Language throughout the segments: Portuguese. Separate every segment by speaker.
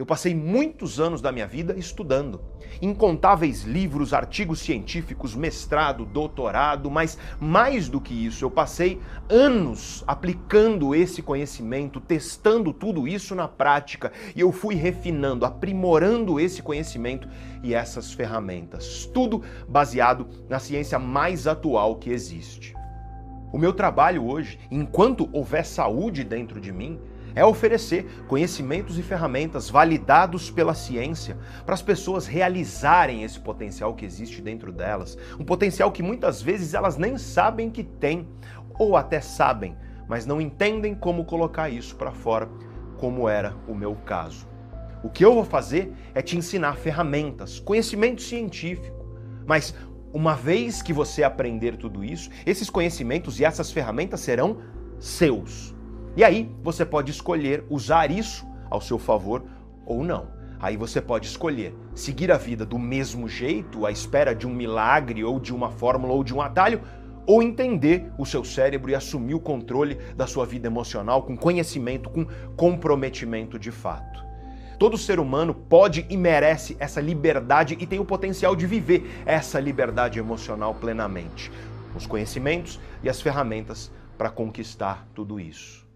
Speaker 1: Eu passei muitos anos da minha vida estudando. Incontáveis livros, artigos científicos, mestrado, doutorado, mas mais do que isso, eu passei anos aplicando esse conhecimento, testando tudo isso na prática e eu fui refinando, aprimorando esse conhecimento e essas ferramentas. Tudo baseado na ciência mais atual que existe. O meu trabalho hoje, enquanto houver saúde dentro de mim, é oferecer conhecimentos e ferramentas validados pela ciência para as pessoas realizarem esse potencial que existe dentro delas. Um potencial que muitas vezes elas nem sabem que têm, ou até sabem, mas não entendem como colocar isso para fora, como era o meu caso. O que eu vou fazer é te ensinar ferramentas, conhecimento científico, mas uma vez que você aprender tudo isso, esses conhecimentos e essas ferramentas serão seus e aí você pode escolher usar isso ao seu favor ou não. Aí você pode escolher seguir a vida do mesmo jeito, à espera de um milagre ou de uma fórmula ou de um atalho, ou entender o seu cérebro e assumir o controle da sua vida emocional com conhecimento, com comprometimento de fato. Todo ser humano pode e merece essa liberdade e tem o potencial de viver essa liberdade emocional plenamente. Os conhecimentos e as ferramentas para conquistar tudo isso.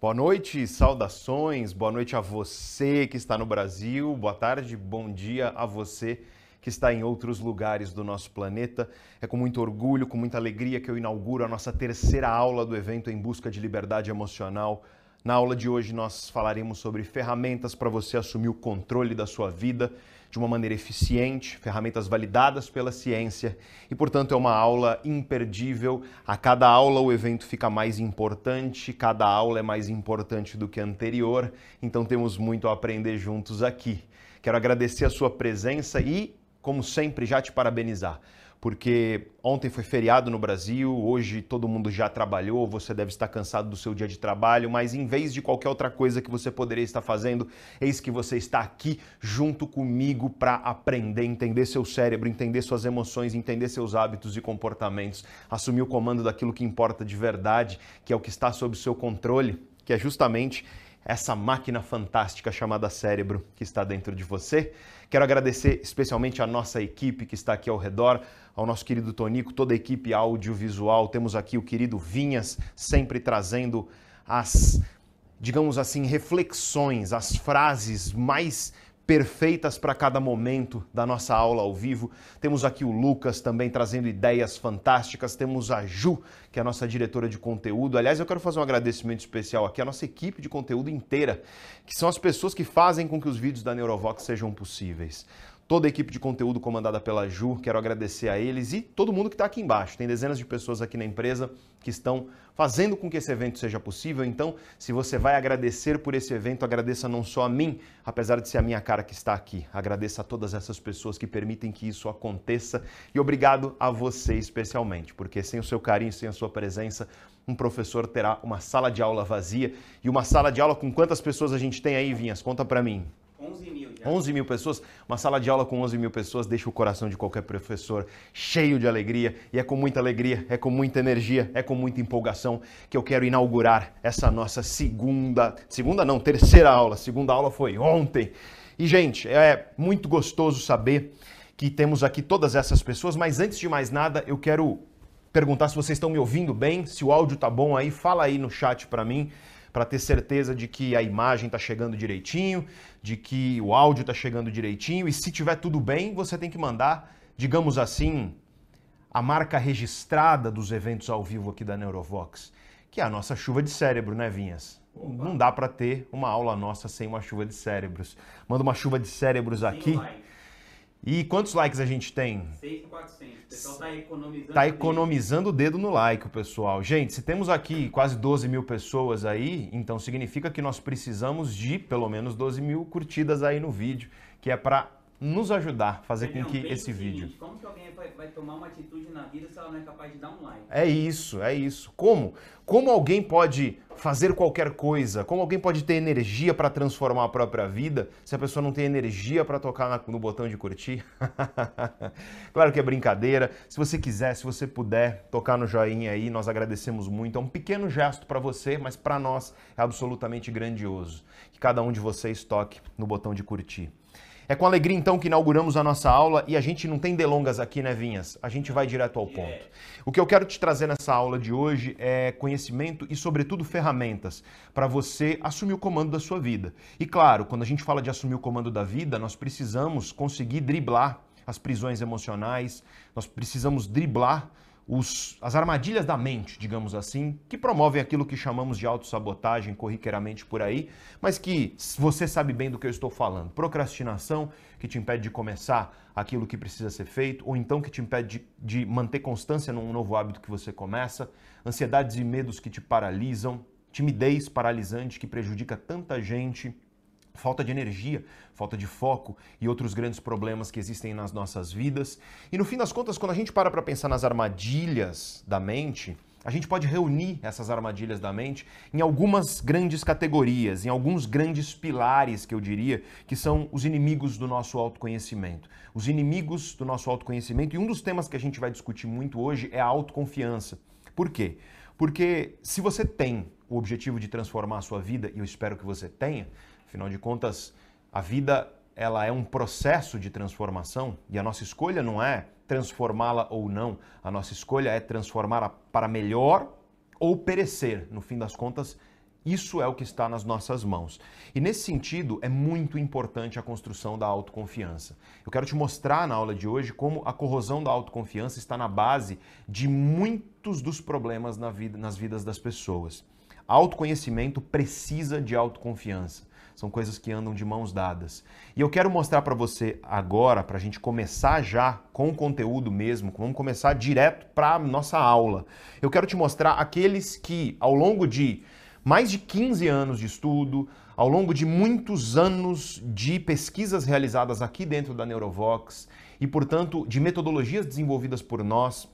Speaker 1: Boa noite, saudações, boa noite a você que está no Brasil, boa tarde, bom dia a você que está em outros lugares do nosso planeta. É com muito orgulho, com muita alegria que eu inauguro a nossa terceira aula do evento Em Busca de Liberdade Emocional. Na aula de hoje nós falaremos sobre ferramentas para você assumir o controle da sua vida de uma maneira eficiente, ferramentas validadas pela ciência e, portanto, é uma aula imperdível. A cada aula o evento fica mais importante, cada aula é mais importante do que a anterior, então temos muito a aprender juntos aqui. Quero agradecer a sua presença e, como sempre, já te parabenizar porque ontem foi feriado no Brasil, hoje todo mundo já trabalhou, você deve estar cansado do seu dia de trabalho, mas em vez de qualquer outra coisa que você poderia estar fazendo, eis que você está aqui junto comigo para aprender, entender seu cérebro, entender suas emoções, entender seus hábitos e comportamentos, assumir o comando daquilo que importa de verdade, que é o que está sob seu controle, que é justamente essa máquina fantástica chamada cérebro que está dentro de você. Quero agradecer especialmente a nossa equipe que está aqui ao redor, ao nosso querido Tonico, toda a equipe audiovisual. Temos aqui o querido Vinhas, sempre trazendo as, digamos assim, reflexões, as frases mais perfeitas para cada momento da nossa aula ao vivo. Temos aqui o Lucas também trazendo ideias fantásticas. Temos a Ju, que é a nossa diretora de conteúdo. Aliás, eu quero fazer um agradecimento especial aqui à nossa equipe de conteúdo inteira, que são as pessoas que fazem com que os vídeos da Neurovox sejam possíveis toda a equipe de conteúdo comandada pela Ju, quero agradecer a eles e todo mundo que está aqui embaixo. Tem dezenas de pessoas aqui na empresa que estão fazendo com que esse evento seja possível. Então, se você vai agradecer por esse evento, agradeça não só a mim, apesar de ser a minha cara que está aqui. Agradeça a todas essas pessoas que permitem que isso aconteça e obrigado a você especialmente, porque sem o seu carinho, sem a sua presença, um professor terá uma sala de aula vazia e uma sala de aula com quantas pessoas a gente tem aí, Vinhas? Conta para mim. 11 mil. Já. 11 mil pessoas. Uma sala de aula com 11 mil pessoas deixa o coração de qualquer professor cheio de alegria. E é com muita alegria, é com muita energia, é com muita empolgação que eu quero inaugurar essa nossa segunda. Segunda não, terceira aula. Segunda aula foi ontem. E, gente, é muito gostoso saber que temos aqui todas essas pessoas, mas antes de mais nada, eu quero perguntar se vocês estão me ouvindo bem, se o áudio tá bom aí, fala aí no chat para mim para ter certeza de que a imagem está chegando direitinho, de que o áudio está chegando direitinho. E se tiver tudo bem, você tem que mandar, digamos assim, a marca registrada dos eventos ao vivo aqui da Neurovox, que é a nossa chuva de cérebro, né, Vinhas? Opa. Não dá para ter uma aula nossa sem uma chuva de cérebros. Manda uma chuva de cérebros aqui. E quantos likes a gente tem? 6,400. O pessoal está economizando. Está economizando o dedo no like, o pessoal. Gente, se temos aqui quase 12 mil pessoas aí, então significa que nós precisamos de pelo menos 12 mil curtidas aí no vídeo, que é para nos ajudar, fazer com que esse
Speaker 2: seguinte,
Speaker 1: vídeo.
Speaker 2: Como que alguém vai, vai tomar uma atitude na vida se ela não é capaz de dar um like?
Speaker 1: É isso, é isso. Como? Como alguém pode fazer qualquer coisa? Como alguém pode ter energia para transformar a própria vida se a pessoa não tem energia para tocar na- no botão de curtir? claro que é brincadeira. Se você quiser, se você puder tocar no joinha aí, nós agradecemos muito. É um pequeno gesto para você, mas para nós é absolutamente grandioso. Que cada um de vocês toque no botão de curtir. É com alegria então que inauguramos a nossa aula e a gente não tem delongas aqui, né, Vinhas? A gente vai direto ao ponto. O que eu quero te trazer nessa aula de hoje é conhecimento e, sobretudo, ferramentas para você assumir o comando da sua vida. E claro, quando a gente fala de assumir o comando da vida, nós precisamos conseguir driblar as prisões emocionais, nós precisamos driblar os, as armadilhas da mente, digamos assim, que promovem aquilo que chamamos de autossabotagem corriqueiramente por aí, mas que você sabe bem do que eu estou falando. Procrastinação, que te impede de começar aquilo que precisa ser feito, ou então que te impede de, de manter constância num novo hábito que você começa, ansiedades e medos que te paralisam, timidez paralisante que prejudica tanta gente falta de energia, falta de foco e outros grandes problemas que existem nas nossas vidas. E no fim das contas, quando a gente para para pensar nas armadilhas da mente, a gente pode reunir essas armadilhas da mente em algumas grandes categorias, em alguns grandes pilares que eu diria que são os inimigos do nosso autoconhecimento. Os inimigos do nosso autoconhecimento, e um dos temas que a gente vai discutir muito hoje é a autoconfiança. Por quê? Porque se você tem o objetivo de transformar a sua vida, e eu espero que você tenha, Afinal de contas, a vida ela é um processo de transformação e a nossa escolha não é transformá-la ou não. A nossa escolha é transformá-la para melhor ou perecer. No fim das contas, isso é o que está nas nossas mãos. E nesse sentido, é muito importante a construção da autoconfiança. Eu quero te mostrar na aula de hoje como a corrosão da autoconfiança está na base de muitos dos problemas na vida, nas vidas das pessoas. Autoconhecimento precisa de autoconfiança. São coisas que andam de mãos dadas. E eu quero mostrar para você agora, para a gente começar já com o conteúdo mesmo, vamos começar direto para a nossa aula. Eu quero te mostrar aqueles que, ao longo de mais de 15 anos de estudo, ao longo de muitos anos de pesquisas realizadas aqui dentro da Neurovox e, portanto, de metodologias desenvolvidas por nós,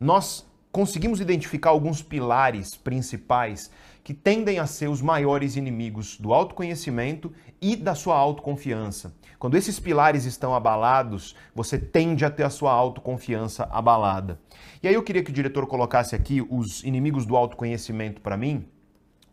Speaker 1: nós conseguimos identificar alguns pilares principais que tendem a ser os maiores inimigos do autoconhecimento e da sua autoconfiança. Quando esses pilares estão abalados, você tende a ter a sua autoconfiança abalada. E aí eu queria que o diretor colocasse aqui os inimigos do autoconhecimento para mim,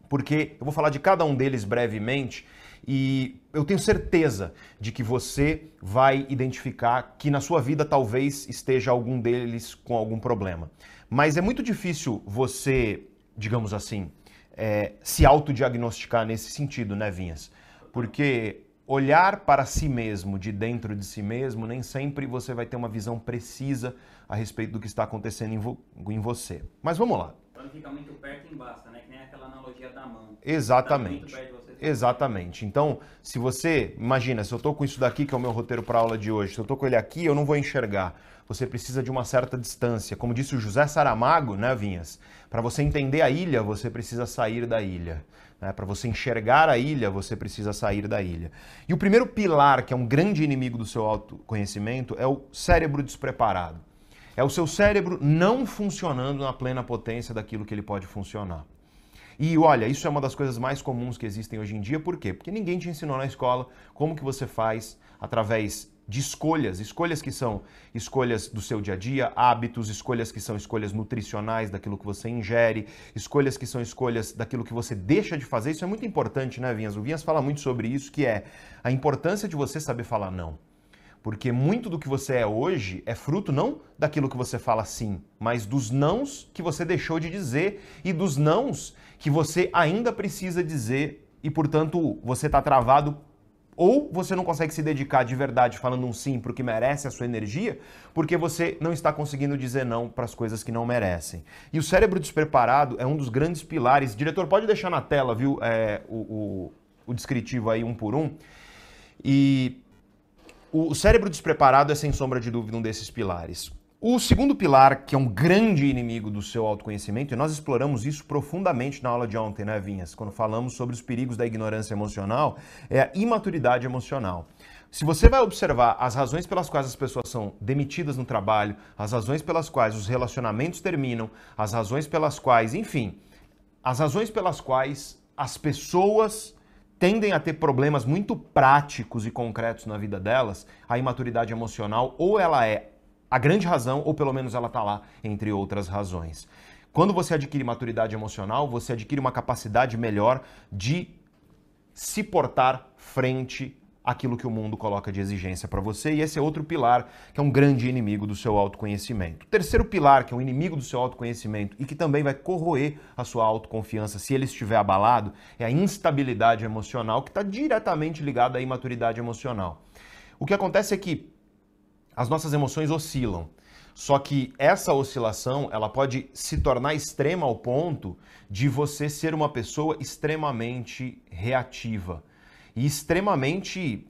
Speaker 1: porque eu vou falar de cada um deles brevemente e eu tenho certeza de que você vai identificar que na sua vida talvez esteja algum deles com algum problema. Mas é muito difícil você, digamos assim, é, se autodiagnosticar nesse sentido, né, Vinhas? Porque olhar para si mesmo, de dentro de si mesmo, nem sempre você vai ter uma visão precisa a respeito do que está acontecendo em, vo em você. Mas vamos lá.
Speaker 2: Quando fica muito perto, embaça, né? Que nem aquela analogia da mão.
Speaker 1: Exatamente.
Speaker 2: Tá
Speaker 1: Exatamente. Então, se você, imagina, se eu estou com isso daqui, que é o meu roteiro para aula de hoje, se eu estou com ele aqui, eu não vou enxergar. Você precisa de uma certa distância. Como disse o José Saramago, né, Vinhas? Para você entender a ilha, você precisa sair da ilha. Né? Para você enxergar a ilha, você precisa sair da ilha. E o primeiro pilar, que é um grande inimigo do seu autoconhecimento, é o cérebro despreparado. É o seu cérebro não funcionando na plena potência daquilo que ele pode funcionar. E olha, isso é uma das coisas mais comuns que existem hoje em dia, por quê? Porque ninguém te ensinou na escola como que você faz através de escolhas, escolhas que são escolhas do seu dia a dia, hábitos, escolhas que são escolhas nutricionais daquilo que você ingere, escolhas que são escolhas daquilo que você deixa de fazer. Isso é muito importante, né, Vinhas? O Vinhas fala muito sobre isso, que é a importância de você saber falar não. Porque muito do que você é hoje é fruto não daquilo que você fala sim, mas dos nãos que você deixou de dizer e dos nãos que você ainda precisa dizer e, portanto, você está travado ou você não consegue se dedicar de verdade falando um sim para o que merece a sua energia, porque você não está conseguindo dizer não para as coisas que não merecem. E o cérebro despreparado é um dos grandes pilares. Diretor, pode deixar na tela, viu, é, o, o, o descritivo aí um por um. E o cérebro despreparado é, sem sombra de dúvida, um desses pilares. O segundo pilar, que é um grande inimigo do seu autoconhecimento, e nós exploramos isso profundamente na aula de ontem, né, Vinhas? Quando falamos sobre os perigos da ignorância emocional, é a imaturidade emocional. Se você vai observar as razões pelas quais as pessoas são demitidas no trabalho, as razões pelas quais os relacionamentos terminam, as razões pelas quais, enfim, as razões pelas quais as pessoas tendem a ter problemas muito práticos e concretos na vida delas, a imaturidade emocional ou ela é a grande razão ou pelo menos ela está lá entre outras razões. Quando você adquire maturidade emocional, você adquire uma capacidade melhor de se portar frente aquilo que o mundo coloca de exigência para você, e esse é outro pilar que é um grande inimigo do seu autoconhecimento. O terceiro pilar, que é um inimigo do seu autoconhecimento e que também vai corroer a sua autoconfiança se ele estiver abalado, é a instabilidade emocional, que está diretamente ligada à imaturidade emocional. O que acontece é que as nossas emoções oscilam. Só que essa oscilação, ela pode se tornar extrema ao ponto de você ser uma pessoa extremamente reativa e extremamente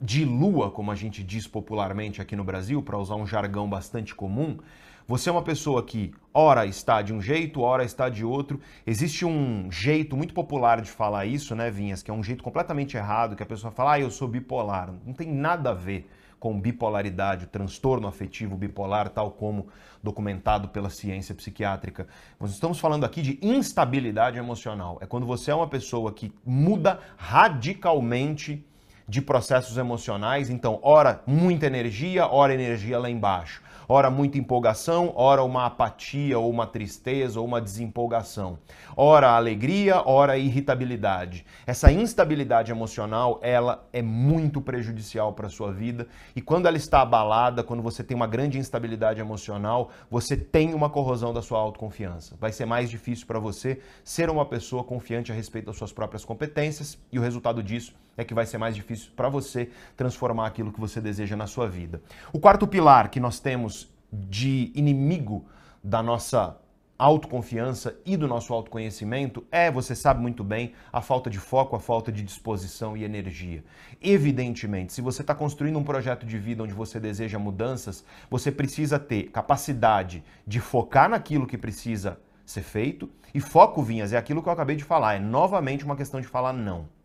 Speaker 1: de lua, como a gente diz popularmente aqui no Brasil, para usar um jargão bastante comum, você é uma pessoa que ora está de um jeito, ora está de outro. Existe um jeito muito popular de falar isso, né, Vinhas, que é um jeito completamente errado, que a pessoa fala, ah, eu sou bipolar. Não tem nada a ver com bipolaridade, transtorno afetivo bipolar, tal como documentado pela ciência psiquiátrica. Nós estamos falando aqui de instabilidade emocional. É quando você é uma pessoa que muda radicalmente de processos emocionais, então, ora muita energia, ora energia lá embaixo ora muita empolgação, ora uma apatia ou uma tristeza ou uma desempolgação, ora alegria, ora irritabilidade. Essa instabilidade emocional, ela é muito prejudicial para a sua vida e quando ela está abalada, quando você tem uma grande instabilidade emocional, você tem uma corrosão da sua autoconfiança. Vai ser mais difícil para você ser uma pessoa confiante a respeito das suas próprias competências e o resultado disso é que vai ser mais difícil para você transformar aquilo que você deseja na sua vida. O quarto pilar que nós temos de inimigo da nossa autoconfiança e do nosso autoconhecimento é, você sabe muito bem, a falta de foco, a falta de disposição e energia. Evidentemente, se você está construindo um projeto de vida onde você deseja mudanças, você precisa ter capacidade de focar naquilo que precisa ser feito. E foco, Vinhas, é aquilo que eu acabei de falar, é novamente uma questão de falar não.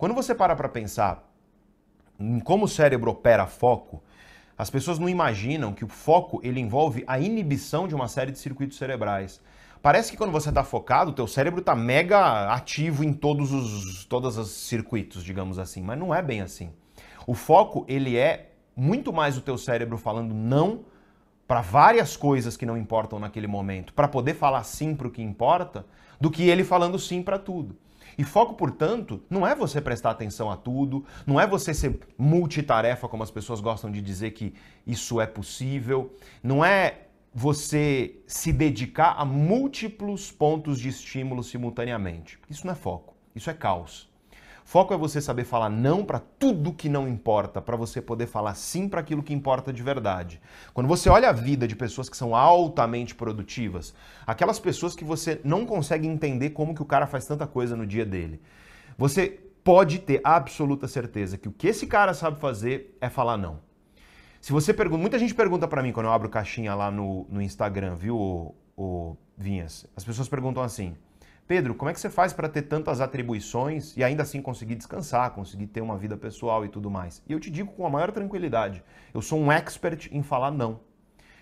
Speaker 1: Quando você para para pensar em como o cérebro opera foco, as pessoas não imaginam que o foco ele envolve a inibição de uma série de circuitos cerebrais. Parece que quando você está focado, o teu cérebro está mega ativo em todos os todos os circuitos, digamos assim, mas não é bem assim. O foco ele é muito mais o teu cérebro falando não para várias coisas que não importam naquele momento, para poder falar sim para o que importa, do que ele falando sim para tudo. E foco, portanto, não é você prestar atenção a tudo, não é você ser multitarefa, como as pessoas gostam de dizer que isso é possível, não é você se dedicar a múltiplos pontos de estímulo simultaneamente. Isso não é foco, isso é caos. Foco é você saber falar não para tudo que não importa, para você poder falar sim para aquilo que importa de verdade. Quando você olha a vida de pessoas que são altamente produtivas, aquelas pessoas que você não consegue entender como que o cara faz tanta coisa no dia dele, você pode ter absoluta certeza que o que esse cara sabe fazer é falar não. Se você pergunta, muita gente pergunta para mim quando eu abro caixinha lá no, no Instagram, viu, o, o Vinhas? As pessoas perguntam assim: Pedro, como é que você faz para ter tantas atribuições e ainda assim conseguir descansar, conseguir ter uma vida pessoal e tudo mais? E eu te digo com a maior tranquilidade: eu sou um expert em falar não.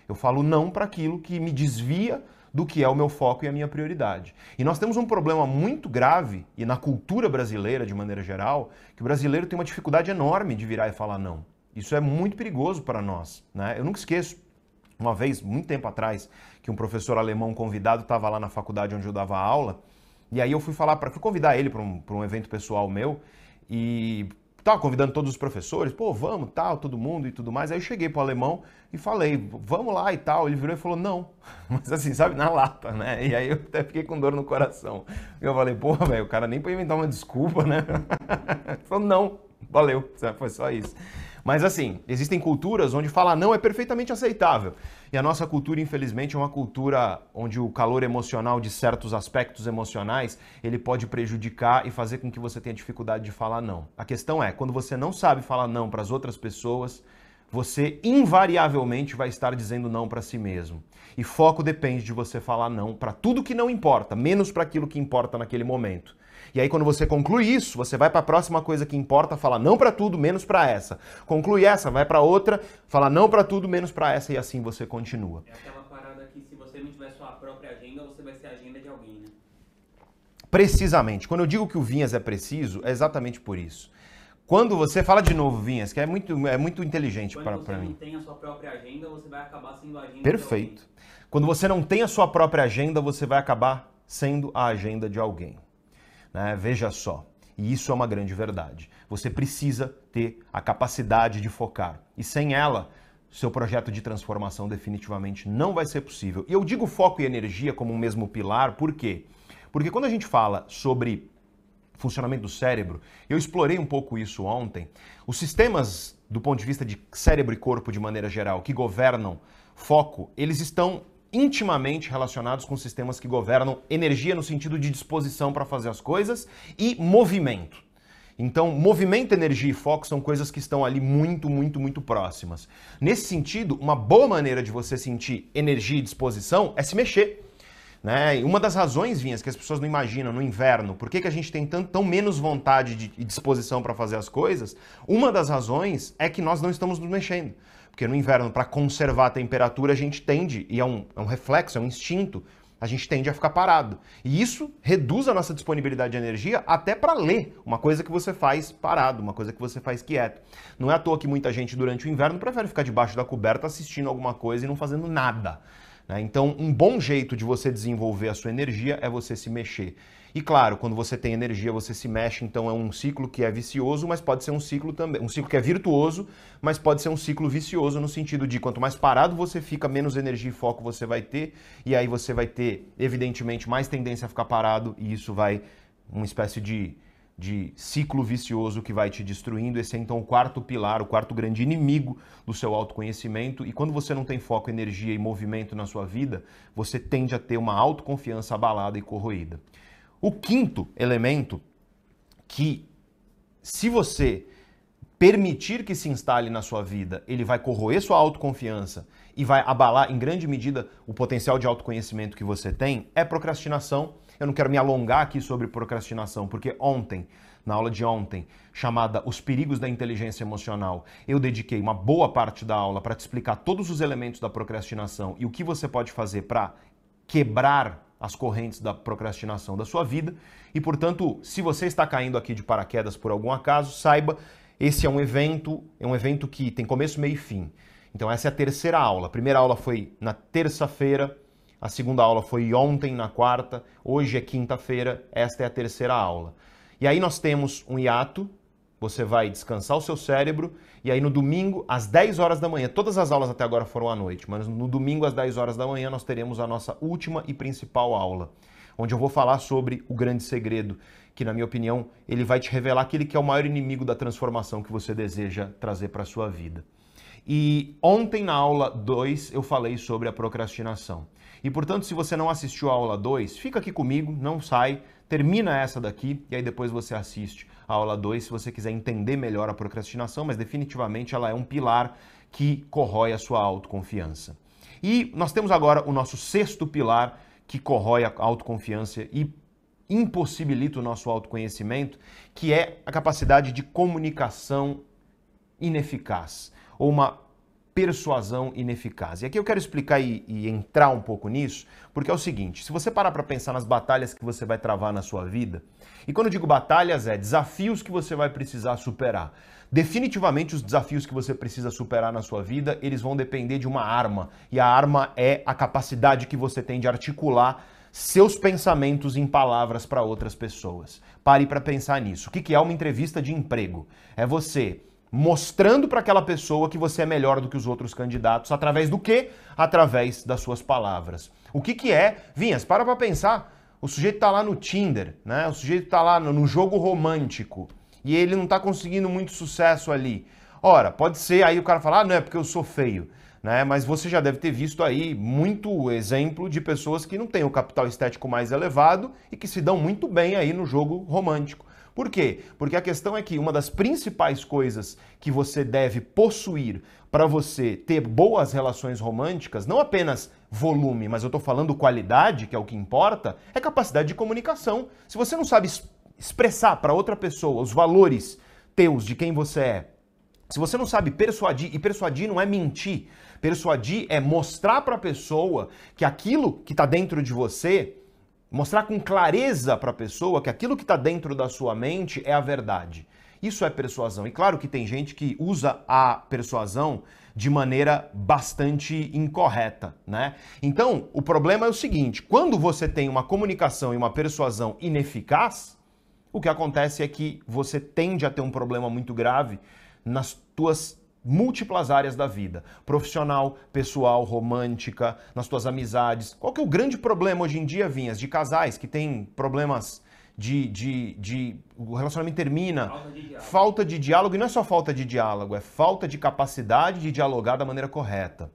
Speaker 1: Eu falo não para aquilo que me desvia do que é o meu foco e a minha prioridade. E nós temos um problema muito grave, e na cultura brasileira de maneira geral, que o brasileiro tem uma dificuldade enorme de virar e falar não. Isso é muito perigoso para nós. Né? Eu nunca esqueço, uma vez, muito tempo atrás, que um professor alemão convidado estava lá na faculdade onde eu dava aula e aí eu fui falar para convidar ele para um, um evento pessoal meu e tava convidando todos os professores, pô, vamos, tal, todo mundo e tudo mais. Aí eu cheguei pro alemão e falei, vamos lá e tal. Ele virou e falou, não. Mas assim, sabe, na lata, né? E aí eu até fiquei com dor no coração. Eu falei, porra, velho, o cara nem pra inventar uma desculpa, né? Ele falou, não, valeu, foi só isso. Mas assim, existem culturas onde falar não é perfeitamente aceitável. E a nossa cultura, infelizmente, é uma cultura onde o calor emocional de certos aspectos emocionais, ele pode prejudicar e fazer com que você tenha dificuldade de falar não. A questão é, quando você não sabe falar não para as outras pessoas, você invariavelmente vai estar dizendo não para si mesmo. E foco depende de você falar não para tudo que não importa, menos para aquilo que importa naquele momento. E aí quando você conclui isso, você vai para a próxima coisa que importa, fala não para tudo, menos para essa. Conclui essa, vai para outra, fala não para tudo, menos para essa e assim você continua.
Speaker 2: É aquela parada que se você não tiver sua própria agenda, você vai ser a agenda de alguém, né?
Speaker 1: Precisamente. Quando eu digo que o Vinhas é preciso, é exatamente por isso. Quando você fala de novo, Vinhas, que é muito, é muito inteligente para
Speaker 2: Quando você
Speaker 1: mim.
Speaker 2: não tem a sua própria agenda, você vai acabar sendo a agenda
Speaker 1: Perfeito. Quando você não tem a sua própria agenda, você vai acabar sendo a agenda de alguém. Né? Veja só. E isso é uma grande verdade. Você precisa ter a capacidade de focar. E sem ela, seu projeto de transformação definitivamente não vai ser possível. E eu digo foco e energia como o mesmo pilar, por quê? Porque quando a gente fala sobre funcionamento do cérebro, eu explorei um pouco isso ontem. Os sistemas, do ponto de vista de cérebro e corpo de maneira geral, que governam foco, eles estão intimamente relacionados com sistemas que governam energia no sentido de disposição para fazer as coisas e movimento. Então, movimento, energia e foco são coisas que estão ali muito, muito, muito próximas. Nesse sentido, uma boa maneira de você sentir energia e disposição é se mexer. Né? Uma das razões, Vinhas, que as pessoas não imaginam no inverno, por que, que a gente tem tão, tão menos vontade de, e disposição para fazer as coisas, uma das razões é que nós não estamos nos mexendo. Porque no inverno, para conservar a temperatura, a gente tende, e é um, é um reflexo, é um instinto, a gente tende a ficar parado. E isso reduz a nossa disponibilidade de energia até para ler, uma coisa que você faz parado, uma coisa que você faz quieto. Não é à toa que muita gente durante o inverno prefere ficar debaixo da coberta assistindo alguma coisa e não fazendo nada. Né? Então, um bom jeito de você desenvolver a sua energia é você se mexer. E claro, quando você tem energia, você se mexe, então é um ciclo que é vicioso, mas pode ser um ciclo também, um ciclo que é virtuoso, mas pode ser um ciclo vicioso no sentido de quanto mais parado você fica, menos energia e foco você vai ter, e aí você vai ter, evidentemente, mais tendência a ficar parado, e isso vai uma espécie de de ciclo vicioso que vai te destruindo. Esse é então o quarto pilar, o quarto grande inimigo do seu autoconhecimento. E quando você não tem foco, energia e movimento na sua vida, você tende a ter uma autoconfiança abalada e corroída. O quinto elemento que, se você permitir que se instale na sua vida, ele vai corroer sua autoconfiança e vai abalar em grande medida o potencial de autoconhecimento que você tem, é procrastinação. Eu não quero me alongar aqui sobre procrastinação, porque ontem, na aula de ontem, chamada Os Perigos da Inteligência Emocional, eu dediquei uma boa parte da aula para te explicar todos os elementos da procrastinação e o que você pode fazer para quebrar as correntes da procrastinação da sua vida. E, portanto, se você está caindo aqui de paraquedas por algum acaso, saiba, esse é um evento, é um evento que tem começo, meio e fim. Então essa é a terceira aula. A primeira aula foi na terça-feira, a segunda aula foi ontem, na quarta. Hoje é quinta-feira. Esta é a terceira aula. E aí nós temos um hiato. Você vai descansar o seu cérebro. E aí no domingo, às 10 horas da manhã, todas as aulas até agora foram à noite, mas no domingo, às 10 horas da manhã, nós teremos a nossa última e principal aula, onde eu vou falar sobre o grande segredo, que na minha opinião, ele vai te revelar aquele que é o maior inimigo da transformação que você deseja trazer para a sua vida. E ontem na aula 2 eu falei sobre a procrastinação. E portanto, se você não assistiu a aula 2, fica aqui comigo, não sai, termina essa daqui e aí depois você assiste a aula 2 se você quiser entender melhor a procrastinação, mas definitivamente ela é um pilar que corrói a sua autoconfiança. E nós temos agora o nosso sexto pilar que corrói a autoconfiança e impossibilita o nosso autoconhecimento, que é a capacidade de comunicação ineficaz ou uma persuasão ineficaz. E aqui eu quero explicar e, e entrar um pouco nisso, porque é o seguinte: se você parar para pensar nas batalhas que você vai travar na sua vida, e quando eu digo batalhas, é desafios que você vai precisar superar. Definitivamente, os desafios que você precisa superar na sua vida, eles vão depender de uma arma. E a arma é a capacidade que você tem de articular seus pensamentos em palavras para outras pessoas. Pare para pensar nisso. O que é uma entrevista de emprego? É você mostrando para aquela pessoa que você é melhor do que os outros candidatos, através do quê? Através das suas palavras. O que que é? Vinhas, para para pensar. O sujeito está lá no Tinder, né? O sujeito está lá no, jogo romântico e ele não está conseguindo muito sucesso ali. Ora, pode ser aí o cara falar, ah, não é porque eu sou feio. Né? Mas você já deve ter visto aí muito exemplo de pessoas que não têm o capital estético mais elevado e que se dão muito bem aí no jogo romântico. Por quê? Porque a questão é que uma das principais coisas que você deve possuir para você ter boas relações românticas, não apenas volume, mas eu estou falando qualidade, que é o que importa, é capacidade de comunicação. Se você não sabe expressar para outra pessoa os valores teus, de quem você é, se você não sabe persuadir, e persuadir não é mentir, persuadir é mostrar para a pessoa que aquilo que está dentro de você, mostrar com clareza para a pessoa que aquilo que está dentro da sua mente é a verdade. Isso é persuasão. E claro que tem gente que usa a persuasão de maneira bastante incorreta, né? Então, o problema é o seguinte: quando você tem uma comunicação e uma persuasão ineficaz, o que acontece é que você tende a ter um problema muito grave nas tuas múltiplas áreas da vida, profissional, pessoal, romântica, nas tuas amizades. Qual que é o grande problema hoje em dia, Vinhas, de casais que têm problemas de, de, de o relacionamento termina, falta de, falta de diálogo, e não é só falta de diálogo, é falta de capacidade de dialogar da maneira correta.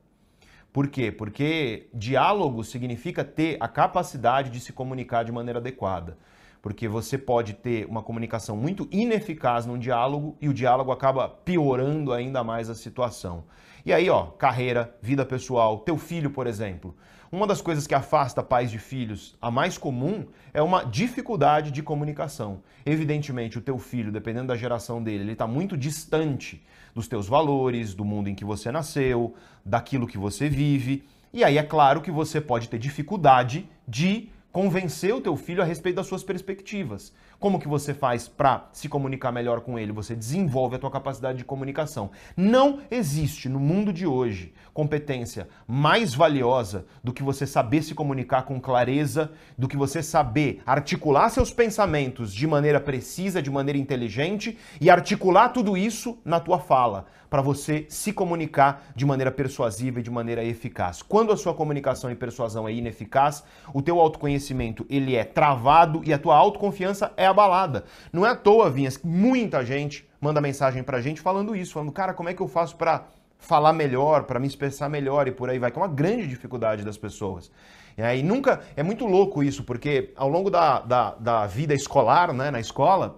Speaker 1: Por quê? Porque diálogo significa ter a capacidade de se comunicar de maneira adequada porque você pode ter uma comunicação muito ineficaz num diálogo e o diálogo acaba piorando ainda mais a situação. E aí, ó, carreira, vida pessoal, teu filho, por exemplo. Uma das coisas que afasta pais de filhos, a mais comum, é uma dificuldade de comunicação. Evidentemente, o teu filho, dependendo da geração dele, ele está muito distante dos teus valores, do mundo em que você nasceu, daquilo que você vive. E aí é claro que você pode ter dificuldade de convencer o teu filho a respeito das suas perspectivas. Como que você faz para se comunicar melhor com ele? Você desenvolve a tua capacidade de comunicação. Não existe no mundo de hoje competência mais valiosa do que você saber se comunicar com clareza, do que você saber articular seus pensamentos de maneira precisa, de maneira inteligente e articular tudo isso na tua fala, para você se comunicar de maneira persuasiva e de maneira eficaz. Quando a sua comunicação e persuasão é ineficaz, o teu autoconhecimento ele é travado e a tua autoconfiança é abalada. Não é à toa, Vinhas, muita gente manda mensagem pra gente falando isso, falando, cara, como é que eu faço para falar melhor, para me expressar melhor e por aí vai, que é uma grande dificuldade das pessoas. E aí nunca. É muito louco isso, porque ao longo da, da, da vida escolar, né, na escola,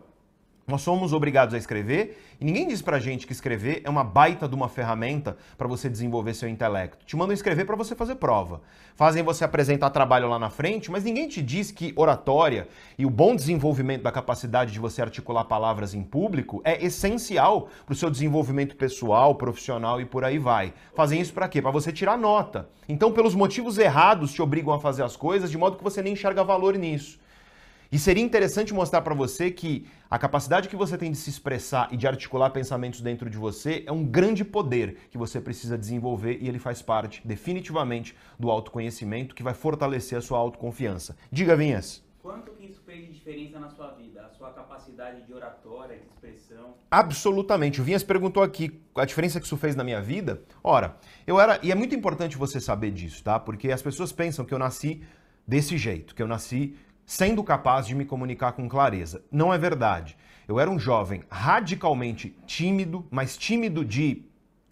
Speaker 1: nós somos obrigados a escrever e ninguém diz pra gente que escrever é uma baita de uma ferramenta para você desenvolver seu intelecto. Te mandam escrever para você fazer prova. Fazem você apresentar trabalho lá na frente, mas ninguém te diz que oratória e o bom desenvolvimento da capacidade de você articular palavras em público é essencial para o seu desenvolvimento pessoal, profissional e por aí vai. Fazem isso para quê? Para você tirar nota. Então, pelos motivos errados, te obrigam a fazer as coisas de modo que você nem enxerga valor nisso. E seria interessante mostrar para você que a capacidade que você tem de se expressar e de articular pensamentos dentro de você é um grande poder que você precisa desenvolver e ele faz parte, definitivamente, do autoconhecimento que vai fortalecer a sua autoconfiança. Diga, Vinhas.
Speaker 2: Quanto que isso fez de diferença na sua vida? A sua capacidade de oratória, de expressão?
Speaker 1: Absolutamente. O Vinhas perguntou aqui a diferença que isso fez na minha vida. Ora, eu era. E é muito importante você saber disso, tá? Porque as pessoas pensam que eu nasci desse jeito, que eu nasci sendo capaz de me comunicar com clareza. Não é verdade. Eu era um jovem radicalmente tímido, mas tímido de.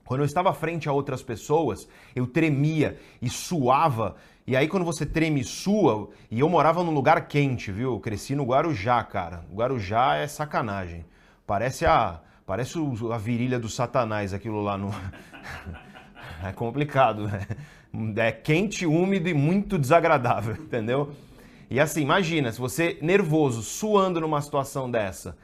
Speaker 1: Quando eu estava frente a outras pessoas, eu tremia e suava. E aí, quando você treme e sua, e eu morava num lugar quente, viu? Eu cresci no Guarujá, cara. Guarujá é sacanagem. Parece a. Parece a virilha do Satanás, aquilo lá no. é complicado, né? É quente, úmido e muito desagradável, entendeu? E assim, imagina, se você nervoso, suando numa situação dessa.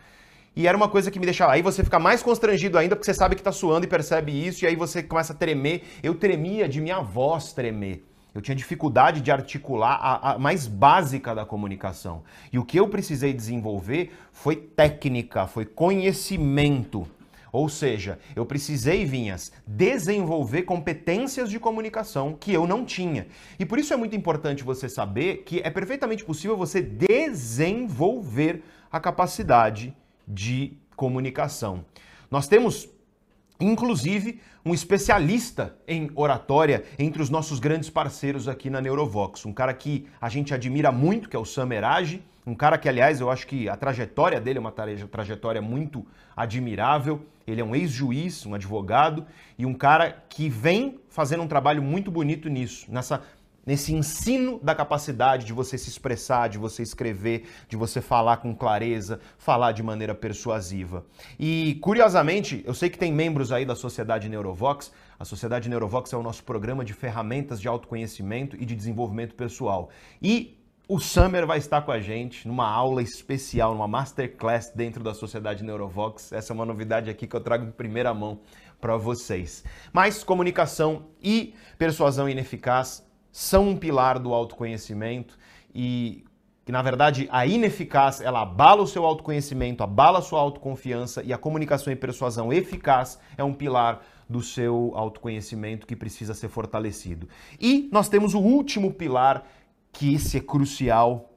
Speaker 1: E era uma coisa que me deixava. Aí você fica mais constrangido ainda porque você sabe que tá suando e percebe isso, e aí você começa a tremer. Eu tremia de minha voz tremer. Eu tinha dificuldade de articular a, a, mais básica da comunicação. E o que eu precisei desenvolver foi técnica, foi conhecimento. Ou seja, eu precisei, Vinhas, desenvolver competências de comunicação que eu não tinha. E por isso é muito importante você saber que é perfeitamente possível você desenvolver a capacidade de comunicação. Nós temos inclusive um especialista em oratória entre os nossos grandes parceiros aqui na Neurovox, um cara que a gente admira muito, que é o Samerage, um cara que, aliás, eu acho que a trajetória dele é uma trajetória muito admirável. Ele é um ex-juiz, um advogado e um cara que vem fazendo um trabalho muito bonito nisso, nessa nesse ensino da capacidade de você se expressar, de você escrever, de você falar com clareza, falar de maneira persuasiva. E curiosamente, eu sei que tem membros aí da Sociedade Neurovox. A Sociedade Neurovox é o nosso programa de ferramentas de autoconhecimento e de desenvolvimento pessoal. E o Summer vai estar com a gente numa aula especial, numa masterclass dentro da Sociedade Neurovox. Essa é uma novidade aqui que eu trago em primeira mão para vocês. Mas comunicação e persuasão ineficaz são um pilar do autoconhecimento e que na verdade a ineficaz ela abala o seu autoconhecimento, abala a sua autoconfiança e a comunicação e persuasão eficaz é um pilar do seu autoconhecimento que precisa ser fortalecido. E nós temos o último pilar que esse é crucial,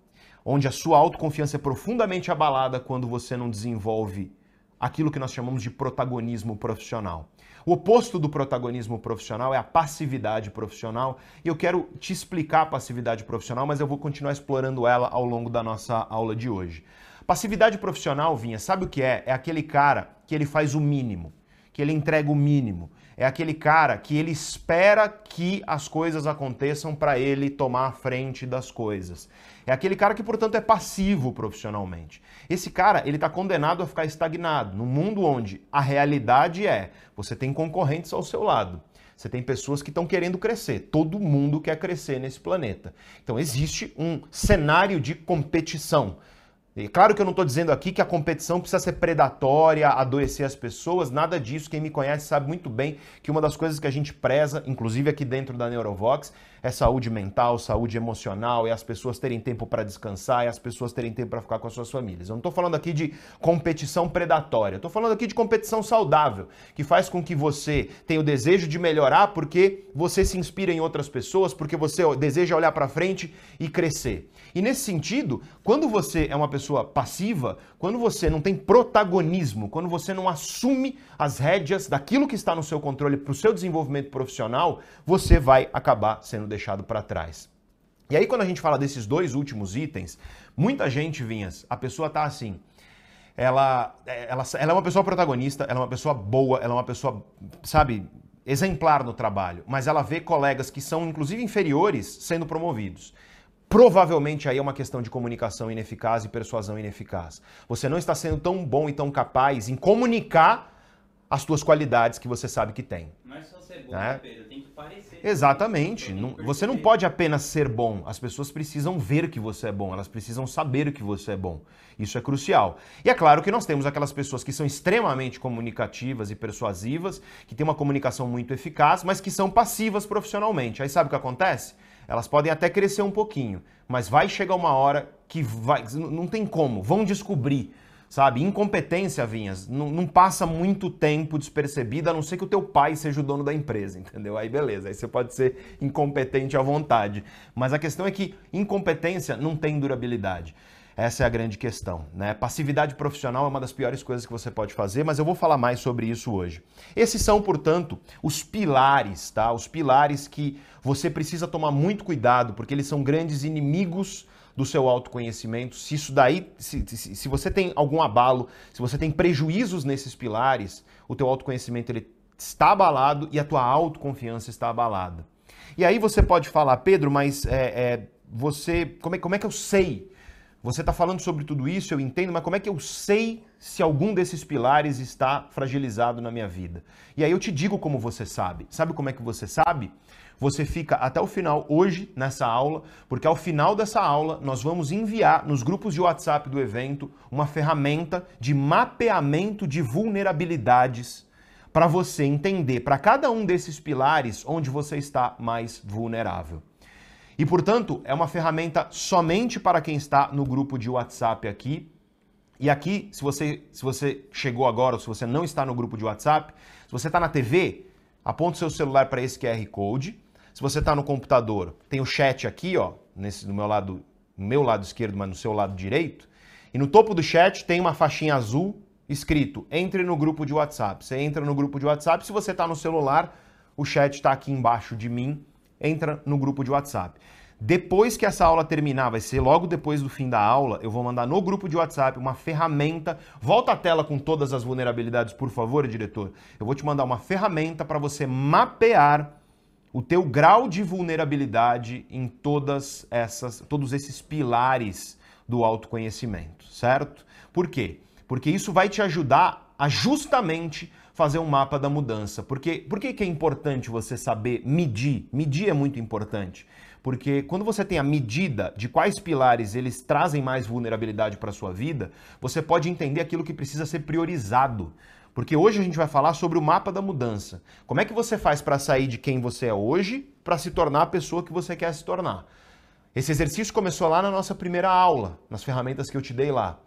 Speaker 1: onde a sua autoconfiança é profundamente abalada quando você não desenvolve aquilo que nós chamamos de protagonismo profissional. O oposto do protagonismo profissional é a passividade profissional, e eu quero te explicar a passividade profissional, mas eu vou continuar explorando ela ao longo da nossa aula de hoje. Passividade profissional, Vinha, sabe o que é? É aquele cara que ele faz o mínimo, que ele entrega o mínimo, é aquele cara que ele espera que as coisas aconteçam para ele tomar a frente das coisas. É aquele cara que, portanto, é passivo profissionalmente. Esse cara, ele está condenado a ficar estagnado num mundo onde a realidade é você tem concorrentes ao seu lado. Você tem pessoas que estão querendo crescer. Todo mundo quer crescer nesse planeta. Então existe um cenário de competição. E claro que eu não estou dizendo aqui que a competição precisa ser predatória, adoecer as pessoas, nada disso. Quem me conhece sabe muito bem que uma das coisas que a gente preza, inclusive aqui dentro da Neurovox, é saúde mental, saúde emocional, é as pessoas terem tempo para descansar, é as pessoas terem tempo para ficar com as suas famílias. Eu não estou falando aqui de competição predatória, estou falando aqui de competição saudável, que faz com que você tenha o desejo de melhorar porque você se inspira em outras pessoas, porque você deseja olhar para frente e crescer. E nesse sentido, quando você é uma pessoa passiva, quando você não tem protagonismo, quando você não assume as rédeas daquilo que está no seu controle para o seu desenvolvimento profissional, você vai acabar sendo deixado para trás. E aí, quando a gente fala desses dois últimos itens, muita gente, Vinhas, a pessoa tá assim. Ela, ela, ela é uma pessoa protagonista, ela é uma pessoa boa, ela é uma pessoa, sabe, exemplar no trabalho, mas ela vê colegas que são, inclusive, inferiores sendo promovidos. Provavelmente aí é uma questão de comunicação ineficaz e persuasão ineficaz. Você não está sendo tão bom e tão capaz em comunicar as suas qualidades que você sabe que tem.
Speaker 2: Não é só ser bom, né? Pedro, tem que parecer.
Speaker 1: Exatamente. Não, você não pode apenas ser bom. As pessoas precisam ver que você é bom, elas precisam saber que você é bom. Isso é crucial. E é claro que nós temos aquelas pessoas que são extremamente comunicativas e persuasivas, que têm uma comunicação muito eficaz, mas que são passivas profissionalmente. Aí sabe o que acontece? Elas podem até crescer um pouquinho, mas vai chegar uma hora que vai, não tem como, vão descobrir, sabe? Incompetência, Vinhas, não, não, passa muito tempo despercebida, a não ser que o teu pai seja o dono da empresa, entendeu? Aí beleza, aí você pode ser incompetente à vontade. Mas a questão é que incompetência não tem durabilidade. Essa é a grande questão. Né? Passividade profissional é uma das piores coisas que você pode fazer, mas eu vou falar mais sobre isso hoje. Esses são, portanto, os pilares, tá? Os pilares que você precisa tomar muito cuidado, porque eles são grandes inimigos do seu autoconhecimento. Se isso daí, se, se, se você tem algum abalo, se você tem prejuízos nesses pilares, o teu autoconhecimento ele está abalado e a tua autoconfiança está abalada. E aí você pode falar, Pedro, mas é, é, você, como é, como é que eu sei você está falando sobre tudo isso, eu entendo, mas como é que eu sei se algum desses pilares está fragilizado na minha vida? E aí eu te digo como você sabe. Sabe como é que você sabe? Você fica até o final hoje nessa aula, porque ao final dessa aula nós vamos enviar nos grupos de WhatsApp do evento uma ferramenta de mapeamento de vulnerabilidades para você entender para cada um desses pilares onde você está mais vulnerável. E, portanto, é uma ferramenta somente para quem está no grupo de WhatsApp aqui. E aqui, se você, se você chegou agora ou se você não está no grupo de WhatsApp, se você está na TV, aponta o seu celular para esse QR Code. Se você está no computador, tem o chat aqui, ó, nesse, no meu lado, no meu lado esquerdo, mas no seu lado direito. E no topo do chat tem uma faixinha azul escrito entre no grupo de WhatsApp. Você entra no grupo de WhatsApp. Se você está no celular, o chat está aqui embaixo de mim entra no grupo de WhatsApp. Depois que essa aula terminar, vai ser logo depois do fim da aula, eu vou mandar no grupo de WhatsApp uma ferramenta. Volta a tela com todas as vulnerabilidades, por favor, diretor. Eu vou te mandar uma ferramenta para você mapear o teu grau de vulnerabilidade em todas essas, todos esses pilares do autoconhecimento, certo? Por quê? Porque isso vai te ajudar a justamente fazer um mapa da mudança. Porque, por que, que é importante você saber medir? Medir é muito importante. Porque quando você tem a medida de quais pilares eles trazem mais vulnerabilidade para a sua vida, você pode entender aquilo que precisa ser priorizado. Porque hoje a gente vai falar sobre o mapa da mudança. Como é que você faz para sair de quem você é hoje para se tornar a pessoa que você quer se tornar? Esse exercício começou lá na nossa primeira aula, nas ferramentas que eu te dei lá.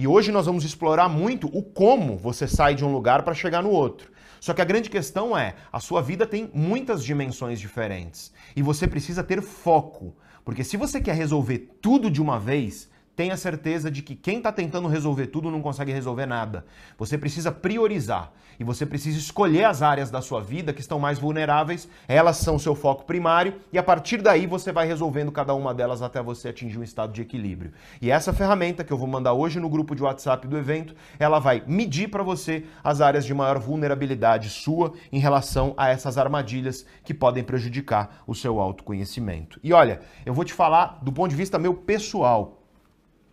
Speaker 1: E hoje nós vamos explorar muito o como você sai de um lugar para chegar no outro. Só que a grande questão é, a sua vida tem muitas dimensões diferentes e você precisa ter foco, porque se você quer resolver tudo de uma vez, tenha certeza de que quem está tentando resolver tudo não consegue resolver nada. Você precisa priorizar e você precisa escolher as áreas da sua vida que estão mais vulneráveis, elas são seu foco primário e a partir daí você vai resolvendo cada uma delas até você atingir um estado de equilíbrio. E essa ferramenta que eu vou mandar hoje no grupo de WhatsApp do evento, ela vai medir para você as áreas de maior vulnerabilidade sua em relação a essas armadilhas que podem prejudicar o seu autoconhecimento. E olha, eu vou te falar do ponto de vista meu pessoal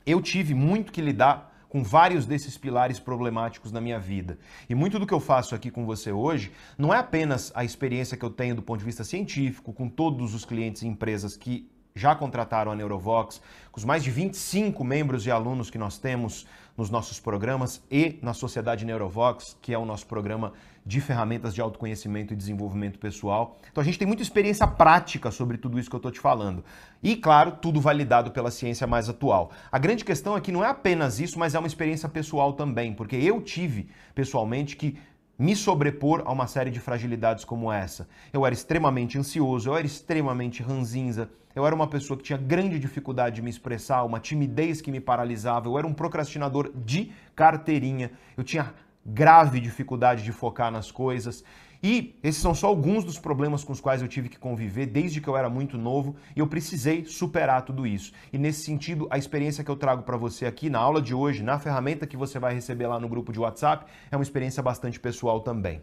Speaker 1: eu tive muito que lidar com vários desses pilares problemáticos na minha vida. E muito do que eu faço aqui com você hoje não é apenas a experiência que eu tenho do ponto de vista científico, com todos os clientes e empresas que já contrataram a Neurovox, com os mais de 25 membros e alunos que nós temos nos nossos programas e na Sociedade Neurovox, que é o nosso programa de ferramentas de autoconhecimento e desenvolvimento pessoal. Então a gente tem muita experiência prática sobre tudo isso que eu estou te falando. E, claro, tudo validado pela ciência mais atual. A grande questão aqui não é apenas isso, mas é uma experiência pessoal também, porque eu tive pessoalmente que me sobrepor a uma série de fragilidades como essa. Eu era extremamente ansioso, eu era extremamente ranzinza, eu era uma pessoa que tinha grande dificuldade de me expressar, uma timidez que me paralisava, eu era um procrastinador de carteirinha, eu tinha grave dificuldade de focar nas coisas. E esses são só alguns dos problemas com os quais eu tive que conviver desde que eu era muito novo e eu precisei superar tudo isso. E nesse sentido, a experiência que eu trago para você aqui na aula de hoje, na ferramenta que você vai receber lá no grupo de WhatsApp, é uma experiência bastante pessoal também.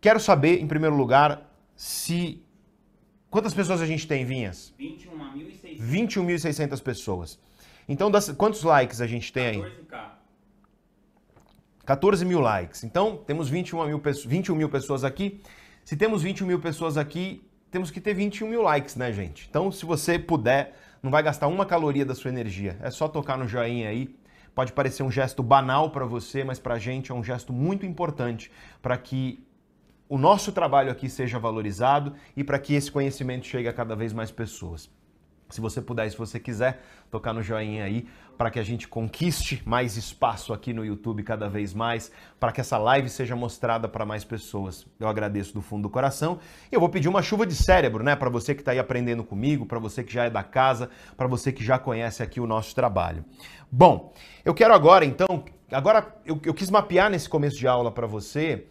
Speaker 1: Quero saber, em primeiro lugar, se. Quantas pessoas a gente tem, Vinhas?
Speaker 2: 21.600.
Speaker 1: 21.600 pessoas. Então, das... quantos likes a gente tem aí?
Speaker 2: 14K.
Speaker 1: 14 mil likes. Então, temos 21 mil, 21 mil pessoas aqui. Se temos 21 mil pessoas aqui, temos que ter 21 mil likes, né, gente? Então, se você puder, não vai gastar uma caloria da sua energia. É só tocar no joinha aí. Pode parecer um gesto banal para você, mas para a gente é um gesto muito importante para que o nosso trabalho aqui seja valorizado e para que esse conhecimento chegue a cada vez mais pessoas. Se você puder, se você quiser, tocar no joinha aí para que a gente conquiste mais espaço aqui no YouTube cada vez mais, para que essa live seja mostrada para mais pessoas. Eu agradeço do fundo do coração e eu vou pedir uma chuva de cérebro, né, para você que está aí aprendendo comigo, para você que já é da casa, para você que já conhece aqui o nosso trabalho. Bom, eu quero agora então, agora eu, eu quis mapear nesse começo de aula para você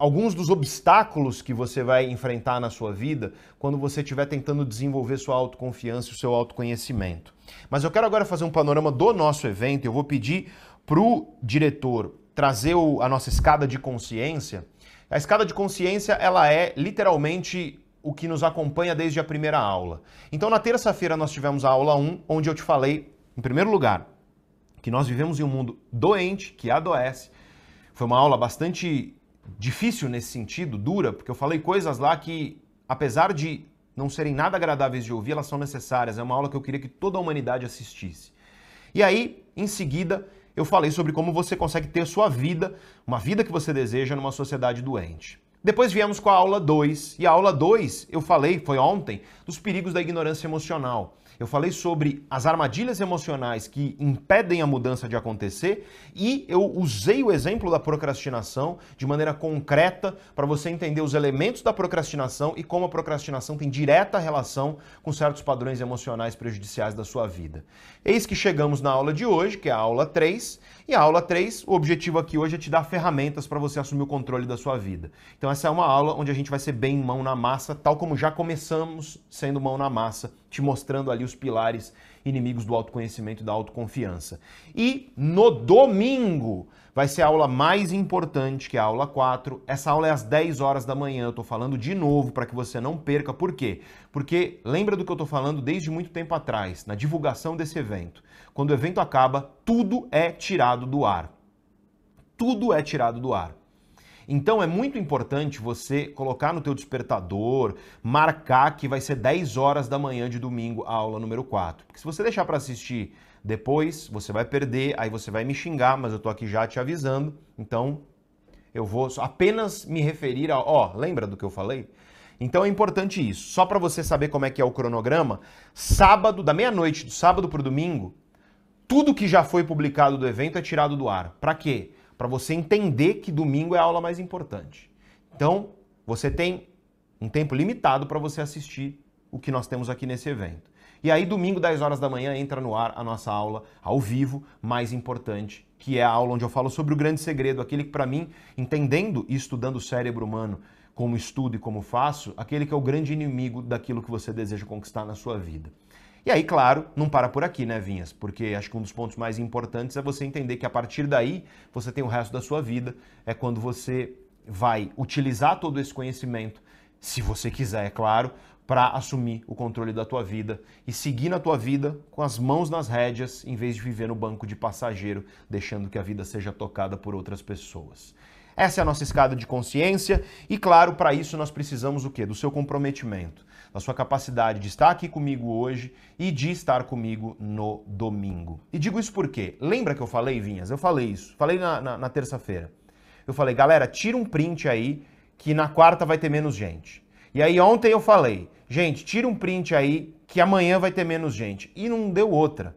Speaker 1: alguns dos obstáculos que você vai enfrentar na sua vida quando você estiver tentando desenvolver sua autoconfiança e o seu autoconhecimento. Mas eu quero agora fazer um panorama do nosso evento. Eu vou pedir para o diretor trazer a nossa escada de consciência. A escada de consciência ela é literalmente o que nos acompanha desde a primeira aula. Então, na terça-feira, nós tivemos a aula 1, onde eu te falei, em primeiro lugar, que nós vivemos em um mundo doente, que adoece. Foi uma aula bastante difícil nesse sentido, dura, porque eu falei coisas lá que, apesar de não serem nada agradáveis de ouvir, elas são necessárias. É uma aula que eu queria que toda a humanidade assistisse. E aí, em seguida, eu falei sobre como você consegue ter sua vida, uma vida que você deseja numa sociedade doente. Depois viemos com a aula 2, e a aula 2 eu falei, foi ontem, dos perigos da ignorância emocional. Eu falei sobre as armadilhas emocionais que impedem a mudança de acontecer e eu usei o exemplo da procrastinação de maneira concreta para você entender os elementos da procrastinação e como a procrastinação tem direta relação com certos padrões emocionais prejudiciais da sua vida. Eis que chegamos na aula de hoje, que é a aula 3, e a aula 3, o objetivo aqui hoje é te dar ferramentas para você assumir o controle da sua vida. Então essa é uma aula onde a gente vai ser bem mão na massa, tal como já começamos sendo mão na massa, te mostrando ali os pilares inimigos do autoconhecimento e da autoconfiança. E no domingo vai ser a aula mais importante, que é a aula 4. Essa aula é às 10 horas da manhã. Eu estou falando de novo para que você não perca. Por quê? Porque lembra do que eu estou falando desde muito tempo atrás, na divulgação desse evento. Quando o evento acaba, tudo é tirado do ar. Tudo é tirado do ar. Então é muito importante você colocar no teu despertador, marcar que vai ser 10 horas da manhã de domingo a aula número 4. Porque se você deixar para assistir depois, você vai perder, aí você vai me xingar, mas eu tô aqui já te avisando. Então, eu vou apenas me referir a, ó, lembra do que eu falei? Então é importante isso. Só para você saber como é que é o cronograma, sábado, da meia-noite do sábado para o domingo, tudo que já foi publicado do evento é tirado do ar. Para quê? Para você entender que domingo é a aula mais importante. Então, você tem um tempo limitado para você assistir o que nós temos aqui nesse evento. E aí, domingo, 10 horas da manhã, entra no ar a nossa aula ao vivo, mais importante, que é a aula onde eu falo sobre o grande segredo, aquele que, para mim, entendendo e estudando o cérebro humano, como estudo e como faço, aquele que é o grande inimigo daquilo que você deseja conquistar na sua vida. E aí, claro, não para por aqui, né, Vinhas? Porque acho que um dos pontos mais importantes é você entender que a partir daí você tem o resto da sua vida, é quando você vai utilizar todo esse conhecimento, se você quiser, é claro, para assumir o controle da tua vida e seguir na tua vida com as mãos nas rédeas, em vez de viver no banco de passageiro, deixando que a vida seja tocada por outras pessoas. Essa é a nossa escada de consciência e, claro, para isso nós precisamos o quê? Do seu comprometimento, da sua capacidade de estar aqui comigo hoje e de estar comigo no domingo. E digo isso porque, lembra que eu falei, Vinhas? Eu falei isso, falei na, na, na terça-feira. Eu falei, galera, tira um print aí que na quarta vai ter menos gente. E aí ontem eu falei, gente, tira um print aí que amanhã vai ter menos gente. E não deu outra.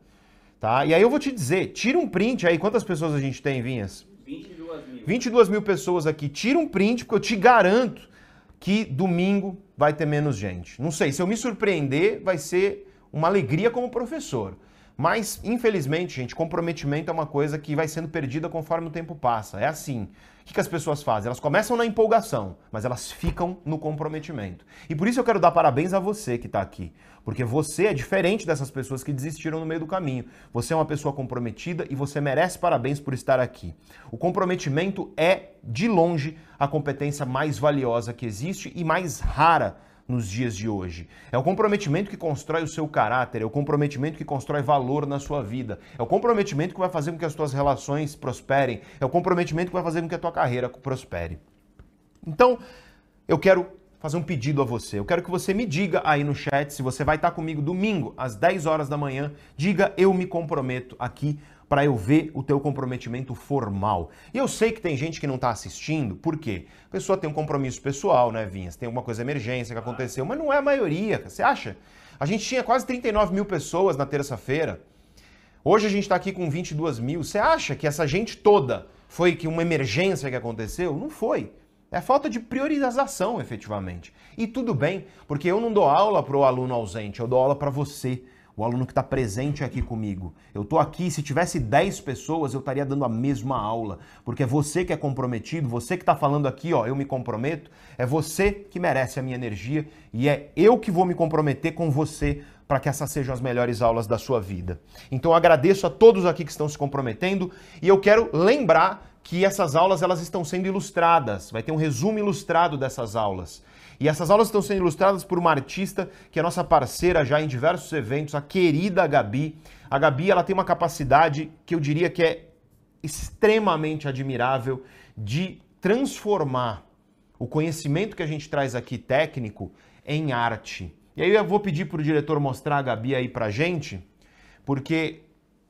Speaker 1: Tá? E aí eu vou te dizer, tira um print aí, quantas pessoas a gente tem, Vinhas?
Speaker 2: 22 mil.
Speaker 1: 22 mil pessoas aqui. Tira um print, porque eu te garanto que domingo vai ter menos gente. Não sei, se eu me surpreender, vai ser uma alegria como professor. Mas, infelizmente, gente, comprometimento é uma coisa que vai sendo perdida conforme o tempo passa. É assim. O que, as pessoas fazem? Elas começam na empolgação, mas elas ficam no comprometimento. E por isso eu quero dar parabéns a você que está aqui. Porque você é diferente dessas pessoas que desistiram no meio do caminho. Você é uma pessoa comprometida e você merece parabéns por estar aqui. O comprometimento é, de longe, a competência mais valiosa que existe e mais rara nos dias de hoje. É o comprometimento que constrói o seu caráter, é o comprometimento que constrói valor na sua vida, é o comprometimento que vai fazer com que as suas relações prosperem, é o comprometimento que vai fazer com que a tua carreira prospere. Então, eu quero fazer um pedido a você. Eu quero que você me diga aí no chat se você vai estar comigo domingo às 10 horas da manhã. Diga eu me comprometo aqui para eu ver o teu comprometimento formal. E eu sei que tem gente que não está assistindo, por quê? A pessoa tem um compromisso pessoal, né, Vinhas? Tem alguma coisa emergência que aconteceu, mas não é a maioria, você acha? A gente tinha quase 39 mil pessoas na terça-feira. Hoje a gente está aqui com 22 mil. Você acha que essa gente toda foi que uma emergência que aconteceu? Não foi. É falta de priorização, efetivamente. E tudo bem, porque eu não dou aula para o aluno ausente, eu dou aula para você o aluno que está presente aqui comigo. Eu estou aqui, se tivesse 10 pessoas, eu estaria dando a mesma aula, porque é você que é comprometido, você que está falando aqui, ó, eu me comprometo, é você que merece a minha energia e é eu que vou me comprometer com você para que essas sejam as melhores aulas da sua vida. Então eu agradeço a todos aqui que estão se comprometendo e eu quero lembrar que essas aulas elas estão sendo ilustradas. Vai ter um resumo ilustrado dessas aulas. E essas aulas estão sendo ilustradas por uma artista que é nossa parceira já em diversos eventos, a querida Gabi. A Gabi ela tem uma capacidade que eu diria que é extremamente admirável de transformar o conhecimento que a gente traz aqui técnico em arte. E aí eu vou pedir para o diretor mostrar a Gabi aí para gente, porque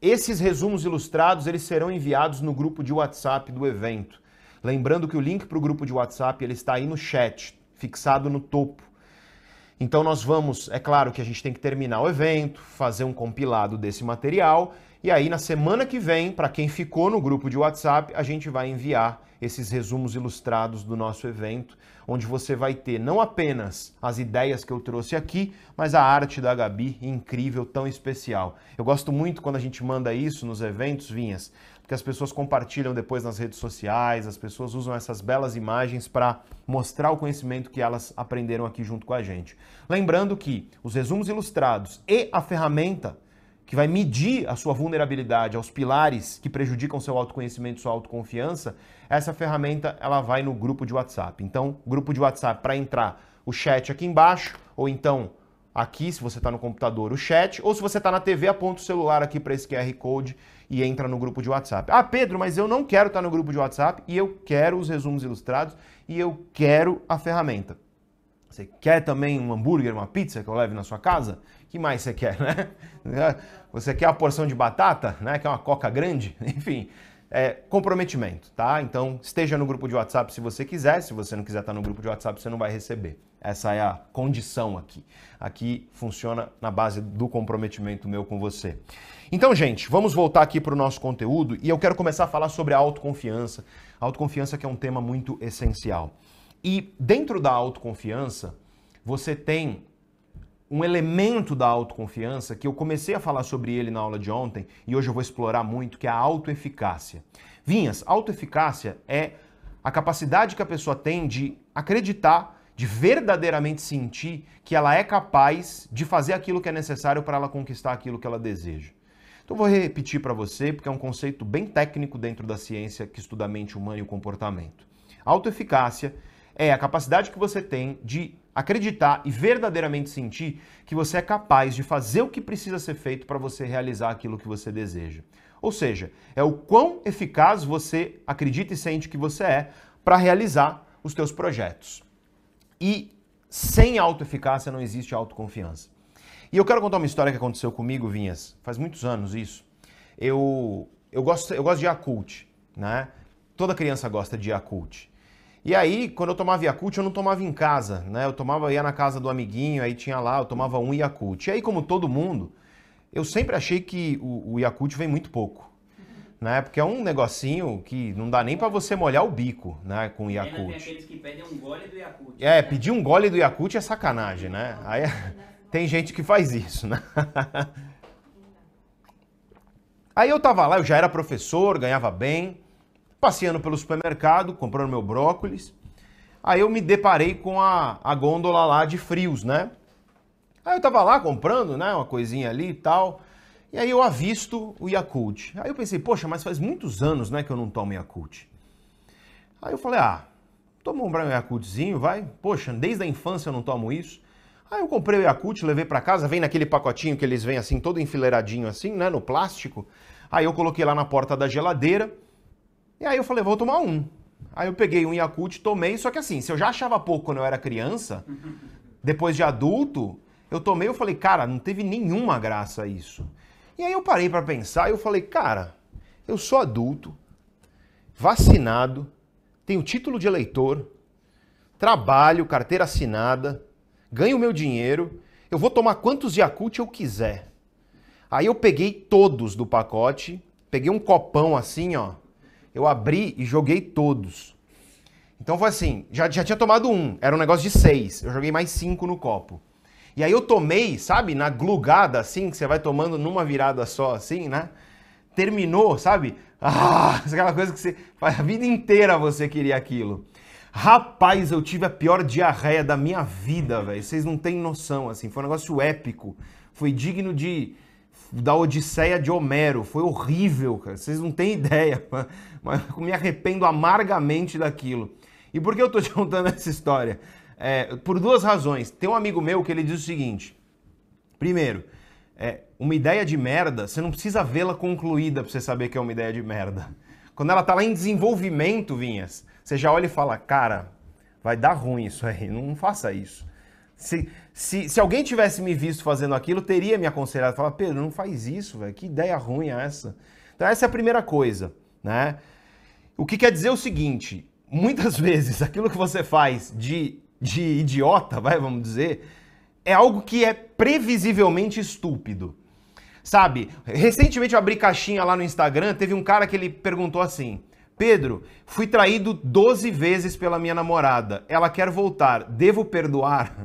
Speaker 1: esses resumos ilustrados eles serão enviados no grupo de WhatsApp do evento. Lembrando que o link para o grupo de WhatsApp ele está aí no chat fixado no topo. Então nós vamos, é claro que a gente tem que terminar o evento, fazer um compilado desse material e aí na semana que vem, para quem ficou no grupo de WhatsApp, a gente vai enviar esses resumos ilustrados do nosso evento, onde você vai ter não apenas as ideias que eu trouxe aqui, mas a arte da Gabi, incrível, tão especial. Eu gosto muito quando a gente manda isso nos eventos, Vinhas, porque as pessoas compartilham depois nas redes sociais, as pessoas usam essas belas imagens para mostrar o conhecimento que elas aprenderam aqui junto com a gente. Lembrando que os resumos ilustrados e a ferramenta que vai medir a sua vulnerabilidade aos pilares que prejudicam seu autoconhecimento, sua autoconfiança, essa ferramenta ela vai no grupo de WhatsApp. Então, grupo de WhatsApp para entrar, o chat aqui embaixo ou então aqui, se você está no computador, o chat, ou se você está na TV, aponta o celular aqui para esse QR Code e entra no grupo de WhatsApp. Ah, Pedro, mas eu não quero estar no grupo de WhatsApp e eu quero os resumos ilustrados e eu quero a ferramenta. Você quer também um hambúrguer, uma pizza que eu leve na sua casa? que mais você quer, né? Você quer a porção de batata, né? Quer uma coca grande? Enfim, é, comprometimento, tá? Então esteja no grupo de WhatsApp se você quiser. Se você não quiser estar no grupo de WhatsApp, você não vai receber. Essa é a condição aqui. Aqui funciona na base do comprometimento meu com você. Então, gente, vamos voltar aqui para o nosso conteúdo e eu quero começar a falar sobre a autoconfiança. A autoconfiança que é um tema muito essencial. E dentro da autoconfiança, você tem um elemento da autoconfiança que eu comecei a falar sobre ele na aula de ontem e hoje eu vou explorar muito, que é a autoeficácia. Vinhas, autoeficácia é a capacidade que a pessoa tem de acreditar, de verdadeiramente sentir que ela é capaz de fazer aquilo que é necessário para ela conquistar aquilo que ela deseja. Então vou repetir para você, porque é um conceito bem técnico dentro da ciência que estuda a mente humana e o comportamento. Autoeficácia é a capacidade que você tem de acreditar e verdadeiramente sentir que você é capaz de fazer o que precisa ser feito para você realizar aquilo que você deseja. Ou seja, é o quão eficaz você acredita e sente que você é para realizar os teus projetos. E sem autoeficácia não existe autoconfiança. E eu quero contar uma história que aconteceu comigo, Vinhas. Faz muitos anos isso. Eu, eu, gosto, eu gosto de Yakult, né? Toda criança gosta de Yakult. E aí, quando eu tomava Yakult, eu não tomava em casa, né? Eu tomava, ia na casa do amiguinho, aí tinha lá, eu tomava um Yakult. E aí, como todo mundo, eu sempre achei que o, o Yakult vem muito pouco. Né? Porque é um negocinho que não dá nem para você molhar o bico, né, com o Yakult. Tem
Speaker 2: aqueles que pedem um gole do Yakult.
Speaker 1: É, pedir um gole do Yakult é sacanagem, né? Aí tem gente que faz isso, né? Aí eu tava lá, eu já era professor, ganhava bem passeando pelo supermercado, comprando meu brócolis. Aí eu me deparei com a, a gôndola lá de frios, né? Aí eu tava lá comprando, né, uma coisinha ali e tal. E aí eu avisto o Yakult. Aí eu pensei, poxa, mas faz muitos anos, né, que eu não tomo Yakult. Aí eu falei, ah, toma um Yakultzinho, vai. Poxa, desde a infância eu não tomo isso. Aí eu comprei o Yakult, levei para casa, vem naquele pacotinho que eles vêm assim, todo enfileiradinho assim, né, no plástico. Aí eu coloquei lá na porta da geladeira. E aí eu falei, vou tomar um. Aí eu peguei um Yakult, tomei, só que assim, se eu já achava pouco quando eu era criança, depois de adulto, eu tomei e falei, cara, não teve nenhuma graça isso. E aí eu parei para pensar e eu falei, cara, eu sou adulto, vacinado, tenho título de eleitor, trabalho, carteira assinada, ganho meu dinheiro, eu vou tomar quantos Yakult eu quiser. Aí eu peguei todos do pacote, peguei um copão assim, ó, eu abri e joguei todos. Então foi assim, já, já tinha tomado um, era um negócio de seis, eu joguei mais cinco no copo. E aí eu tomei, sabe, na glugada assim, que você vai tomando numa virada só assim, né? Terminou, sabe? Ah, aquela coisa que você a vida inteira você queria aquilo. Rapaz, eu tive a pior diarreia da minha vida, velho. Vocês não têm noção, assim. Foi um negócio épico. Foi digno de, da Odisseia de Homero. Foi horrível, cara. Vocês não têm ideia. Mas me arrependo amargamente daquilo. E por que eu tô te contando essa história? É, por duas razões. Tem um amigo meu que ele diz o seguinte: primeiro, é, uma ideia de merda, você não precisa vê-la concluída para você saber que é uma ideia de merda. Quando ela tá lá em desenvolvimento, Vinhas, você já olha e fala, cara, vai dar ruim isso aí, não faça isso. Se, se, se alguém tivesse me visto fazendo aquilo, teria me aconselhado, falar, Pedro, não faz isso, velho, que ideia ruim é essa? Então essa é a primeira coisa, né? O que quer dizer o seguinte, muitas vezes aquilo que você faz de, de idiota, vai, vamos dizer, é algo que é previsivelmente estúpido. Sabe, recentemente eu abri caixinha lá no Instagram, teve um cara que ele perguntou assim: Pedro, fui traído 12 vezes pela minha namorada. Ela quer voltar. Devo perdoar?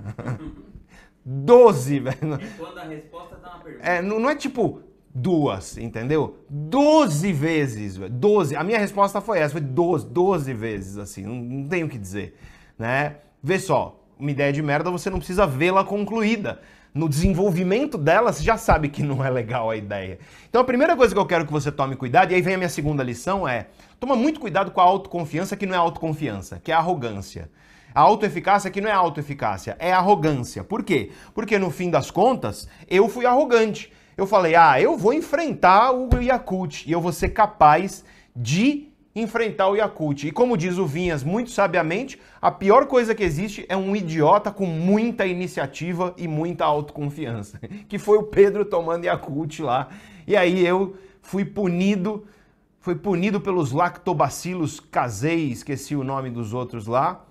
Speaker 1: 12, velho.
Speaker 2: É quando a resposta tá na pergunta.
Speaker 1: É, não, não é tipo duas, entendeu? 12 vezes, velho. 12. A minha resposta foi essa, foi 12, 12 vezes, assim. Não, não tenho o que dizer, né? Vê só, uma ideia de merda você não precisa vê-la concluída no desenvolvimento dela, você já sabe que não é legal a ideia. Então a primeira coisa que eu quero que você tome cuidado, e aí vem a minha segunda lição, é toma muito cuidado com a autoconfiança que não é autoconfiança, que é arrogância. A autoeficácia aqui não é autoeficácia, é arrogância. Por quê? Porque no fim das contas, eu fui arrogante. Eu falei, ah, eu vou enfrentar o Yakult e eu vou ser capaz de enfrentar o Yakult. E como diz o Vinhas muito sabiamente, a pior coisa que existe é um idiota com muita iniciativa e muita autoconfiança. Que foi o Pedro tomando Yakult lá. E aí eu fui punido, fui punido pelos lactobacilos casei, esqueci o nome dos outros lá.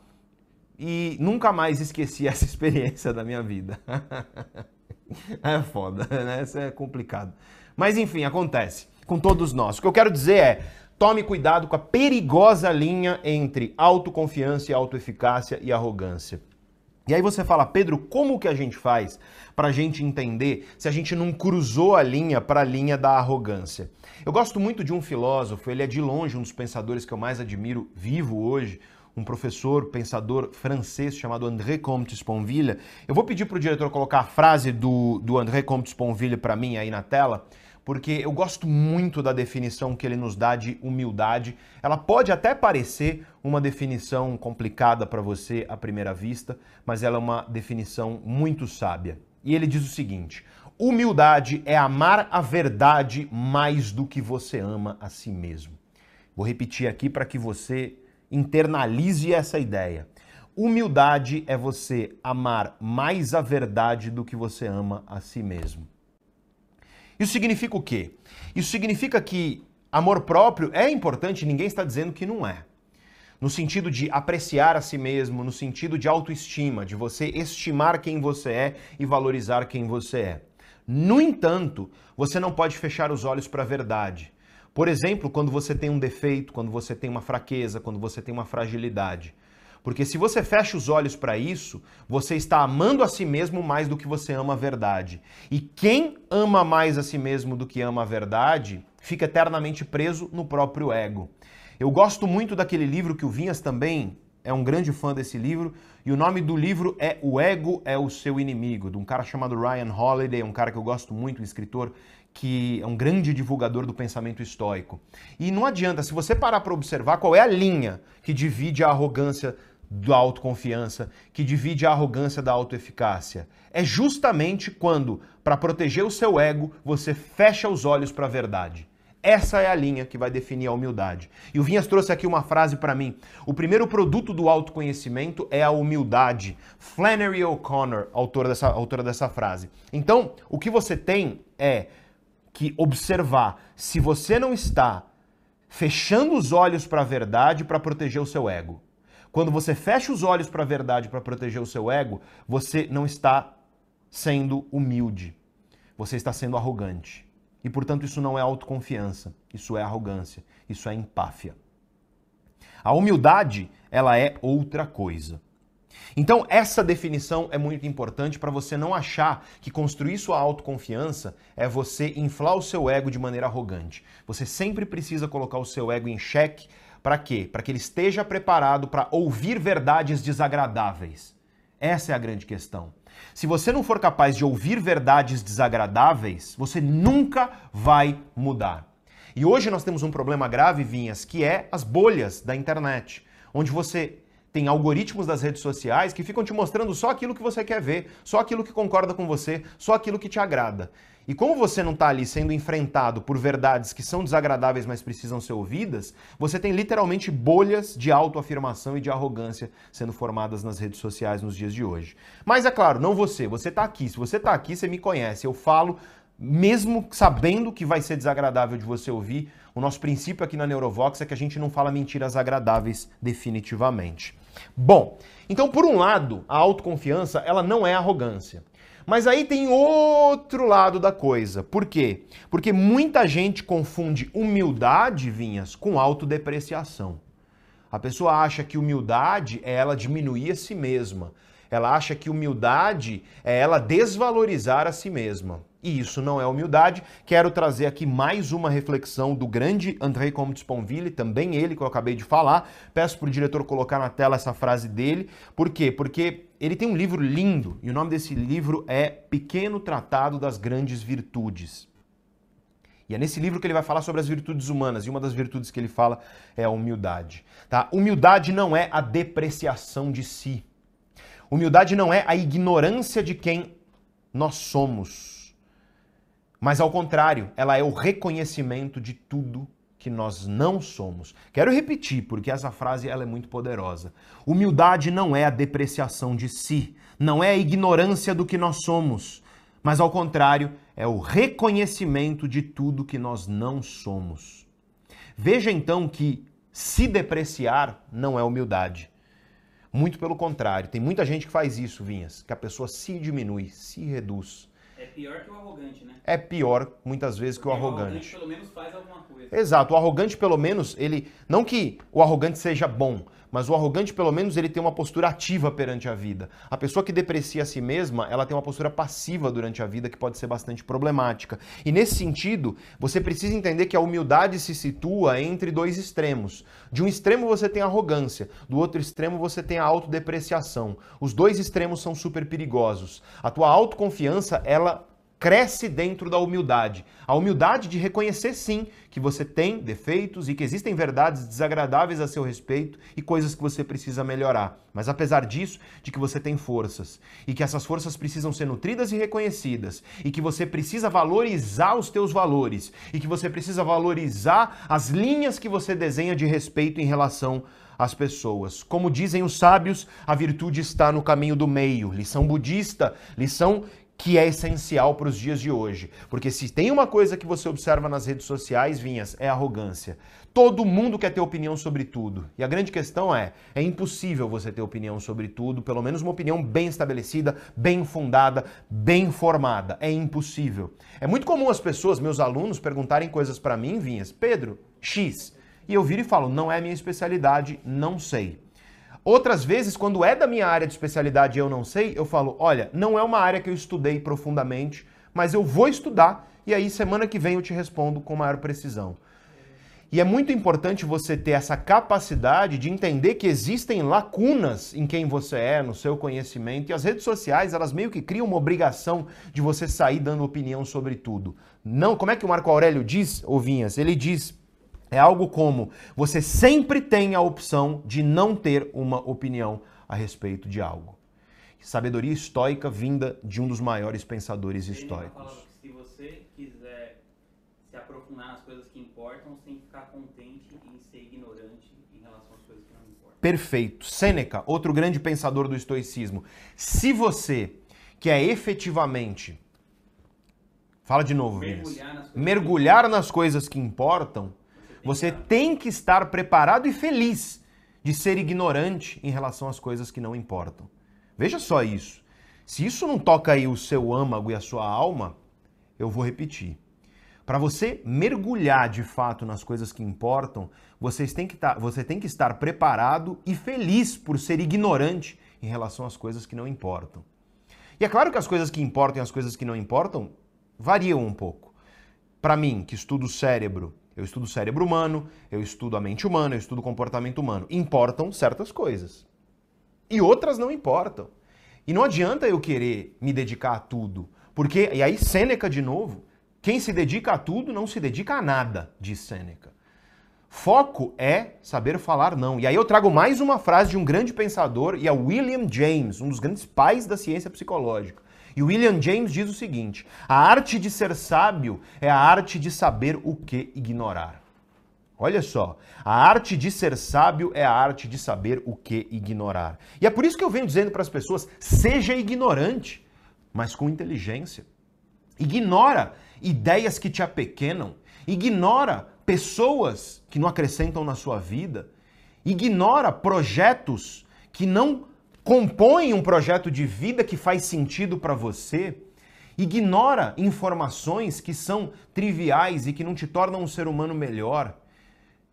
Speaker 1: E nunca mais esqueci essa experiência da minha vida. é foda, né? Isso é complicado. Mas enfim, acontece com todos nós. O que eu quero dizer é, Tome cuidado com a perigosa linha entre autoconfiança autoeficácia e arrogância. E aí você fala, Pedro, como que a gente faz para a gente entender se a gente não cruzou a linha para a linha da arrogância? Eu gosto muito de um filósofo, ele é de longe um dos pensadores que eu mais admiro vivo hoje, um professor, pensador francês chamado André Comte Sponville. Eu vou pedir para o diretor colocar a frase do, do André Comte Sponville para mim aí na tela porque eu gosto muito da definição que ele nos dá de humildade. Ela pode até parecer uma definição complicada para você à primeira vista, mas ela é uma definição muito sábia. E ele diz o seguinte: humildade é amar a verdade mais do que você ama a si mesmo. Vou repetir aqui para que você internalize essa ideia. Humildade é você amar mais a verdade do que você ama a si mesmo. Isso significa o quê? Isso significa que amor próprio é importante, ninguém está dizendo que não é. No sentido de apreciar a si mesmo, no sentido de autoestima, de você estimar quem você é e valorizar quem você é. No entanto, você não pode fechar os olhos para a verdade. Por exemplo, quando você tem um defeito, quando você tem uma fraqueza, quando você tem uma fragilidade. Porque se você fecha os olhos para isso, você está amando a si mesmo mais do que você ama a verdade. E quem ama mais a si mesmo do que ama a verdade, fica eternamente preso no próprio ego. Eu gosto muito daquele livro que o Vinhas também é um grande fã desse livro, e o nome do livro é O Ego é o Seu Inimigo, de um cara chamado Ryan Holiday, um cara que eu gosto muito, um escritor que é um grande divulgador do pensamento estoico. E não adianta, se você parar para observar qual é a linha que divide a arrogância da autoconfiança, que divide a arrogância da autoeficácia. É justamente quando, para proteger o seu ego, você fecha os olhos para a verdade. Essa é a linha que vai definir a humildade. E o Vinhas trouxe aqui uma frase para mim. O primeiro produto do autoconhecimento é a humildade. Flannery O'Connor, autora dessa, autora dessa frase. Então, o que você tem é que observar se você não está fechando os olhos para a verdade para proteger o seu ego. Quando você fecha os olhos para a verdade para proteger o seu ego, você não está sendo humilde. Você está sendo arrogante. E, portanto, isso não é autoconfiança, isso é arrogância, isso é empáfia. A humildade, ela é outra coisa. Então, essa definição é muito importante para você não achar que construir sua autoconfiança é você inflar o seu ego de maneira arrogante. Você sempre precisa colocar o seu ego em xeque para quê? Para que ele esteja preparado para ouvir verdades desagradáveis. Essa é a grande questão. Se você não for capaz de ouvir verdades desagradáveis, você nunca vai mudar. E hoje nós temos um problema grave, Vinhas, que é as bolhas da internet, onde você tem algoritmos das redes sociais que ficam te mostrando só aquilo que você quer ver, só aquilo que concorda com você, só aquilo que te agrada. E como você não está ali sendo enfrentado por verdades que são desagradáveis, mas precisam ser ouvidas, você tem literalmente bolhas de autoafirmação e de arrogância sendo formadas nas redes sociais nos dias de hoje. Mas é claro, não você, você está aqui. Se você está aqui, você me conhece. Eu falo mesmo sabendo que vai ser desagradável de você ouvir, o nosso princípio aqui na Neurovox é que a gente não fala mentiras agradáveis definitivamente. Bom, então por um lado, a autoconfiança, ela não é arrogância. Mas aí tem outro lado da coisa. Por quê? Porque muita gente confunde humildade, Vinhas, com autodepreciação. A pessoa acha que humildade é ela diminuir a si mesma. Ela acha que humildade é ela desvalorizar a si mesma. E isso não é humildade. Quero trazer aqui mais uma reflexão do grande André Comte Sponville, também ele que eu acabei de falar. Peço para o diretor colocar na tela essa frase dele. Por quê? Porque ele tem um livro lindo e o nome desse livro é Pequeno Tratado das Grandes Virtudes. E é nesse livro que ele vai falar sobre as virtudes humanas, e uma das virtudes que ele fala é a humildade. Tá? Humildade não é a depreciação de si. Humildade não é a ignorância de quem nós somos. Mas ao contrário, ela é o reconhecimento de tudo que nós não somos. Quero repetir, porque essa frase ela é muito poderosa. Humildade não é a depreciação de si, não é a ignorância do que nós somos, mas ao contrário, é o reconhecimento de tudo que nós não somos. Veja então que se depreciar não é humildade. Muito pelo contrário, tem muita gente que faz isso, Vinhas, que a pessoa se diminui, se reduz.
Speaker 2: É pior que o arrogante, né?
Speaker 1: É pior, muitas vezes, que o
Speaker 2: Porque
Speaker 1: arrogante.
Speaker 2: O arrogante pelo menos faz alguma coisa.
Speaker 1: Exato, o arrogante pelo menos, ele. Não que o arrogante seja bom, mas o arrogante pelo menos ele tem uma postura ativa perante a vida. A pessoa que deprecia a si mesma, ela tem uma postura passiva durante a vida que pode ser bastante problemática. E nesse sentido, você precisa entender que a humildade se situa entre dois extremos. De um extremo você tem a arrogância, do outro extremo você tem a autodepreciação. Os dois extremos são super perigosos. A tua autoconfiança, ela cresce dentro da humildade. A humildade de reconhecer sim que você tem defeitos e que existem verdades desagradáveis a seu respeito e coisas que você precisa melhorar. Mas apesar disso, de que você tem forças e que essas forças precisam ser nutridas e reconhecidas e que você precisa valorizar os teus valores e que você precisa valorizar as linhas que você desenha de respeito em relação às pessoas. Como dizem os sábios, a virtude está no caminho do meio. Lição budista, lição que é essencial para os dias de hoje. Porque se tem uma coisa que você observa nas redes sociais, Vinhas, é arrogância. Todo mundo quer ter opinião sobre tudo. E a grande questão é: é impossível você ter opinião sobre tudo, pelo menos uma opinião bem estabelecida, bem fundada, bem formada. É impossível. É muito comum as pessoas, meus alunos, perguntarem coisas para mim, Vinhas, Pedro, X. E eu viro e falo: não é minha especialidade, não sei. Outras vezes, quando é da minha área de especialidade e eu não sei, eu falo: olha, não é uma área que eu estudei profundamente, mas eu vou estudar e aí semana que vem eu te respondo com maior precisão. E é muito importante você ter essa capacidade de entender que existem lacunas em quem você é, no seu conhecimento, e as redes sociais, elas meio que criam uma obrigação de você sair dando opinião sobre tudo. Não, como é que o Marco Aurélio diz, Ovinhas? Ele diz é algo como você sempre tem a opção de não ter uma opinião a respeito de algo. Sabedoria estoica vinda de um dos maiores pensadores estoicos.
Speaker 2: se você quiser se aprofundar nas coisas que importam, você tem que ficar contente em ser ignorante em relação às coisas que não importam.
Speaker 1: Perfeito. Sêneca, outro grande pensador do estoicismo. Se você quer efetivamente. Fala de novo, Vinícius.
Speaker 2: Mergulhar nas coisas
Speaker 1: Mergulhar nas coisas que importam, você tem que estar preparado e feliz de ser ignorante em relação às coisas que não importam. Veja só isso. Se isso não toca aí o seu âmago e a sua alma, eu vou repetir. Para você mergulhar de fato nas coisas que importam, vocês têm que tá, você tem que estar preparado e feliz por ser ignorante em relação às coisas que não importam. E é claro que as coisas que importam e as coisas que não importam variam um pouco. Para mim, que estudo o cérebro, eu estudo o cérebro humano, eu estudo a mente humana, eu estudo o comportamento humano. Importam certas coisas. E outras não importam. E não adianta eu querer me dedicar a tudo. Porque, e aí Sêneca de novo, quem se dedica a tudo não se dedica a nada, diz Sêneca. Foco é saber falar não. E aí eu trago mais uma frase de um grande pensador, e é William James, um dos grandes pais da ciência psicológica. E William James diz o seguinte: a arte de ser sábio é a arte de saber o que ignorar. Olha só, a arte de ser sábio é a arte de saber o que ignorar. E é por isso que eu venho dizendo para as pessoas: seja ignorante, mas com inteligência. Ignora ideias que te apequenam, ignora pessoas que não acrescentam na sua vida, ignora projetos que não compõem um projeto de vida que faz sentido para você. Ignora informações que são triviais e que não te tornam um ser humano melhor.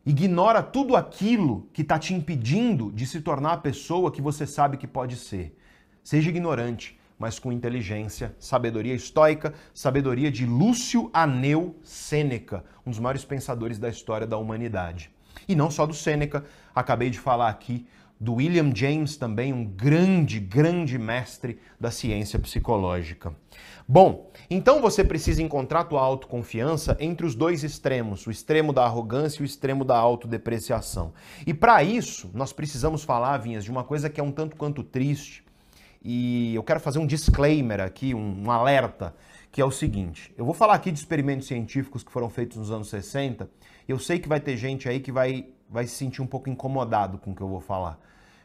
Speaker 1: Ignora tudo aquilo que está te impedindo de se tornar a pessoa que você sabe que pode ser. Seja ignorante, mas com inteligência, sabedoria estoica, sabedoria de Lúcio Aneu Sêneca, um dos maiores pensadores da história da humanidade. E não só do Sêneca, acabei de falar aqui do William James, também um grande, grande mestre da ciência psicológica. Bom, então você precisa encontrar a tua autoconfiança entre os dois extremos, o extremo da arrogância e o extremo da autodepreciação. E para isso, nós precisamos falar, Vinhas, de uma coisa que é um tanto quanto triste. E eu quero fazer um disclaimer aqui, um, um alerta, que é o seguinte: eu vou falar aqui de experimentos científicos que foram feitos nos anos 60. Eu sei que vai ter gente aí que vai, vai se sentir um pouco incomodado com o que eu vou falar.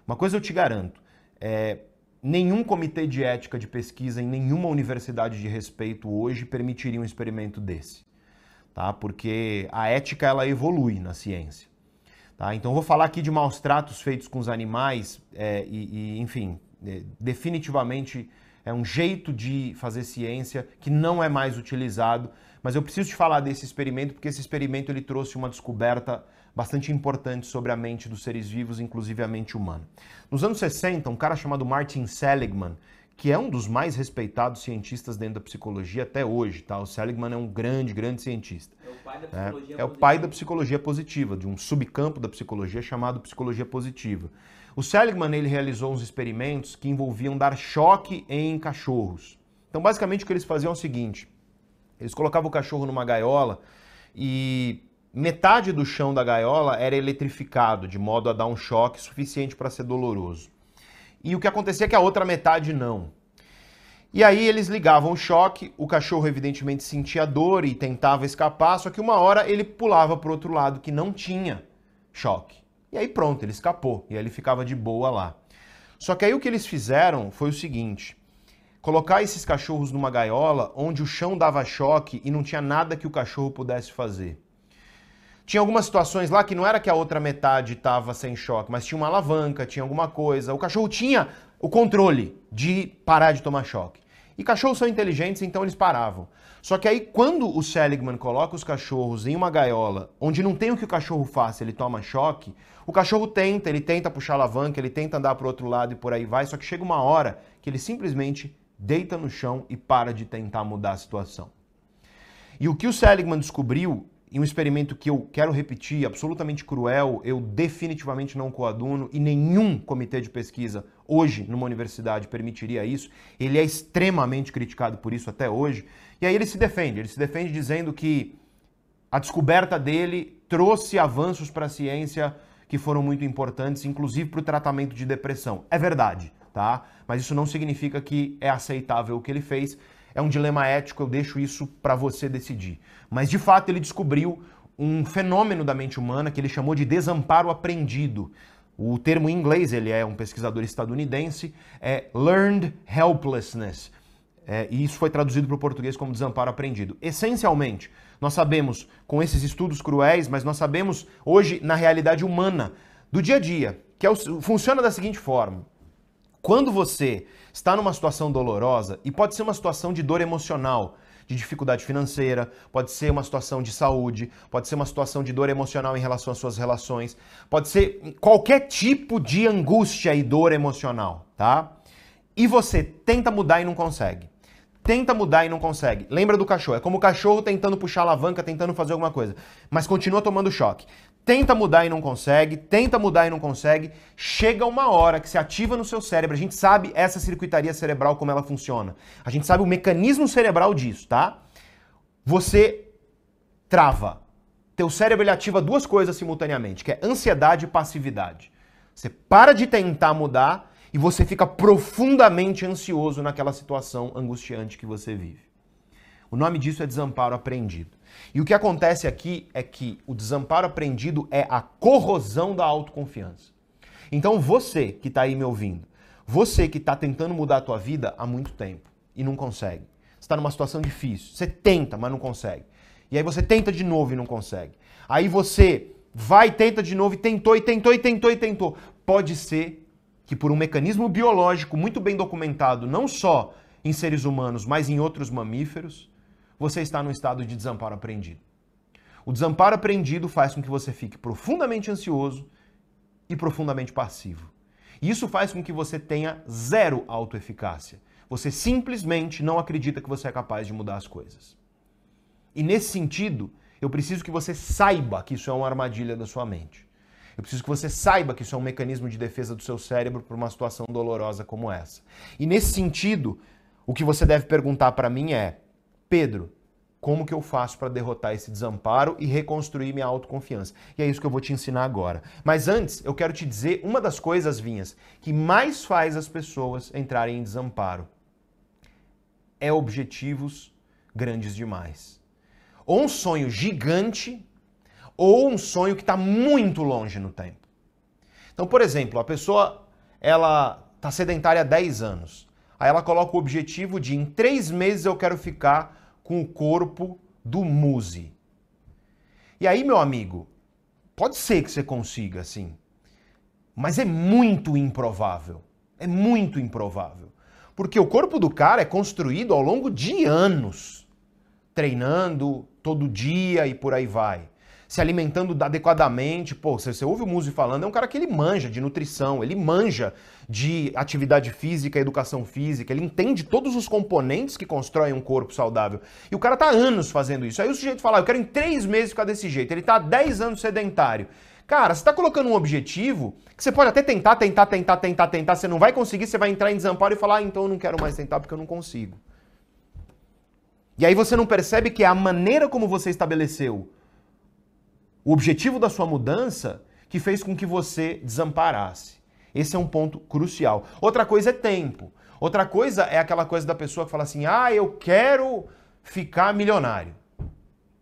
Speaker 1: Uma coisa eu te garanto, é, nenhum comitê de ética de pesquisa em nenhuma universidade de respeito hoje permitiria um experimento desse, tá? Porque a ética ela evolui na ciência, tá? Então vou falar aqui de maus tratos feitos com os animais é, e, e, enfim, é, definitivamente é um jeito de fazer ciência que não é mais utilizado, mas eu preciso te falar desse experimento porque esse experimento ele trouxe uma descoberta bastante importante sobre a mente dos seres vivos, inclusive a mente humana. Nos anos 60, um cara chamado Martin Seligman, que é um dos mais respeitados cientistas dentro da psicologia até hoje, tá? O Seligman é um grande, grande cientista.
Speaker 2: É o pai da psicologia
Speaker 1: é, é o pai da psicologia positiva, de um subcampo da psicologia chamado psicologia positiva. O Seligman ele realizou uns experimentos que envolviam dar choque em cachorros. Então, basicamente, o que eles faziam é o seguinte: eles colocavam o cachorro numa gaiola e metade do chão da gaiola era eletrificado, de modo a dar um choque suficiente para ser doloroso. E o que acontecia é que a outra metade não. E aí eles ligavam o choque, o cachorro evidentemente sentia dor e tentava escapar, só que uma hora ele pulava para o outro lado que não tinha choque. E aí pronto, ele escapou e aí ele ficava de boa lá. Só que aí o que eles fizeram foi o seguinte: colocar esses cachorros numa gaiola onde o chão dava choque e não tinha nada que o cachorro pudesse fazer. Tinha algumas situações lá que não era que a outra metade estava sem choque, mas tinha uma alavanca, tinha alguma coisa. O cachorro tinha o controle de parar de tomar choque. E cachorros são inteligentes, então eles paravam. Só que aí, quando o Seligman coloca os cachorros em uma gaiola, onde não tem o que o cachorro faça, ele toma choque, o cachorro tenta, ele tenta puxar a alavanca, ele tenta andar para o outro lado e por aí vai, só que chega uma hora que ele simplesmente deita no chão e para de tentar mudar a situação. E o que o Seligman descobriu em um experimento que eu quero repetir, absolutamente cruel, eu definitivamente não coaduno e nenhum comitê de pesquisa hoje numa universidade permitiria isso. Ele é extremamente criticado por isso até hoje. E aí ele se defende, ele se defende dizendo que a descoberta dele trouxe avanços para a ciência que foram muito importantes, inclusive para o tratamento de depressão. É verdade, tá? Mas isso não significa que é aceitável o que ele fez é um dilema ético, eu deixo isso para você decidir. Mas de fato ele descobriu um fenômeno da mente humana que ele chamou de desamparo aprendido. O termo em inglês, ele é um pesquisador estadunidense, é learned helplessness. É, e isso foi traduzido para o português como desamparo aprendido. Essencialmente, nós sabemos, com esses estudos cruéis, mas nós sabemos hoje na realidade humana, do dia a dia, que é o, funciona da seguinte forma. Quando você está numa situação dolorosa, e pode ser uma situação de dor emocional, de dificuldade financeira, pode ser uma situação de saúde, pode ser uma situação de dor emocional em relação às suas relações, pode ser qualquer tipo de angústia e dor emocional, tá? E você tenta mudar e não consegue. Tenta mudar e não consegue. Lembra do cachorro? É como o cachorro tentando puxar a alavanca, tentando fazer alguma coisa, mas continua tomando choque tenta mudar e não consegue, tenta mudar e não consegue, chega uma hora que se ativa no seu cérebro, a gente sabe essa circuitaria cerebral como ela funciona. A gente sabe o mecanismo cerebral disso, tá? Você trava. Teu cérebro ele ativa duas coisas simultaneamente, que é ansiedade e passividade. Você para de tentar mudar e você fica profundamente ansioso naquela situação angustiante que você vive. O nome disso é desamparo aprendido. E o que acontece aqui é que o desamparo aprendido é a corrosão da autoconfiança. Então você que está aí me ouvindo, você que está tentando mudar a tua vida há muito tempo e não consegue, está numa situação difícil, você tenta, mas não consegue. E aí você tenta de novo e não consegue. Aí você vai, tenta de novo e tentou e tentou e tentou e tentou. Pode ser que por um mecanismo biológico muito bem documentado, não só em seres humanos, mas em outros mamíferos, você está no estado de desamparo aprendido. O desamparo aprendido faz com que você fique profundamente ansioso e profundamente passivo. Isso faz com que você tenha zero autoeficácia. Você simplesmente não acredita que você é capaz de mudar as coisas. E nesse sentido, eu preciso que você saiba que isso é uma armadilha da sua mente. Eu preciso que você saiba que isso é um mecanismo de defesa do seu cérebro para uma situação dolorosa como essa. E nesse sentido, o que você deve perguntar para mim é: Pedro, como que eu faço para derrotar esse desamparo e reconstruir minha autoconfiança? E é isso que eu vou te ensinar agora. Mas antes, eu quero te dizer uma das coisas, Vinhas, que mais faz as pessoas entrarem em desamparo. É objetivos grandes demais. Ou um sonho gigante, ou um sonho que está muito longe no tempo. Então, por exemplo, a pessoa ela está sedentária há 10 anos. Aí ela coloca o objetivo de em três meses eu quero ficar com o corpo do Muse. E aí, meu amigo, pode ser que você consiga, sim. Mas é muito improvável. É muito improvável. Porque o corpo do cara é construído ao longo de anos, treinando todo dia e por aí vai se alimentando adequadamente. Pô, você, você ouve o Muzi falando, é um cara que ele manja de nutrição, ele manja de atividade física, educação física, ele entende todos os componentes que constroem um corpo saudável. E o cara tá anos fazendo isso. Aí o sujeito fala, ah, eu quero em três meses ficar desse jeito. Ele tá há 10 anos sedentário. Cara, você está colocando um objetivo que você pode até tentar, tentar, tentar, tentar, tentar, você não vai conseguir, você vai entrar em desamparo e falar, ah, então eu não quero mais tentar porque eu não consigo. E aí você não percebe que é a maneira como você estabeleceu o objetivo da sua mudança que fez com que você desamparasse. Esse é um ponto crucial. Outra coisa é tempo. Outra coisa é aquela coisa da pessoa que fala assim: ah, eu quero ficar milionário.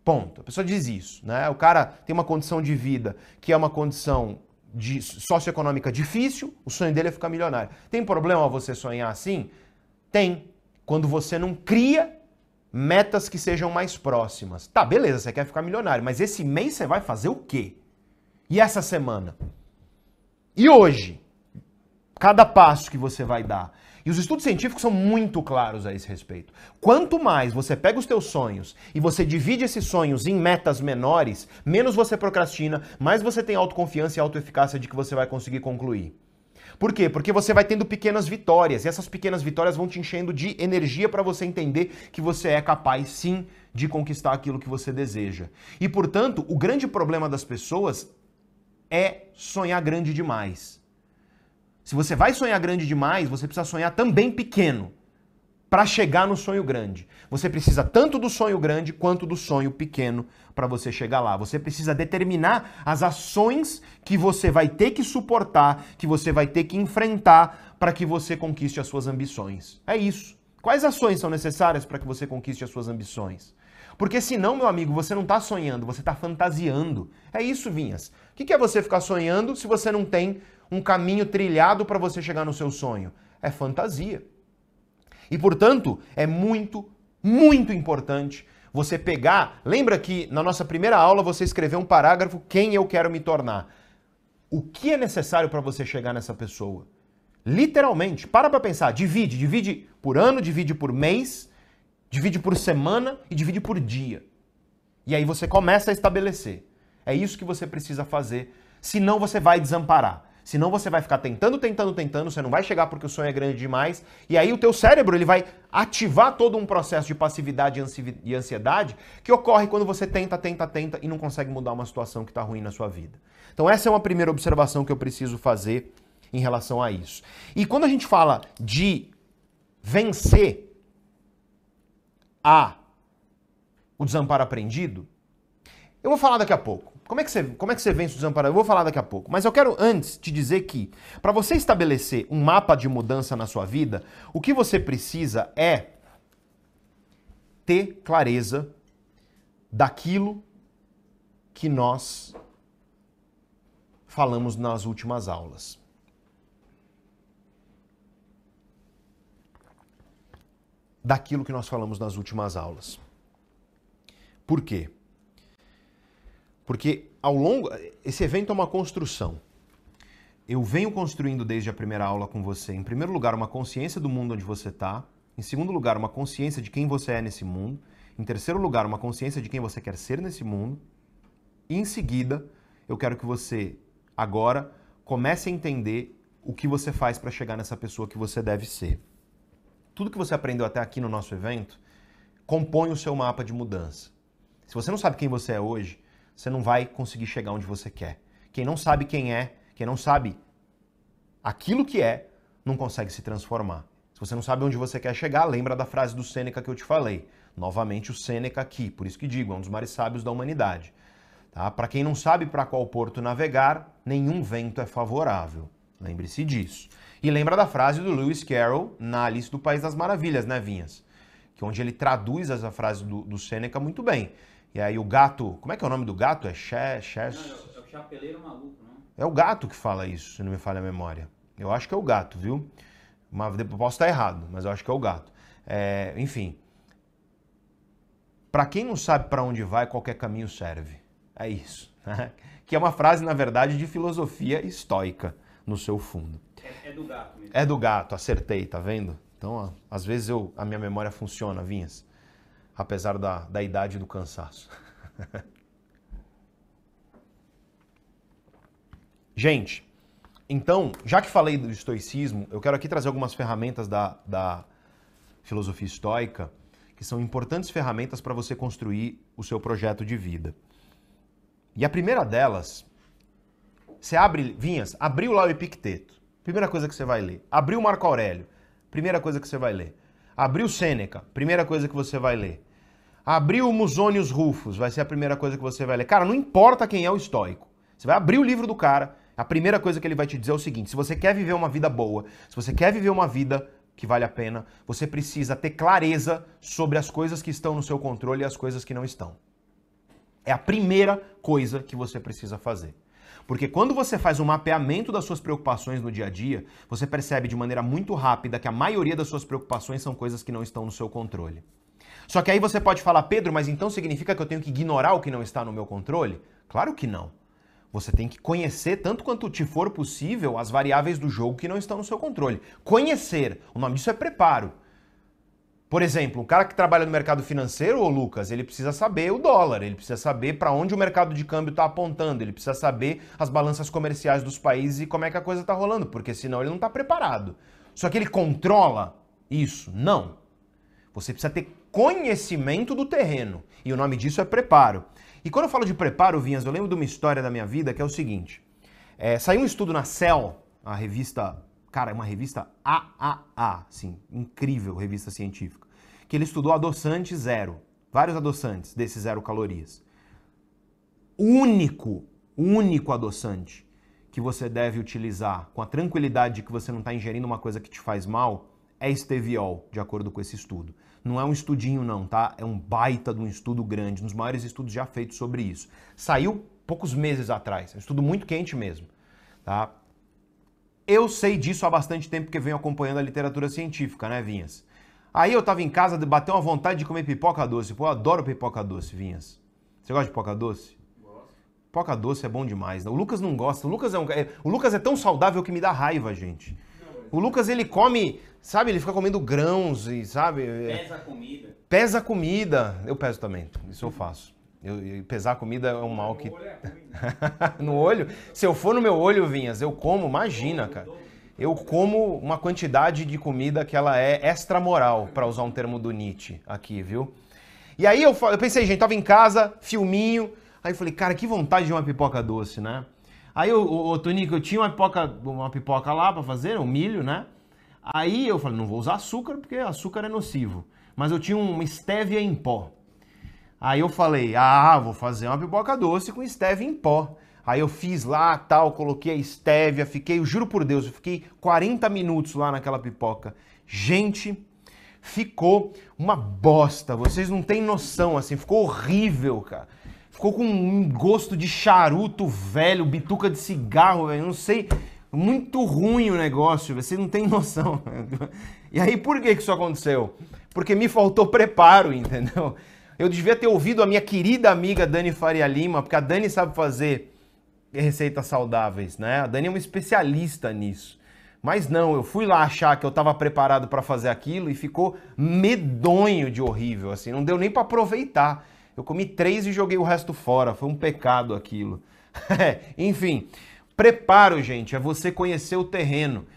Speaker 1: Ponto. A pessoa diz isso, né? O cara tem uma condição de vida que é uma condição de socioeconômica difícil, o sonho dele é ficar milionário. Tem problema você sonhar assim? Tem. Quando você não cria metas que sejam mais próximas. Tá, beleza, você quer ficar milionário, mas esse mês você vai fazer o quê? E essa semana? E hoje? Cada passo que você vai dar. E os estudos científicos são muito claros a esse respeito. Quanto mais você pega os teus sonhos e você divide esses sonhos em metas menores, menos você procrastina, mais você tem autoconfiança e autoeficácia de que você vai conseguir concluir. Por quê? Porque você vai tendo pequenas vitórias e essas pequenas vitórias vão te enchendo de energia para você entender que você é capaz sim de conquistar aquilo que você deseja. E portanto, o grande problema das pessoas é sonhar grande demais. Se você vai sonhar grande demais, você precisa sonhar também pequeno para chegar no sonho grande. Você precisa tanto do sonho grande quanto do sonho pequeno para você chegar lá. Você precisa determinar as ações que você vai ter que suportar, que você vai ter que enfrentar para que você conquiste as suas ambições. É isso. Quais ações são necessárias para que você conquiste as suas ambições? Porque senão, meu amigo, você não está sonhando, você está fantasiando. É isso, Vinhas. O que é você ficar sonhando se você não tem um caminho trilhado para você chegar no seu sonho? É fantasia. E, portanto, é muito, muito importante você pegar. Lembra que na nossa primeira aula você escreveu um parágrafo: quem eu quero me tornar? O que é necessário para você chegar nessa pessoa? Literalmente, para para pensar, divide, divide por ano, divide por mês, divide por semana e divide por dia. E aí você começa a estabelecer. É isso que você precisa fazer, senão você vai desamparar. Senão você vai ficar tentando, tentando, tentando, você não vai chegar porque o sonho é grande demais. E aí o teu cérebro ele vai ativar todo um processo de passividade e ansiedade que ocorre quando você tenta, tenta, tenta e não consegue mudar uma situação que está ruim na sua vida. Então essa é uma primeira observação que eu preciso fazer em relação a isso. E quando a gente fala de vencer a o desamparo aprendido, eu vou falar daqui a pouco. Como é que você, como é que você vence o desamparado? Eu vou falar daqui a pouco. Mas eu quero antes te dizer que, para você estabelecer um mapa de mudança na sua vida, o que você precisa é ter clareza daquilo que nós falamos nas últimas aulas. Daquilo que nós falamos nas últimas aulas. Por quê? Porque ao longo. Esse evento é uma construção. Eu venho construindo desde a primeira aula com você, em primeiro lugar, uma consciência do mundo onde você está. Em segundo lugar, uma consciência de quem você é nesse mundo. Em terceiro lugar, uma consciência de quem você quer ser nesse mundo. E em seguida, eu quero que você agora comece a entender o que você faz para chegar nessa pessoa que você deve ser. Tudo que você aprendeu até aqui no nosso evento compõe o seu mapa de mudança. Se você não sabe quem você é hoje, você não vai conseguir chegar onde você quer. Quem não sabe quem é, quem não sabe aquilo que é, não consegue se transformar. Se você não sabe onde você quer chegar, lembra da frase do Sêneca que eu te falei. Novamente o Sêneca aqui, por isso que digo, é um dos mais sábios da humanidade. Tá? Para quem não sabe para qual porto navegar, nenhum vento é favorável. Lembre-se disso. E lembra da frase do Lewis Carroll na Alice do País das Maravilhas, né, Vinhas? Que onde ele traduz essa frase do, do Sêneca muito bem. E aí o gato, como é que é o nome do gato? É Che, che...
Speaker 2: Não, é o chapeleiro maluco, não?
Speaker 1: É o gato que fala isso, se não me falha a memória. Eu acho que é o gato, viu? Mas posso estar errado, mas eu acho que é o gato. É, enfim. Para quem não sabe para onde vai, qualquer caminho serve. É isso. Né? Que é uma frase, na verdade, de filosofia estoica no seu fundo.
Speaker 2: É, é do gato mesmo.
Speaker 1: É do gato, acertei, tá vendo? Então, ó, às vezes eu, a minha memória funciona, Vinhas. Apesar da, da idade e do cansaço. Gente, então, já que falei do estoicismo, eu quero aqui trazer algumas ferramentas da, da filosofia estoica que são importantes ferramentas para você construir o seu projeto de vida. E a primeira delas, você abre, Vinhas, abriu lá o Epicteto, primeira coisa que você vai ler. Abriu Marco Aurélio, primeira coisa que você vai ler. Abriu Sêneca, primeira coisa que você vai ler. Abriu Musonius Rufus, vai ser a primeira coisa que você vai ler. Cara, não importa quem é o estoico. Você vai abrir o livro do cara, a primeira coisa que ele vai te dizer é o seguinte: se você quer viver uma vida boa, se você quer viver uma vida que vale a pena, você precisa ter clareza sobre as coisas que estão no seu controle e as coisas que não estão. É a primeira coisa que você precisa fazer. Porque quando você faz um mapeamento das suas preocupações no dia a dia, você percebe de maneira muito rápida que a maioria das suas preocupações são coisas que não estão no seu controle. Só que aí você pode falar, Pedro, mas então significa que eu tenho que ignorar o que não está no meu controle? Claro que não. Você tem que conhecer, tanto quanto te for possível, as variáveis do jogo que não estão no seu controle. Conhecer. O nome disso é preparo. Por exemplo, um cara que trabalha no mercado financeiro, ô Lucas, ele precisa saber o dólar, ele precisa saber para onde o mercado de câmbio está apontando, ele precisa saber as balanças comerciais dos países e como é que a coisa está rolando, porque senão ele não está preparado. Só que ele controla isso? Não. Você precisa ter conhecimento do terreno e o nome disso é preparo. E quando eu falo de preparo, Vinhas, eu lembro de uma história da minha vida que é o seguinte: é, saiu um estudo na Cell, a revista Cara, é uma revista AAA, sim, incrível revista científica, que ele estudou adoçante zero, vários adoçantes desses zero calorias. Único, único adoçante que você deve utilizar com a tranquilidade de que você não está ingerindo uma coisa que te faz mal é esteviol, de acordo com esse estudo. Não é um estudinho não, tá? É um baita de um estudo grande, um dos maiores estudos já feitos sobre isso. Saiu poucos meses atrás, é um estudo muito quente mesmo, tá? Eu sei disso há bastante tempo porque venho acompanhando a literatura científica, né, Vinhas? Aí eu tava em casa, bateu uma vontade de comer pipoca doce. Pô, eu adoro pipoca doce, Vinhas. Você gosta de pipoca doce?
Speaker 2: Gosto.
Speaker 1: Pipoca doce é bom demais. Né? O Lucas não gosta. O Lucas é, um, é, o Lucas é tão saudável que me dá raiva, gente. O Lucas, ele come, sabe, ele fica comendo grãos e, sabe...
Speaker 2: É, pesa a comida.
Speaker 1: Pesa a comida. Eu peso também, isso eu faço. Eu, eu, pesar a comida é um mal que. no olho? Se eu for no meu olho, Vinhas, eu como, imagina, cara. Eu como uma quantidade de comida que ela é extramoral, para usar um termo do Nietzsche aqui, viu? E aí eu, eu pensei, gente, tava em casa, filminho. Aí eu falei, cara, que vontade de uma pipoca doce, né? Aí o, o, o Tonico, eu tinha uma pipoca, uma pipoca lá para fazer, um milho, né? Aí eu falei, não vou usar açúcar porque açúcar é nocivo. Mas eu tinha uma estévia em pó. Aí eu falei, ah, vou fazer uma pipoca doce com stevia em pó. Aí eu fiz lá, tal, coloquei a estévia, fiquei, eu juro por Deus, eu fiquei 40 minutos lá naquela pipoca. Gente, ficou uma bosta. Vocês não têm noção, assim, ficou horrível, cara. Ficou com um gosto de charuto velho, bituca de cigarro, velho, não sei. Muito ruim o negócio, vocês não têm noção. E aí por que, que isso aconteceu? Porque me faltou preparo, entendeu? Eu devia ter ouvido a minha querida amiga Dani Faria Lima, porque a Dani sabe fazer receitas saudáveis, né? A Dani é uma especialista nisso. Mas não, eu fui lá achar que eu estava preparado para fazer aquilo e ficou medonho de horrível, assim, não deu nem para aproveitar. Eu comi três e joguei o resto fora, foi um pecado aquilo. Enfim, preparo, gente, é você conhecer o terreno,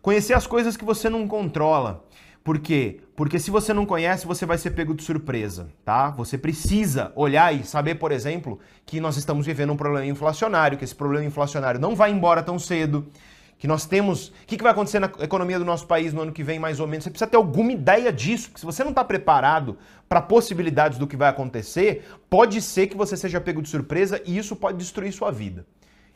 Speaker 1: conhecer as coisas que você não controla. Por quê? Porque se você não conhece, você vai ser pego de surpresa, tá? Você precisa olhar e saber, por exemplo, que nós estamos vivendo um problema inflacionário, que esse problema inflacionário não vai embora tão cedo, que nós temos. O que, vai acontecer na economia do nosso país no ano que vem, mais ou menos? Você precisa ter alguma ideia disso, porque se você não está preparado para possibilidades do que vai acontecer, pode ser que você seja pego de surpresa e isso pode destruir sua vida.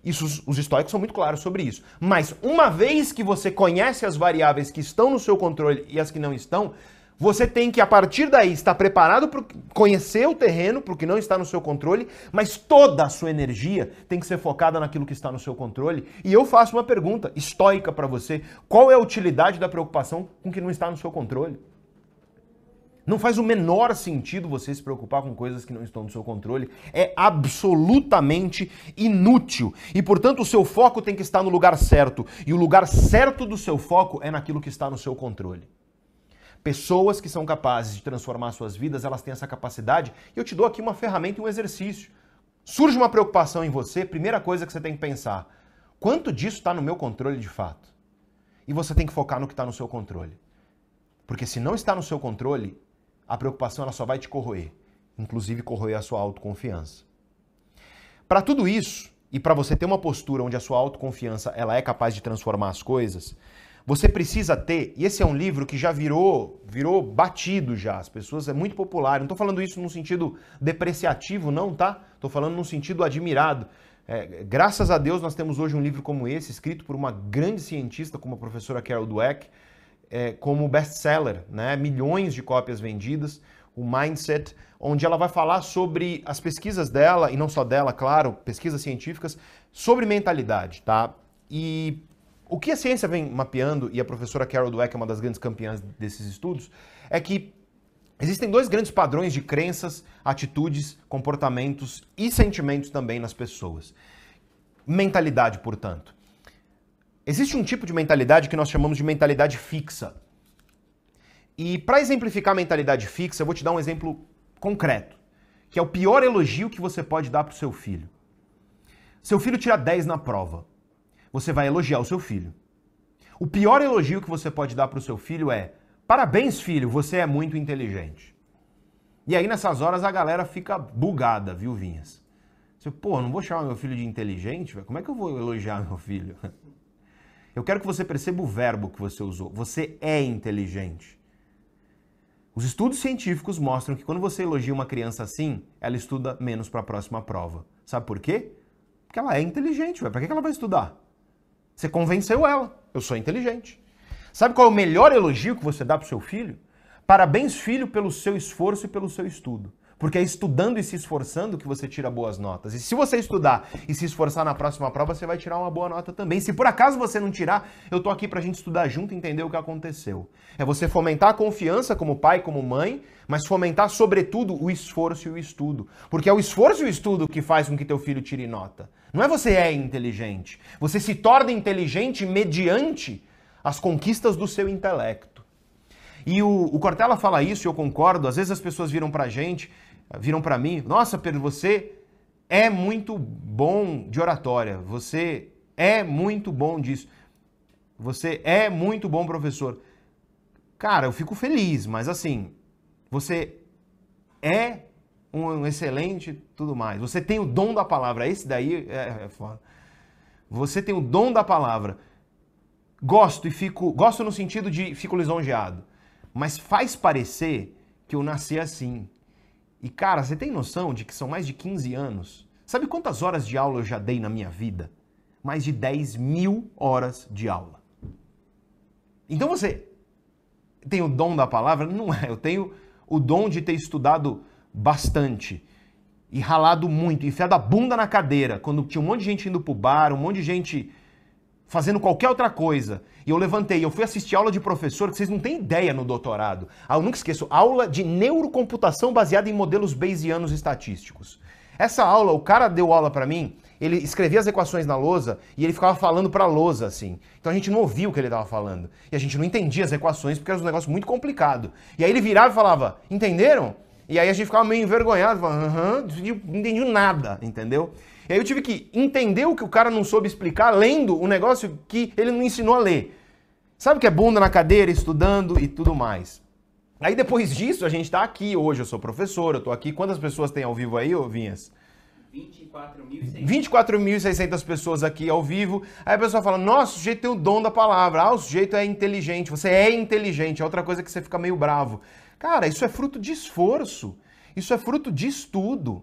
Speaker 1: Isso, os estoicos são muito claros sobre isso. Mas uma vez que você conhece as variáveis que estão no seu controle e as que não estão, você tem que, a partir daí, estar preparado para conhecer o terreno, para o que não está no seu controle, mas toda a sua energia tem que ser focada naquilo que está no seu controle. E eu faço uma pergunta estoica para você: qual é a utilidade da preocupação com o que não está no seu controle? Não faz o menor sentido você se preocupar com coisas que não estão no seu controle. É absolutamente inútil. E, portanto, o seu foco tem que estar no lugar certo. E o lugar certo do seu foco é naquilo que está no seu controle. Pessoas que são capazes de transformar suas vidas, elas têm essa capacidade. E eu te dou aqui uma ferramenta e um exercício. Surge uma preocupação em você, primeira coisa que você tem que pensar: quanto disso está no meu controle de fato? E você tem que focar no que está no seu controle. Porque se não está no seu controle, a preocupação ela só vai te corroer, inclusive corroer a sua autoconfiança. Para tudo isso, e para você ter uma postura onde a sua autoconfiança ela é capaz de transformar as coisas, você precisa ter, e esse é um livro que já virou, virou batido já, as pessoas é muito popular. Não estou falando isso num sentido depreciativo, não, tá? Estou falando num sentido admirado. É, graças a Deus nós temos hoje um livro como esse, escrito por uma grande cientista como a professora Carol Dweck, é, como best-seller, né? milhões de cópias vendidas, o Mindset, onde ela vai falar sobre as pesquisas dela, e não só dela, claro, pesquisas científicas, sobre mentalidade, tá? E o que a ciência vem mapeando, e a professora Carol Dweck é uma das grandes campeãs desses estudos, é que existem dois grandes padrões de crenças, atitudes, comportamentos e sentimentos também nas pessoas. Mentalidade, portanto. Existe um tipo de mentalidade que nós chamamos de mentalidade fixa. E para exemplificar a mentalidade fixa, eu vou te dar um exemplo concreto, que é o pior elogio que você pode dar para o seu filho. Seu filho tira 10 na prova você vai elogiar o seu filho. O pior elogio que você pode dar para o seu filho é: parabéns, filho, você é muito inteligente. E aí nessas horas a galera fica bugada, viu, Vinhas? Você, pô, não vou chamar meu filho de inteligente? Como é que eu vou elogiar meu filho? Eu quero que você perceba o verbo que você usou. Você é inteligente. Os estudos científicos mostram que quando você elogia uma criança assim, ela estuda menos para a próxima prova. Sabe por quê? Porque ela é inteligente, Para que ela vai estudar? Você convenceu ela. Eu sou inteligente. Sabe qual é o melhor elogio que você dá para o seu filho? Parabéns, filho, pelo seu esforço e pelo seu estudo. Porque é estudando e se esforçando que você tira boas notas. E se você estudar e se esforçar na próxima prova, você vai tirar uma boa nota também. Se por acaso você não tirar, eu tô aqui pra gente estudar junto e entender o que aconteceu. É você fomentar a confiança como pai, como mãe, mas fomentar sobretudo o esforço e o estudo. Porque é o esforço e o estudo que faz com que teu filho tire nota. Não é você é inteligente. Você se torna inteligente mediante as conquistas do seu intelecto. E o, o Cortella fala isso e eu concordo. Às vezes as pessoas viram pra gente viram para mim: Nossa, Pedro, você é muito bom de oratória, você é muito bom disso, você é muito bom professor. Cara, eu fico feliz, mas assim, você é um excelente tudo mais. Você tem o dom da palavra. Esse daí é, é foda. Você tem o dom da palavra. Gosto e fico. Gosto no sentido de fico lisonjeado. Mas faz parecer que eu nasci assim. E cara, você tem noção de que são mais de 15 anos? Sabe quantas horas de aula eu já dei na minha vida? Mais de 10 mil horas de aula. Então você tem o dom da palavra? Não é. Eu tenho o dom de ter estudado bastante e ralado muito, enfiado a bunda na cadeira, quando tinha um monte de gente indo pro bar, um monte de gente fazendo qualquer outra coisa. E eu levantei, eu fui assistir aula de professor que vocês não têm ideia no doutorado. Ah, eu nunca esqueço, aula de neurocomputação baseada em modelos bayesianos estatísticos. Essa aula, o cara deu aula para mim, ele escrevia as equações na lousa e ele ficava falando para a lousa assim. Então a gente não ouvia o que ele estava falando. E a gente não entendia as equações porque era um negócio muito complicado. E aí ele virava e falava: "Entenderam?" E aí a gente ficava meio envergonhado, falando, aham, não entendi nada, entendeu? E aí eu tive que entender o que o cara não soube explicar lendo o negócio que ele não ensinou a ler. Sabe o que é bunda na cadeira, estudando e tudo mais. Aí depois disso, a gente tá aqui hoje, eu sou professor, eu tô aqui. Quantas pessoas tem ao vivo aí, ô Vinhas? 24.600 pessoas aqui ao vivo. Aí a pessoa fala: Nossa, o sujeito tem o dom da palavra. Ah, o sujeito é inteligente. Você é inteligente. É outra coisa que você fica meio bravo. Cara, isso é fruto de esforço. Isso é fruto de estudo.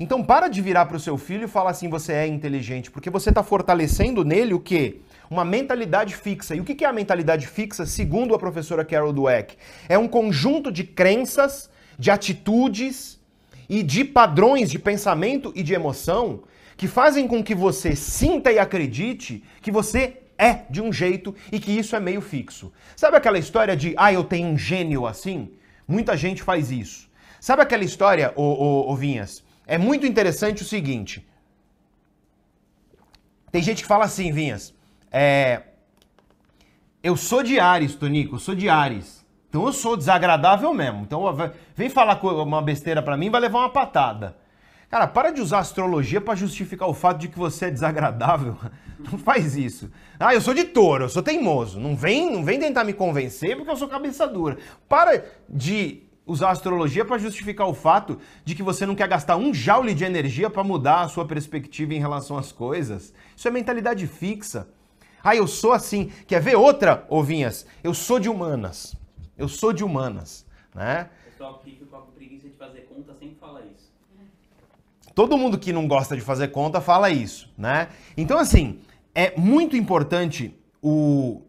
Speaker 1: Então para de virar para o seu filho e falar assim: Você é inteligente. Porque você está fortalecendo nele o quê? Uma mentalidade fixa. E o que é a mentalidade fixa, segundo a professora Carol Dweck? É um conjunto de crenças, de atitudes e de padrões de pensamento e de emoção que fazem com que você sinta e acredite que você é de um jeito e que isso é meio fixo. Sabe aquela história de, ah, eu tenho um gênio assim? Muita gente faz isso. Sabe aquela história, ô, ô, ô Vinhas? É muito interessante o seguinte. Tem gente que fala assim, Vinhas, é, eu sou de Ares, Tonico, eu sou de Ares. Então eu sou desagradável mesmo. Então vem falar uma besteira para mim, vai levar uma patada. Cara, para de usar astrologia para justificar o fato de que você é desagradável. Não faz isso. Ah, eu sou de touro, eu sou teimoso. Não vem, não vem tentar me convencer porque eu sou cabeça dura. Para de usar astrologia para justificar o fato de que você não quer gastar um joule de energia para mudar a sua perspectiva em relação às coisas. Isso é mentalidade fixa. Ah, eu sou assim. Quer ver outra, ovinhas? Eu sou de humanas. Eu sou de humanas, né?
Speaker 2: Pessoal fica com preguiça de fazer conta sempre fala isso.
Speaker 1: Todo mundo que não gosta de fazer conta fala isso, né? Então, assim, é muito importante o,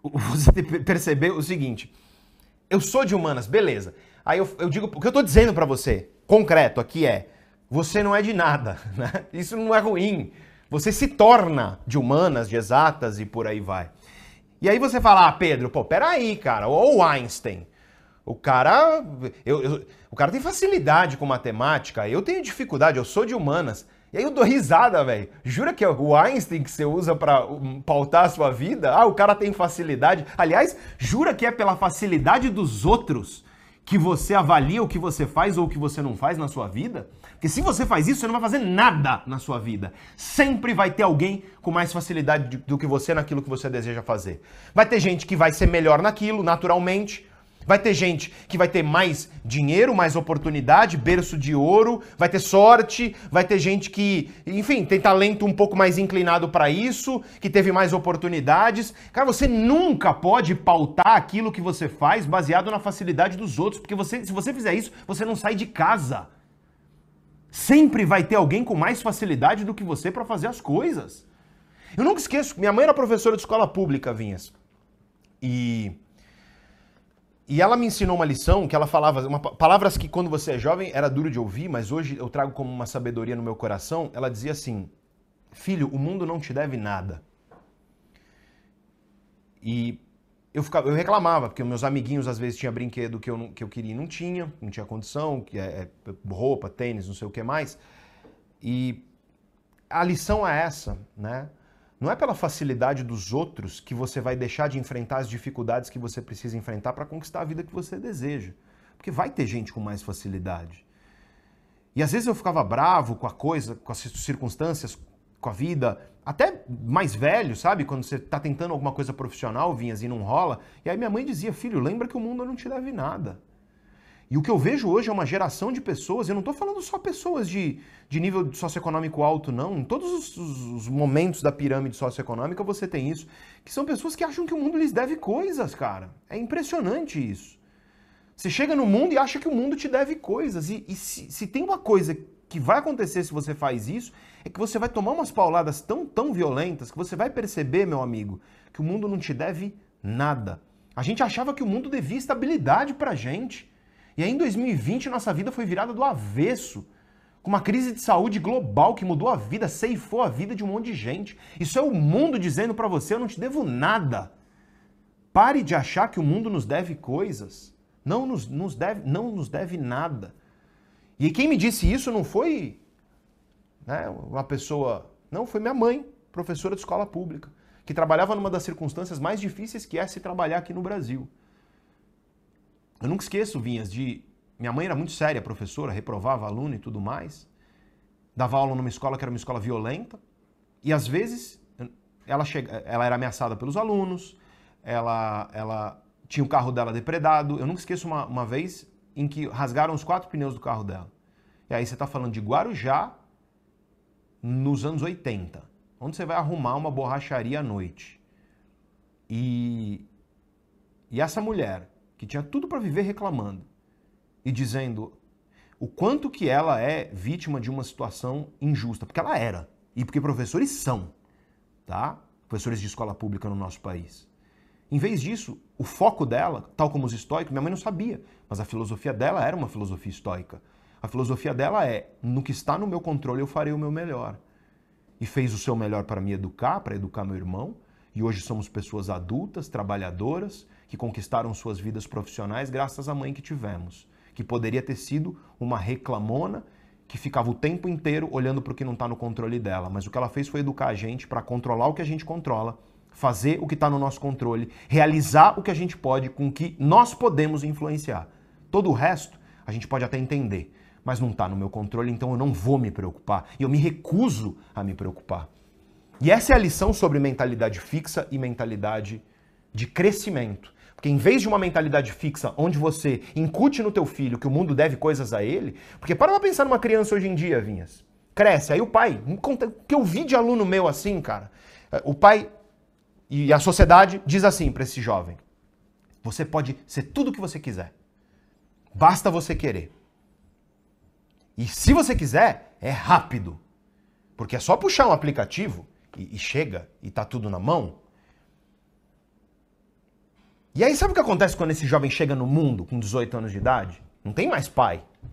Speaker 1: o você perceber o seguinte. Eu sou de humanas, beleza. Aí eu, eu digo, o que eu tô dizendo para você, concreto aqui é, você não é de nada, né? Isso não é ruim. Você se torna de humanas, de exatas e por aí vai. E aí você fala, ah, Pedro, pô, peraí, cara, ou Einstein. O cara, eu, eu, o cara tem facilidade com matemática, eu tenho dificuldade, eu sou de humanas. E aí eu dou risada, velho. Jura que é o Einstein que você usa para pautar a sua vida? Ah, o cara tem facilidade. Aliás, jura que é pela facilidade dos outros que você avalia o que você faz ou o que você não faz na sua vida? Porque se você faz isso, você não vai fazer nada na sua vida. Sempre vai ter alguém com mais facilidade do que você naquilo que você deseja fazer. Vai ter gente que vai ser melhor naquilo, naturalmente. Vai ter gente que vai ter mais dinheiro, mais oportunidade, berço de ouro, vai ter sorte, vai ter gente que, enfim, tem talento um pouco mais inclinado para isso, que teve mais oportunidades. Cara, você nunca pode pautar aquilo que você faz baseado na facilidade dos outros, porque você, se você fizer isso, você não sai de casa. Sempre vai ter alguém com mais facilidade do que você para fazer as coisas. Eu nunca esqueço, minha mãe era professora de escola pública, Vinhas. E e ela me ensinou uma lição que ela falava, uma, palavras que quando você é jovem era duro de ouvir, mas hoje eu trago como uma sabedoria no meu coração. Ela dizia assim: Filho, o mundo não te deve nada. E eu, ficava, eu reclamava, porque meus amiguinhos às vezes tinham brinquedo que eu, que eu queria e não tinha, não tinha condição, que é, é roupa, tênis, não sei o que mais. E a lição é essa, né? Não é pela facilidade dos outros que você vai deixar de enfrentar as dificuldades que você precisa enfrentar para conquistar a vida que você deseja. Porque vai ter gente com mais facilidade. E às vezes eu ficava bravo com a coisa, com as circunstâncias, com a vida, até mais velho, sabe? Quando você está tentando alguma coisa profissional, vinhas e não rola. E aí minha mãe dizia, filho, lembra que o mundo não te deve nada. E o que eu vejo hoje é uma geração de pessoas, eu não estou falando só pessoas de, de nível socioeconômico alto, não. Em todos os, os, os, momentos da pirâmide socioeconômica você tem isso, que são pessoas que acham que o mundo lhes deve coisas, cara. É impressionante isso. Você chega no mundo e acha que o mundo te deve coisas. E, e se, se tem uma coisa que vai acontecer se você faz isso, é que você vai tomar umas pauladas tão, tão violentas que você vai perceber, meu amigo, que o mundo não te deve nada. A gente achava que o mundo devia estabilidade pra gente. E aí em 2020 nossa vida foi virada do avesso. Com uma crise de saúde global que mudou a vida, ceifou a vida de um monte de gente. Isso é o mundo dizendo para você: eu não te devo nada. Pare de achar que o mundo nos deve coisas. Não nos, nos deve, não nos deve nada. E quem me disse isso não foi né, uma pessoa. Não, foi minha mãe, professora de escola pública, que trabalhava numa das circunstâncias mais difíceis que é se trabalhar aqui no Brasil. Eu nunca esqueço, Vinhas, de. Minha mãe era muito séria, professora, reprovava aluno e tudo mais. Dava aula numa escola que era uma escola violenta. E às vezes ela, chega, ela era ameaçada pelos alunos, ela, ela tinha o carro dela depredado. Eu nunca esqueço uma, uma vez em que rasgaram os quatro pneus do carro dela. E aí você está falando de Guarujá nos anos 80, onde você vai arrumar uma borracharia à noite. E, e essa mulher, que tinha tudo para viver reclamando e dizendo o quanto que ela é vítima de uma situação injusta, porque ela era, e porque professores são, tá? Professores de escola pública no nosso país. Em vez disso, o foco dela, tal como os estoicos, minha mãe não sabia, mas a filosofia dela era uma filosofia estoica. A filosofia dela é: no que está no meu controle, eu farei o meu melhor. E fez o seu melhor para me educar, para educar meu irmão. E hoje somos pessoas adultas, trabalhadoras, que conquistaram suas vidas profissionais graças à mãe que tivemos, que poderia ter sido uma reclamona que ficava o tempo inteiro olhando para o que não está no controle dela. Mas o que ela fez foi educar a gente para controlar o que a gente controla fazer o que está no nosso controle, realizar o que a gente pode com o que nós podemos influenciar. Todo o resto a gente pode até entender, mas não está no meu controle, então eu não vou me preocupar. E eu me recuso a me preocupar. E essa é a lição sobre mentalidade fixa e mentalidade de crescimento. Porque em vez de uma mentalidade fixa, onde você incute no teu filho que o mundo deve coisas a ele, porque para pra pensar numa criança hoje em dia, Vinhas, cresce, aí o pai, o que eu vi de aluno meu assim, cara, o pai e a sociedade diz assim para esse jovem: você pode ser tudo o que você quiser. Basta você querer. E se você quiser, é rápido. Porque é só puxar um aplicativo e, e chega e tá tudo na mão. E aí, sabe o que acontece quando esse jovem chega no mundo com 18 anos de idade? Não tem mais pai. O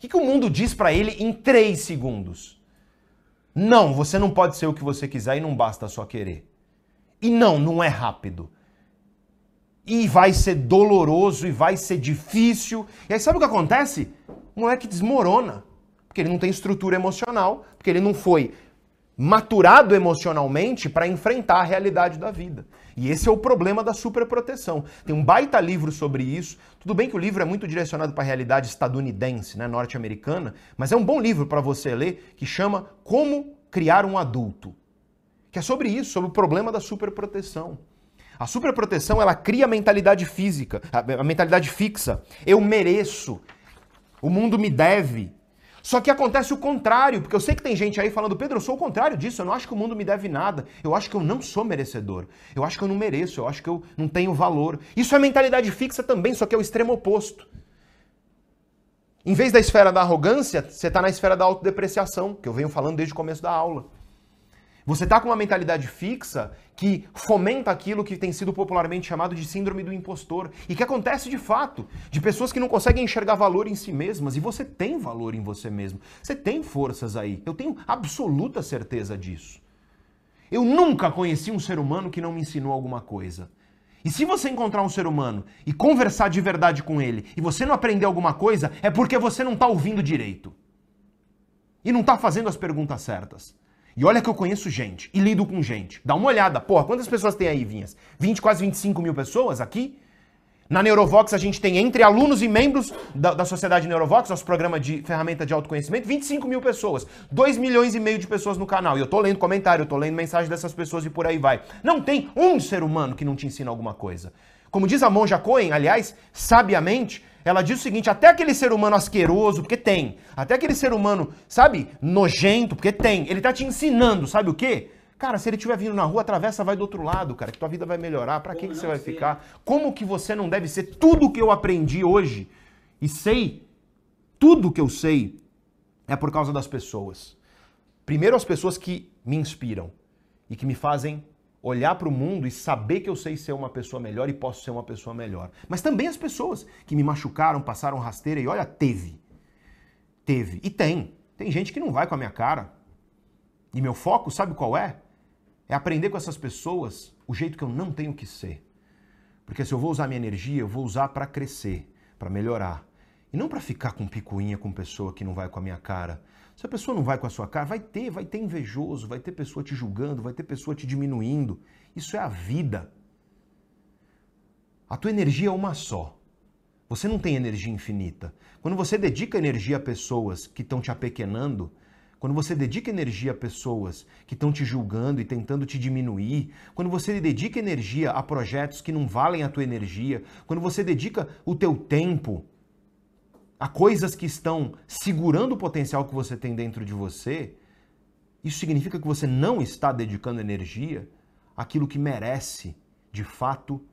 Speaker 1: que, que o mundo diz para ele em 3 segundos? Não, você não pode ser o que você quiser e não basta só querer. E não, não é rápido. E vai ser doloroso e vai ser difícil. E aí sabe o que acontece? O moleque desmorona. Porque ele não tem estrutura emocional, porque ele não foi maturado emocionalmente para enfrentar a realidade da vida. E esse é o problema da superproteção. Tem um baita livro sobre isso. Tudo bem que o livro é muito direcionado para a realidade estadunidense, né, norte-americana, mas é um bom livro para você ler que chama Como Criar um Adulto que é sobre isso, sobre o problema da superproteção. A superproteção, ela cria a mentalidade física, a mentalidade fixa. Eu mereço. O mundo me deve. Só que acontece o contrário, porque eu sei que tem gente aí falando, Pedro, eu sou o contrário disso, eu não acho que o mundo me deve nada. Eu acho que eu não sou merecedor. Eu acho que eu não mereço, eu acho que eu não tenho valor. Isso é mentalidade fixa também, só que é o extremo oposto. Em vez da esfera da arrogância, você está na esfera da autodepreciação, que eu venho falando desde o começo da aula. Você está com uma mentalidade fixa que fomenta aquilo que tem sido popularmente chamado de síndrome do impostor e que acontece de fato, de pessoas que não conseguem enxergar valor em si mesmas e você tem valor em você mesmo. Você tem forças aí. Eu tenho absoluta certeza disso. Eu nunca conheci um ser humano que não me ensinou alguma coisa. E se você encontrar um ser humano e conversar de verdade com ele e você não aprender alguma coisa, é porque você não está ouvindo direito. E não está fazendo as perguntas certas. E olha que eu conheço gente e lido com gente. Dá uma olhada. Porra, quantas pessoas tem aí, Vinhas? 20, quase 25 mil pessoas aqui? Na Neurovox a gente tem entre alunos e membros da, da Sociedade Neurovox, nosso programa de ferramenta de autoconhecimento, 25 mil pessoas. 2 milhões e meio de pessoas no canal. E eu tô lendo comentário, eu tô lendo mensagem dessas pessoas e por aí vai. Não tem um ser humano que não te ensina alguma coisa. Como diz a monja Cohen, aliás, sabiamente, ela diz o seguinte: até aquele ser humano asqueroso, porque tem, até aquele ser humano, sabe, nojento, porque tem, ele tá te ensinando, sabe o quê? Cara, se ele estiver vindo na rua, atravessa, vai do outro lado, cara, que tua vida vai melhorar. Para que, que você vai ser? ficar? Como que você não deve ser tudo que eu aprendi hoje e sei, tudo que eu sei é por causa das pessoas. Primeiro as pessoas que me inspiram e que me fazem olhar para o mundo e saber que eu sei ser uma pessoa melhor e posso ser uma pessoa melhor. Mas também as pessoas que me machucaram, passaram rasteira e olha, teve. Teve. E tem. Tem gente que não vai com a minha cara. E meu foco, sabe qual é? É aprender com essas pessoas o jeito que eu não tenho que ser. Porque se eu vou usar minha energia, eu vou usar para crescer, para melhorar. E não para ficar com picuinha com pessoa que não vai com a minha cara. Se a pessoa não vai com a sua cara, vai ter, vai ter invejoso, vai ter pessoa te julgando, vai ter pessoa te diminuindo. Isso é a vida. A tua energia é uma só. Você não tem energia infinita. Quando você dedica energia a pessoas que estão te apequenando, quando você dedica energia a pessoas que estão te julgando e tentando te diminuir, quando você dedica energia a projetos que não valem a tua energia, quando você dedica o teu tempo a coisas que estão segurando o potencial que você tem dentro de você, isso significa que você não está dedicando energia àquilo que merece, de fato,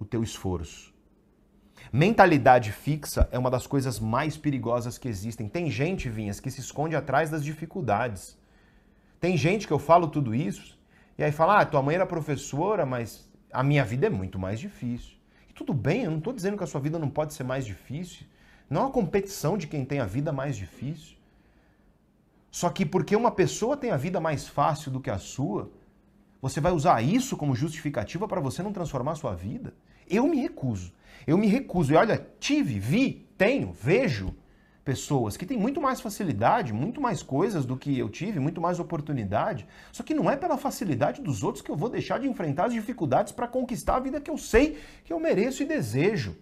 Speaker 1: o teu esforço. Mentalidade fixa é uma das coisas mais perigosas que existem. Tem gente, Vinhas, que se esconde atrás das dificuldades. Tem gente que eu falo tudo isso e aí fala: ah, tua mãe era professora, mas a minha vida é muito mais difícil. E tudo bem, eu não estou dizendo que a sua vida não pode ser mais difícil. Não uma competição de quem tem a vida mais difícil. Só que porque uma pessoa tem a vida mais fácil do que a sua, você vai usar isso como justificativa para você não transformar a sua vida? Eu me recuso. Eu me recuso. E olha, tive, vi, tenho, vejo pessoas que têm muito mais facilidade, muito mais coisas do que eu tive, muito mais oportunidade. Só que não é pela facilidade dos outros que eu vou deixar de enfrentar as dificuldades para conquistar a vida que eu sei que eu mereço e desejo.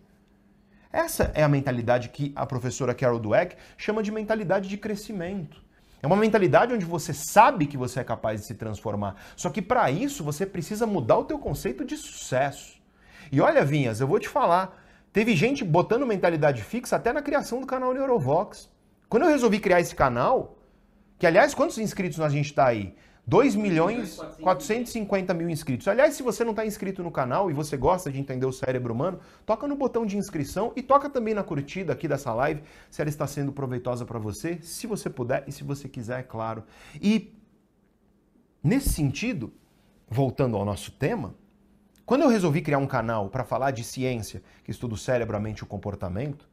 Speaker 1: Essa é a mentalidade que a professora Carol Dweck chama de mentalidade de crescimento. É uma mentalidade onde você sabe que você é capaz de se transformar. Só que para isso você precisa mudar o teu conceito de sucesso. E olha, Vinhas, eu vou te falar. Teve gente botando mentalidade fixa até na criação do canal Neurovox. Quando eu resolvi criar esse canal, que aliás, quantos inscritos a gente está aí? 2 milhões 450 mil inscritos. Aliás, se você não está inscrito no canal e você gosta de entender o cérebro humano, toca no botão de inscrição e toca também na curtida aqui dessa live, se ela está sendo proveitosa para você, se você puder e se você quiser, é claro. E nesse sentido, voltando ao nosso tema, quando eu resolvi criar um canal para falar de ciência, que estuda o cérebro, a mente e o comportamento,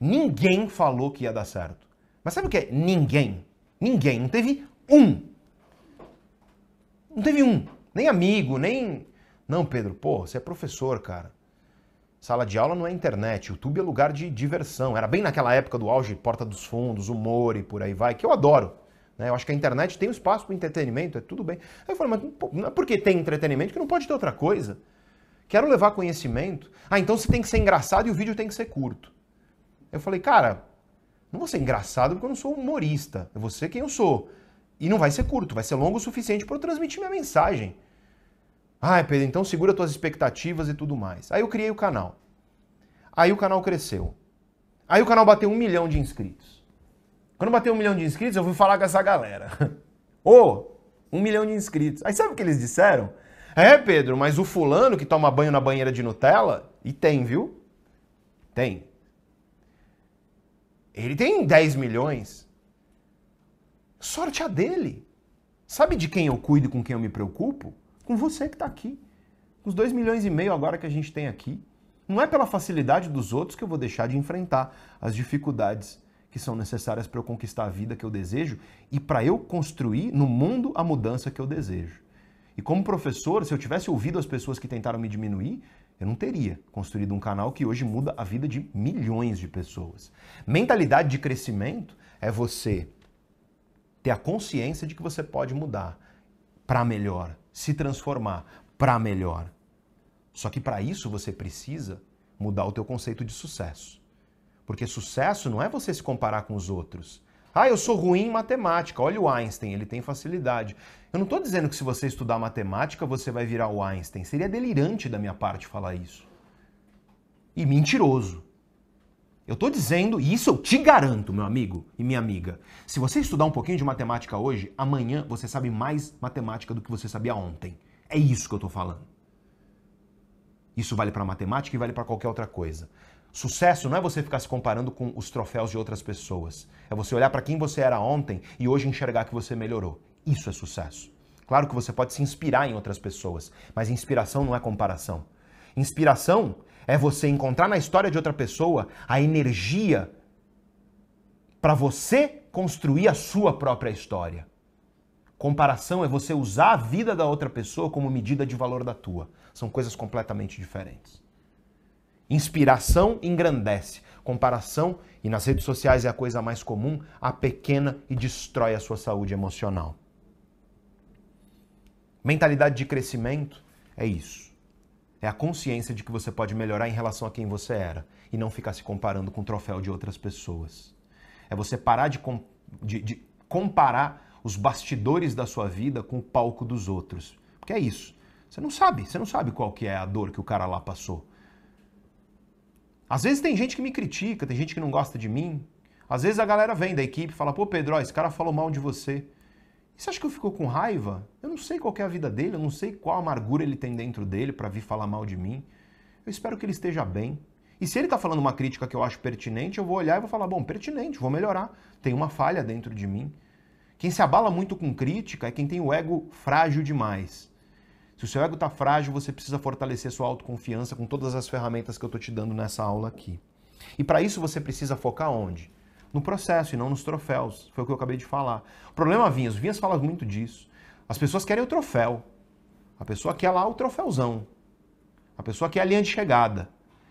Speaker 1: ninguém falou que ia dar certo. Mas sabe o que é ninguém? Ninguém. Não teve um. Não teve um. Nem amigo, nem. Não, Pedro, pô, você é professor, cara. Sala de aula não é internet, YouTube é lugar de diversão. Era bem naquela época do auge, Porta dos Fundos, humor e por aí vai, que eu adoro. Né? Eu acho que a internet tem um espaço para entretenimento, é tudo bem. Aí eu falei, mas não é porque tem entretenimento que não pode ter outra coisa. Quero levar conhecimento. Ah, então você tem que ser engraçado e o vídeo tem que ser curto. Eu falei, cara, não vou ser engraçado porque eu não sou humorista. Eu vou ser quem eu sou. E não vai ser curto, vai ser longo o suficiente para eu transmitir minha mensagem. Ah, Pedro, então segura tuas expectativas e tudo mais. Aí eu criei o canal. Aí o canal cresceu. Aí o canal bateu um milhão de inscritos. Quando bateu um milhão de inscritos, eu fui falar com essa galera. Ô, oh, um milhão de inscritos. Aí sabe o que eles disseram? É, Pedro, mas o fulano que toma banho na banheira de Nutella, e tem, viu? Tem. Ele tem 10 milhões. Sorte a dele. Sabe de quem eu cuido e com quem eu me preocupo? Com você que está aqui. Os 2 milhões e meio agora que a gente tem aqui. Não é pela facilidade dos outros que eu vou deixar de enfrentar as dificuldades que são necessárias para eu conquistar a vida que eu desejo e para eu construir no mundo a mudança que eu desejo. E como professor, se eu tivesse ouvido as pessoas que tentaram me diminuir, eu não teria construído um canal que hoje muda a vida de milhões de pessoas. Mentalidade de crescimento é você ter a consciência de que você pode mudar para melhor, se transformar para melhor. Só que para isso você precisa mudar o teu conceito de sucesso. Porque sucesso não é você se comparar com os outros. Ah, eu sou ruim em matemática. Olha o Einstein, ele tem facilidade. Eu não estou dizendo que se você estudar matemática você vai virar o Einstein. Seria delirante da minha parte falar isso. E mentiroso. Eu estou dizendo, e isso eu te garanto, meu amigo e minha amiga. Se você estudar um pouquinho de matemática hoje, amanhã você sabe mais matemática do que você sabia ontem. É isso que eu estou falando. Isso vale para matemática e vale para qualquer outra coisa. Sucesso não é você ficar se comparando com os troféus de outras pessoas. É você olhar para quem você era ontem e hoje enxergar que você melhorou. Isso é sucesso. Claro que você pode se inspirar em outras pessoas, mas inspiração não é comparação. Inspiração é você encontrar na história de outra pessoa a energia para você construir a sua própria história. Comparação é você usar a vida da outra pessoa como medida de valor da tua. São coisas completamente diferentes. Inspiração engrandece. Comparação, e nas redes sociais é a coisa mais comum, a pequena e destrói a sua saúde emocional. Mentalidade de crescimento é isso. É a consciência de que você pode melhorar em relação a quem você era e não ficar se comparando com o troféu de outras pessoas. É você parar de, de, de comparar os bastidores da sua vida com o palco dos outros. Porque é isso. Você não sabe, você não sabe qual que é a dor que o cara lá passou. Às vezes tem gente que me critica, tem gente que não gosta de mim. Às vezes a galera vem da equipe e fala, pô, Pedro, ó, esse cara falou mal de você. E você acha que eu fico com raiva? Eu não sei qual é a vida dele, eu não sei qual amargura ele tem dentro dele para vir falar mal de mim. Eu espero que ele esteja bem. E se ele está falando uma crítica que eu acho pertinente, eu vou olhar e vou falar, bom, pertinente, vou melhorar. Tem uma falha dentro de mim. Quem se abala muito com crítica é quem tem o ego frágil demais. Se o seu ego está frágil, você precisa fortalecer sua autoconfiança com todas as ferramentas que eu estou te dando nessa aula aqui. E para isso você precisa focar onde? No processo e não nos troféus. Foi o que eu acabei de falar. O problema, Vinhas, o Vinhas fala muito disso. As pessoas querem o troféu. A pessoa quer lá o troféuzão. A pessoa quer a linha de chegada.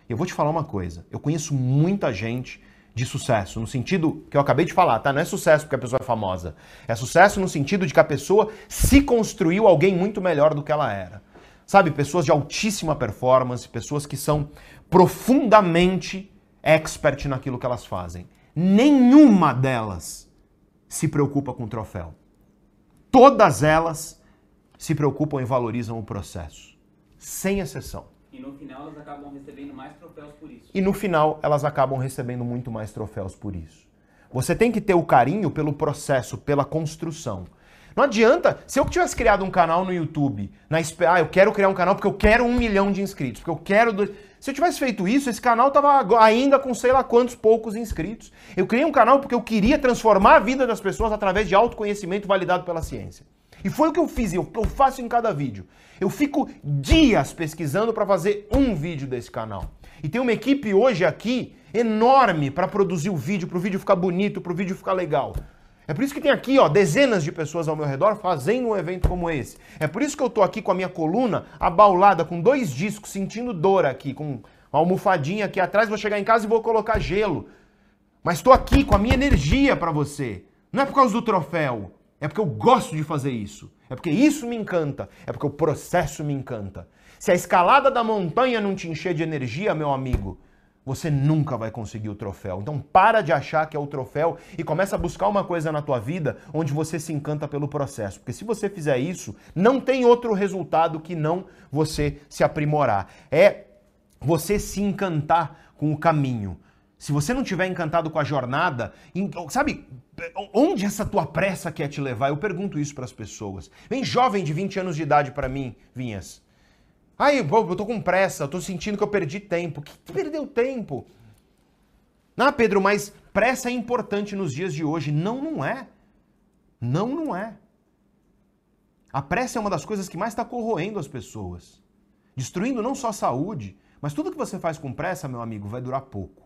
Speaker 1: E eu vou te falar uma coisa. Eu conheço muita gente de sucesso, no sentido que eu acabei de falar, tá? Não é sucesso porque a pessoa é famosa. É sucesso no sentido de que a pessoa se construiu alguém muito melhor do que ela era. Sabe, pessoas de altíssima performance, pessoas que são profundamente expert naquilo que elas fazem. Nenhuma delas se preocupa com o troféu. Todas elas se preocupam e valorizam o processo, sem exceção.
Speaker 2: E no final elas acabam recebendo mais troféus por isso.
Speaker 1: E no final elas acabam recebendo muito mais troféus por isso. Você tem que ter o carinho pelo processo, pela construção. Não adianta, se eu tivesse criado um canal no YouTube, na, ah, eu quero criar um canal porque eu quero um milhão de inscritos, porque eu quero. Dois... Se eu tivesse feito isso, esse canal tava ainda com sei lá quantos poucos inscritos. Eu criei um canal porque eu queria transformar a vida das pessoas através de autoconhecimento validado pela ciência. E foi o que eu fiz, e o que eu faço em cada vídeo. Eu fico dias pesquisando para fazer um vídeo desse canal. E tem uma equipe hoje aqui enorme para produzir o vídeo, para o vídeo ficar bonito, para o vídeo ficar legal. É por isso que tem aqui, ó, dezenas de pessoas ao meu redor fazendo um evento como esse. É por isso que eu tô aqui com a minha coluna abaulada com dois discos, sentindo dor aqui, com uma almofadinha aqui atrás, vou chegar em casa e vou colocar gelo. Mas estou aqui com a minha energia para você. Não é por causa do troféu, é porque eu gosto de fazer isso. É porque isso me encanta. É porque o processo me encanta. Se a escalada da montanha não te encher de energia, meu amigo, você nunca vai conseguir o troféu. Então para de achar que é o troféu e começa a buscar uma coisa na tua vida onde você se encanta pelo processo. Porque se você fizer isso, não tem outro resultado que não você se aprimorar. É você se encantar com o caminho. Se você não tiver encantado com a jornada, sabe, onde essa tua pressa quer te levar? Eu pergunto isso para as pessoas. Vem jovem de 20 anos de idade para mim, Vinhas. Ai, eu tô com pressa, eu tô sentindo que eu perdi tempo. Que perdeu tempo? Ah, Pedro, mas pressa é importante nos dias de hoje. Não, não é. Não, não é. A pressa é uma das coisas que mais está corroendo as pessoas. Destruindo não só a saúde, mas tudo que você faz com pressa, meu amigo, vai durar pouco.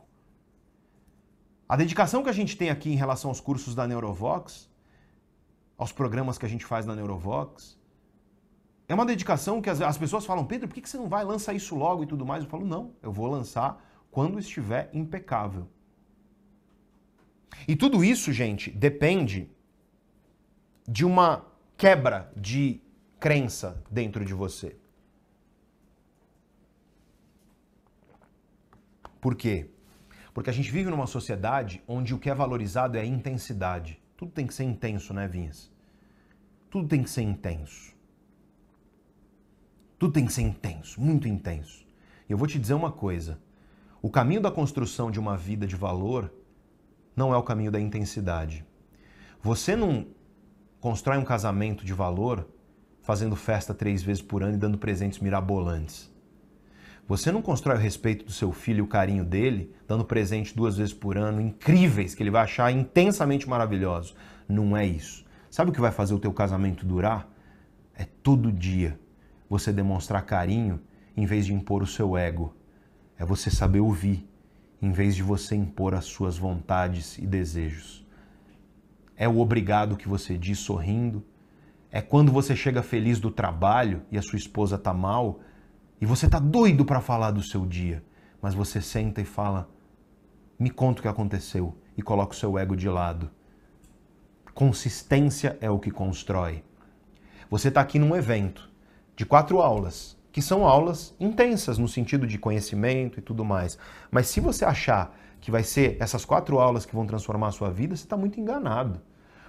Speaker 1: A dedicação que a gente tem aqui em relação aos cursos da Neurovox, aos programas que a gente faz na Neurovox, é uma dedicação que as, as pessoas falam, Pedro, por que você não vai lançar isso logo e tudo mais? Eu falo, não, eu vou lançar quando estiver impecável. E tudo isso, gente, depende de uma quebra de crença dentro de você. Por quê? Porque a gente vive numa sociedade onde o que é valorizado é a intensidade. Tudo tem que ser intenso, né, Vinhas? Tudo tem que ser intenso. Tudo tem que ser intenso, muito intenso. E eu vou te dizer uma coisa: o caminho da construção de uma vida de valor não é o caminho da intensidade. Você não constrói um casamento de valor fazendo festa três vezes por ano e dando presentes mirabolantes. Você não constrói o respeito do seu filho e o carinho dele, dando presente duas vezes por ano, incríveis, que ele vai achar intensamente maravilhosos. Não é isso. Sabe o que vai fazer o teu casamento durar? É todo dia você demonstrar carinho em vez de impor o seu ego. É você saber ouvir, em vez de você impor as suas vontades e desejos. É o obrigado que você diz sorrindo. É quando você chega feliz do trabalho e a sua esposa tá mal, e você tá doido para falar do seu dia, mas você senta e fala: "Me conta o que aconteceu" e coloca o seu ego de lado. Consistência é o que constrói. Você está aqui num evento de quatro aulas, que são aulas intensas no sentido de conhecimento e tudo mais. Mas se você achar que vai ser essas quatro aulas que vão transformar a sua vida, você está muito enganado.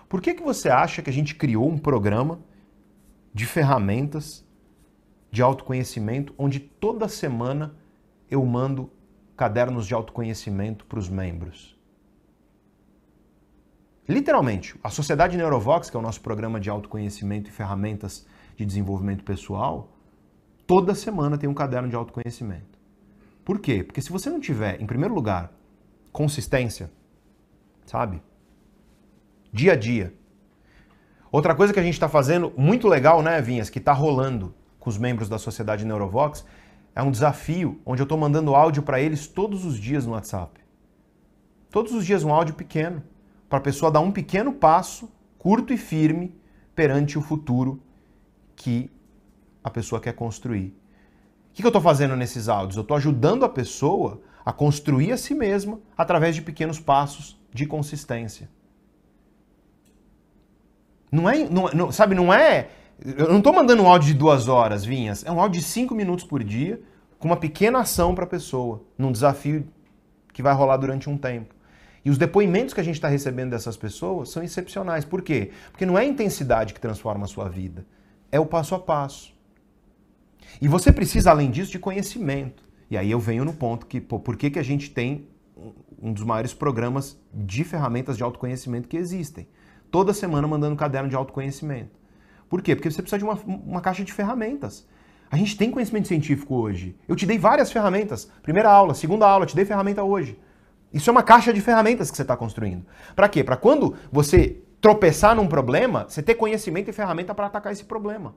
Speaker 1: Por que, que você acha que a gente criou um programa de ferramentas de autoconhecimento onde toda semana eu mando cadernos de autoconhecimento para os membros? Literalmente, a Sociedade Neurovox, que é o nosso programa de autoconhecimento e ferramentas de desenvolvimento pessoal, toda semana tem um caderno de autoconhecimento. Por quê? Porque se você não tiver, em primeiro lugar, consistência, sabe? Dia a dia. Outra coisa que a gente está fazendo, muito legal, né, Vinhas, que está rolando com os membros da Sociedade Neurovox, é um desafio onde eu estou mandando áudio para eles todos os dias no WhatsApp. Todos os dias um áudio pequeno para a pessoa dar um pequeno passo, curto e firme, perante o futuro que a pessoa quer construir. O que eu estou fazendo nesses áudios? Eu estou ajudando a pessoa a construir a si mesma através de pequenos passos de consistência. Não é, não, não, sabe, não é. Eu não estou mandando um áudio de duas horas, Vinhas. É um áudio de cinco minutos por dia, com uma pequena ação para a pessoa, num desafio que vai rolar durante um tempo. E os depoimentos que a gente está recebendo dessas pessoas são excepcionais. Por quê? Porque não é a intensidade que transforma a sua vida, é o passo a passo. E você precisa, além disso, de conhecimento. E aí eu venho no ponto que, pô, por que, que a gente tem um dos maiores programas de ferramentas de autoconhecimento que existem? Toda semana mandando caderno de autoconhecimento. Por quê? Porque você precisa de uma, uma caixa de ferramentas. A gente tem conhecimento científico hoje. Eu te dei várias ferramentas. Primeira aula, segunda aula, te dei ferramenta hoje. Isso é uma caixa de ferramentas que você está construindo. Para quê? Para quando você tropeçar num problema, você ter conhecimento e ferramenta para atacar esse problema.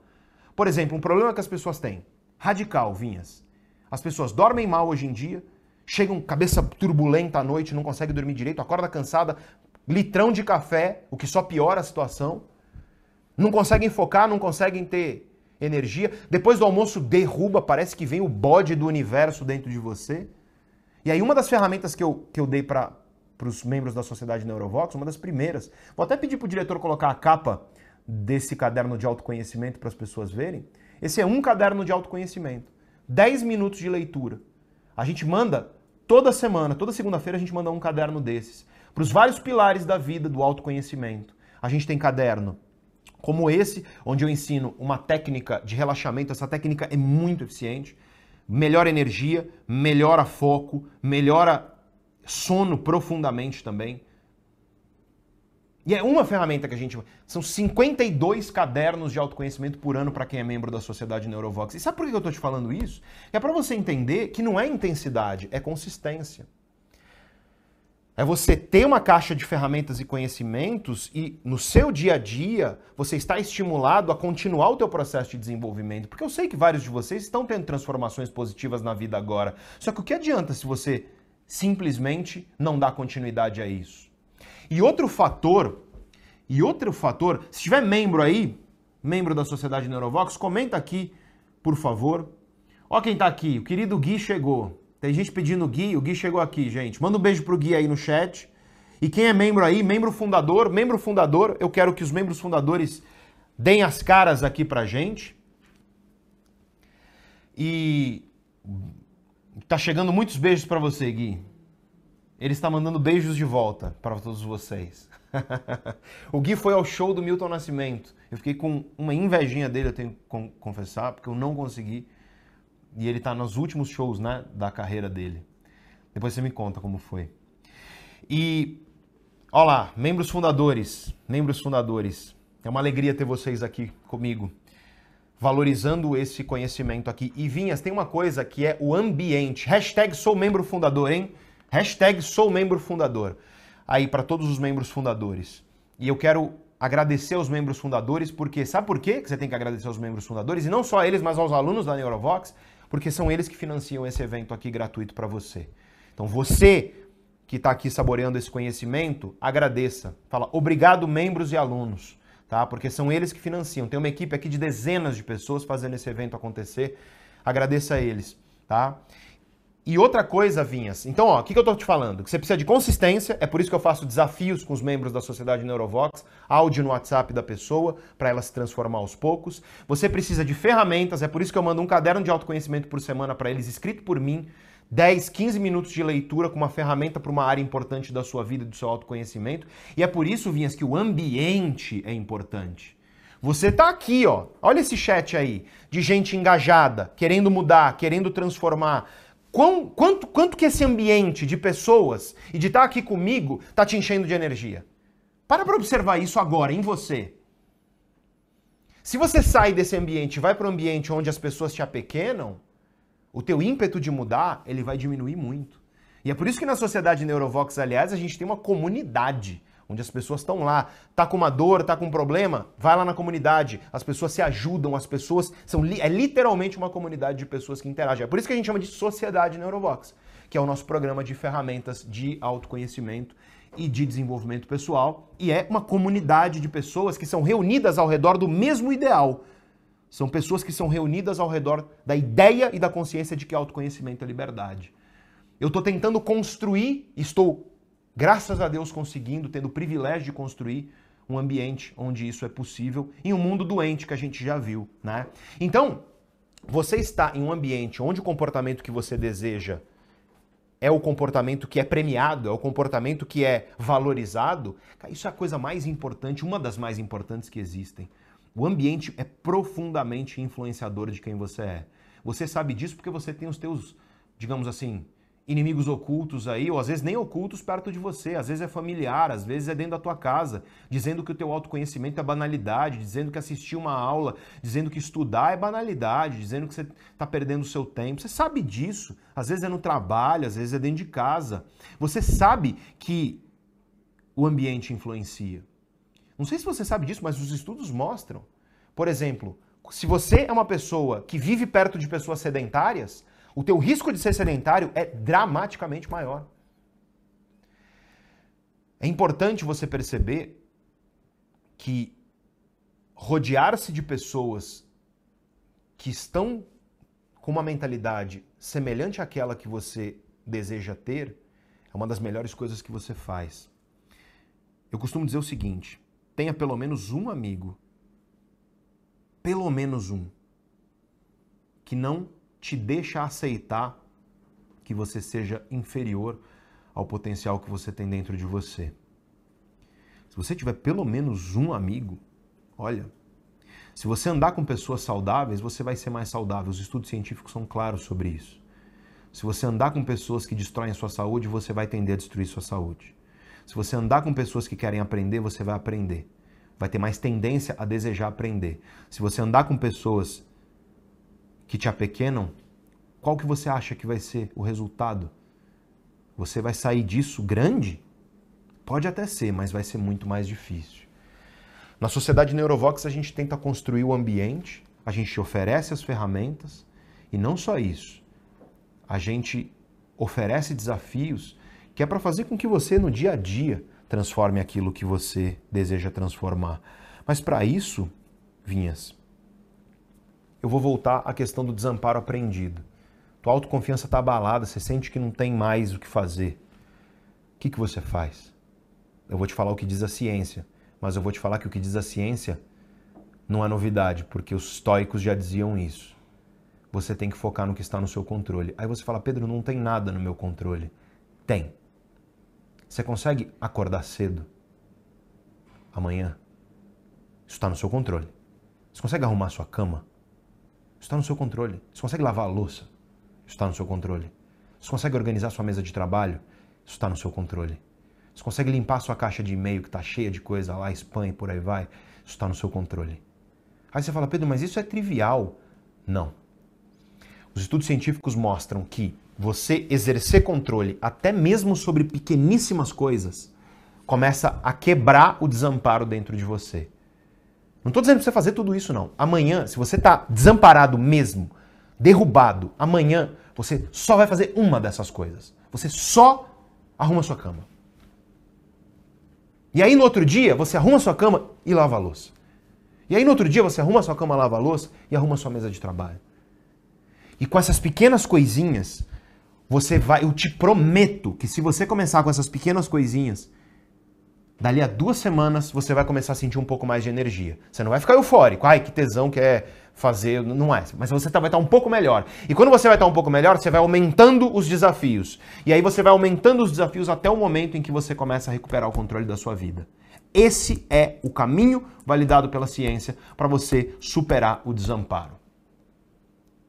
Speaker 1: Por exemplo, um problema que as pessoas têm, radical, Vinhas. As pessoas dormem mal hoje em dia, chegam cabeça turbulenta à noite, não conseguem dormir direito, acorda cansada, litrão de café, o que só piora a situação. Não conseguem focar, não conseguem ter energia. Depois do almoço derruba, parece que vem o bode do universo dentro de você. E aí, uma das ferramentas que eu, que eu dei para os membros da Sociedade Neurovox, uma das primeiras, vou até pedir para o diretor colocar a capa desse caderno de autoconhecimento para as pessoas verem. Esse é um caderno de autoconhecimento. 10 minutos de leitura. A gente manda toda semana, toda segunda-feira, a gente manda um caderno desses. Para os vários pilares da vida do autoconhecimento. A gente tem caderno como esse, onde eu ensino uma técnica de relaxamento. Essa técnica é muito eficiente melhora energia, melhora foco, melhora sono profundamente também. E é uma ferramenta que a gente. São 52 cadernos de autoconhecimento por ano para quem é membro da Sociedade Neurovox. E sabe por que eu estou te falando isso? É para você entender que não é intensidade, é consistência. É você ter uma caixa de ferramentas e conhecimentos e no seu dia a dia você está estimulado a continuar o teu processo de desenvolvimento. Porque eu sei que vários de vocês estão tendo transformações positivas na vida agora. Só que o que adianta se você simplesmente não dá continuidade a isso? E outro fator, e outro fator, se tiver membro aí, membro da Sociedade Neurovox, comenta aqui, por favor. Ó quem está aqui, o querido Gui chegou. Tem gente pedindo Gui, o Gui chegou aqui, gente. Manda um beijo pro Gui aí no chat. E quem é membro aí, membro fundador, membro fundador, eu quero que os membros fundadores deem as caras aqui pra gente. E tá chegando muitos beijos para você, Gui. Ele está mandando beijos de volta para todos vocês. o Gui foi ao show do Milton Nascimento. Eu fiquei com uma invejinha dele, eu tenho que confessar, porque eu não consegui e ele está nos últimos shows né, da carreira dele. Depois você me conta como foi. E, olha lá, membros fundadores, membros fundadores. É uma alegria ter vocês aqui comigo, valorizando esse conhecimento aqui. E Vinhas, tem uma coisa que é o ambiente. Hashtag sou membro fundador, hein? Hashtag sou membro fundador. Aí, para todos os membros fundadores. E eu quero agradecer aos membros fundadores, porque sabe por quê que você tem que agradecer aos membros fundadores? E não só a eles, mas aos alunos da Neurovox porque são eles que financiam esse evento aqui gratuito para você. Então você que está aqui saboreando esse conhecimento, agradeça. Fala obrigado, membros e alunos, tá? Porque são eles que financiam. Tem uma equipe aqui de dezenas de pessoas fazendo esse evento acontecer. Agradeça a eles, tá? E outra coisa, Vinhas. Então, ó, o que, que eu tô te falando? Que você precisa de consistência, é por isso que eu faço desafios com os membros da Sociedade Neurovox, áudio no WhatsApp da pessoa, para ela se transformar aos poucos. Você precisa de ferramentas, é por isso que eu mando um caderno de autoconhecimento por semana para eles, escrito por mim, 10, 15 minutos de leitura com uma ferramenta para uma área importante da sua vida, do seu autoconhecimento. E é por isso, Vinhas, que o ambiente é importante. Você tá aqui, ó. Olha esse chat aí, de gente engajada, querendo mudar, querendo transformar. Quão, quanto, quanto que esse ambiente de pessoas e de estar tá aqui comigo tá te enchendo de energia? Para para observar isso agora em você. Se você sai desse ambiente e vai para um ambiente onde as pessoas te apequenam, o teu ímpeto de mudar, ele vai diminuir muito. E é por isso que na sociedade Neurovox, aliás, a gente tem uma comunidade, onde as pessoas estão lá, tá com uma dor, tá com um problema, vai lá na comunidade, as pessoas se ajudam, as pessoas são é literalmente uma comunidade de pessoas que interagem. É por isso que a gente chama de sociedade Neurovox, que é o nosso programa de ferramentas de autoconhecimento e de desenvolvimento pessoal, e é uma comunidade de pessoas que são reunidas ao redor do mesmo ideal, são pessoas que são reunidas ao redor da ideia e da consciência de que autoconhecimento é liberdade. Eu estou tentando construir, estou, graças a Deus, conseguindo, tendo o privilégio de construir um ambiente onde isso é possível, em um mundo doente que a gente já viu, né? Então, você está em um ambiente onde o comportamento que você deseja é o comportamento que é premiado, é o comportamento que é valorizado, isso é a coisa mais importante, uma das mais importantes que existem. O ambiente é profundamente influenciador de quem você é. Você sabe disso porque você tem os teus, digamos assim, inimigos ocultos aí, ou às vezes nem ocultos perto de você, às vezes é familiar, às vezes é dentro da tua casa, dizendo que o teu autoconhecimento é banalidade, dizendo que assistir uma aula, dizendo que estudar é banalidade, dizendo que você está perdendo o seu tempo. Você sabe disso. Às vezes é no trabalho, às vezes é dentro de casa. Você sabe que o ambiente influencia. Não sei se você sabe disso, mas os estudos mostram. Por exemplo, se você é uma pessoa que vive perto de pessoas sedentárias, o teu risco de ser sedentário é dramaticamente maior. É importante você perceber que rodear-se de pessoas que estão com uma mentalidade semelhante àquela que você deseja ter é uma das melhores coisas que você faz. Eu costumo dizer o seguinte: tenha pelo menos um amigo, pelo menos um, que não te deixa aceitar que você seja inferior ao potencial que você tem dentro de você. Se você tiver pelo menos um amigo, olha, se você andar com pessoas saudáveis, você vai ser mais saudável. Os estudos científicos são claros sobre isso. Se você andar com pessoas que destroem sua saúde, você vai tender a destruir sua saúde. Se você andar com pessoas que querem aprender, você vai aprender. Vai ter mais tendência a desejar aprender. Se você andar com pessoas que te apequenam, qual que você acha que vai ser o resultado? Você vai sair disso grande? Pode até ser, mas vai ser muito mais difícil. Na sociedade Neurovox a gente tenta construir o ambiente, a gente oferece as ferramentas e não só isso. A gente oferece desafios que é para fazer com que você no dia a dia transforme aquilo que você deseja transformar. Mas para isso, Vinhas, eu vou voltar à questão do desamparo aprendido. Tua autoconfiança está abalada, você sente que não tem mais o que fazer. O que, que você faz? Eu vou te falar o que diz a ciência, mas eu vou te falar que o que diz a ciência não é novidade, porque os estoicos já diziam isso. Você tem que focar no que está no seu controle. Aí você fala, Pedro, não tem nada no meu controle. Tem. Você consegue acordar cedo amanhã? Isso está no seu controle. Você consegue arrumar sua cama? Isso está no seu controle. Você consegue lavar a louça? Isso está no seu controle. Você consegue organizar sua mesa de trabalho? Isso está no seu controle. Você consegue limpar sua caixa de e-mail que está cheia de coisa lá, spam e por aí vai? Isso está no seu controle. Aí você fala, Pedro, mas isso é trivial. Não. Os estudos científicos mostram que você exercer controle, até mesmo sobre pequeníssimas coisas, começa a quebrar o desamparo dentro de você. Não estou dizendo para você fazer tudo isso, não. Amanhã, se você está desamparado mesmo, derrubado, amanhã você só vai fazer uma dessas coisas. Você só arruma sua cama. E aí no outro dia você arruma sua cama e lava a louça. E aí no outro dia você arruma sua cama, lava a louça e arruma sua mesa de trabalho. E com essas pequenas coisinhas, você vai, eu te prometo que se você começar com essas pequenas coisinhas, Dali a duas semanas você vai começar a sentir um pouco mais de energia. Você não vai ficar eufórico, ai que tesão que é fazer, não é. Mas você tá, vai estar um pouco melhor. E quando você vai estar um pouco melhor, você vai aumentando os desafios. E aí você vai aumentando os desafios até o momento em que você começa a recuperar o controle da sua vida. Esse é o caminho validado pela ciência para você superar o desamparo.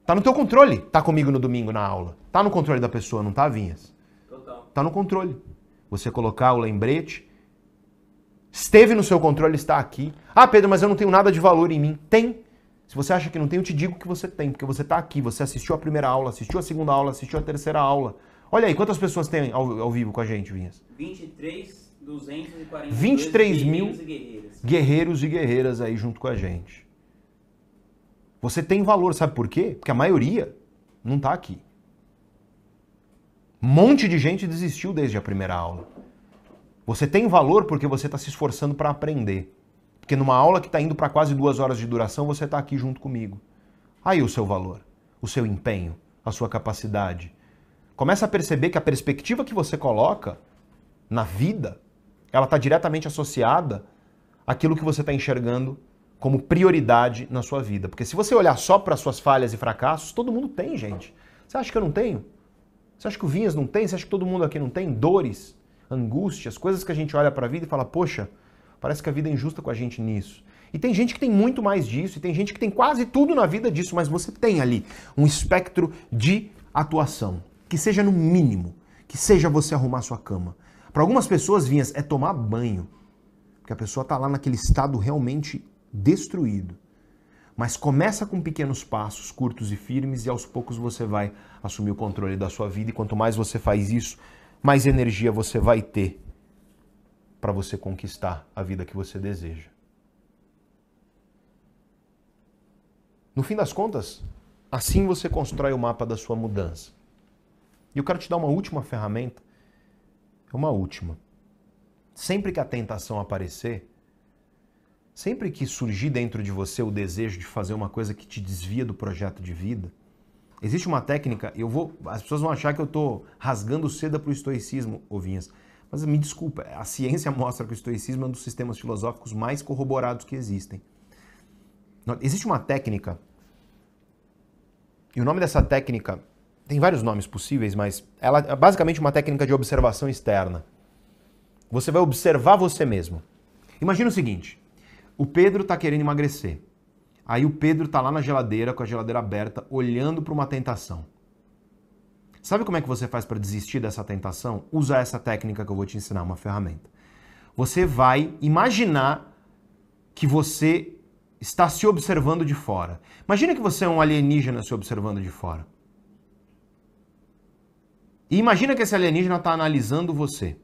Speaker 1: Tá no teu controle. Tá comigo no domingo na aula. Tá no controle da pessoa, não tá, Vinhas?
Speaker 2: Total.
Speaker 1: Tá no controle. Você colocar o lembrete, Esteve no seu controle, está aqui. Ah, Pedro, mas eu não tenho nada de valor em mim. Tem. Se você acha que não tem, eu te digo que você tem, porque você está aqui. Você assistiu a primeira aula, assistiu a segunda aula, assistiu a terceira aula. Olha aí, quantas pessoas tem ao, ao vivo com a gente, Vinhas?
Speaker 2: 23, 242
Speaker 1: 23 mil
Speaker 2: guerreiros e guerreiras.
Speaker 1: guerreiros e guerreiras aí junto com a gente. Você tem valor, sabe por quê? Porque a maioria não está aqui. Um monte de gente desistiu desde a primeira aula. Você tem valor porque você está se esforçando para aprender. Porque numa aula que está indo para quase duas horas de duração, você está aqui junto comigo. Aí o seu valor, o seu empenho, a sua capacidade. Começa a perceber que a perspectiva que você coloca na vida, ela está diretamente associada àquilo que você está enxergando como prioridade na sua vida. Porque se você olhar só para suas falhas e fracassos, todo mundo tem, gente. Você acha que eu não tenho? Você acha que o Vinhas não tem? Você acha que todo mundo aqui não tem? Dores, angústias, coisas que a gente olha para a vida e fala, poxa, parece que a vida é injusta com a gente nisso. E tem gente que tem muito mais disso, e tem gente que tem quase tudo na vida disso, mas você tem ali um espectro de atuação, que seja no mínimo, que seja você arrumar sua cama. Para algumas pessoas, Vinhas, é tomar banho, porque a pessoa está lá naquele estado realmente destruído. Mas começa com pequenos passos, curtos e firmes, e aos poucos você vai assumir o controle da sua vida, e quanto mais você faz isso, mais energia você vai ter para você conquistar a vida que você deseja. No fim das contas, assim você constrói o mapa da sua mudança. E eu quero te dar uma última ferramenta. É uma última. Sempre que a tentação aparecer, sempre que surgir dentro de você o desejo de fazer uma coisa que te desvia do projeto de vida, Existe uma técnica, eu vou, as pessoas vão achar que eu estou rasgando seda para o estoicismo, Ovinhas. Mas me desculpa, a ciência mostra que o estoicismo é um dos sistemas filosóficos mais corroborados que existem. Existe uma técnica, e o nome dessa técnica tem vários nomes possíveis, mas ela é basicamente uma técnica de observação externa. Você vai observar você mesmo. Imagina o seguinte: o Pedro está querendo emagrecer. Aí o Pedro tá lá na geladeira, com a geladeira aberta, olhando para uma tentação. Sabe como é que você faz para desistir dessa tentação? Usa essa técnica que eu vou te ensinar, uma ferramenta. Você vai imaginar que você está se observando de fora. Imagina que você é um alienígena se observando de fora. E imagina que esse alienígena está analisando você.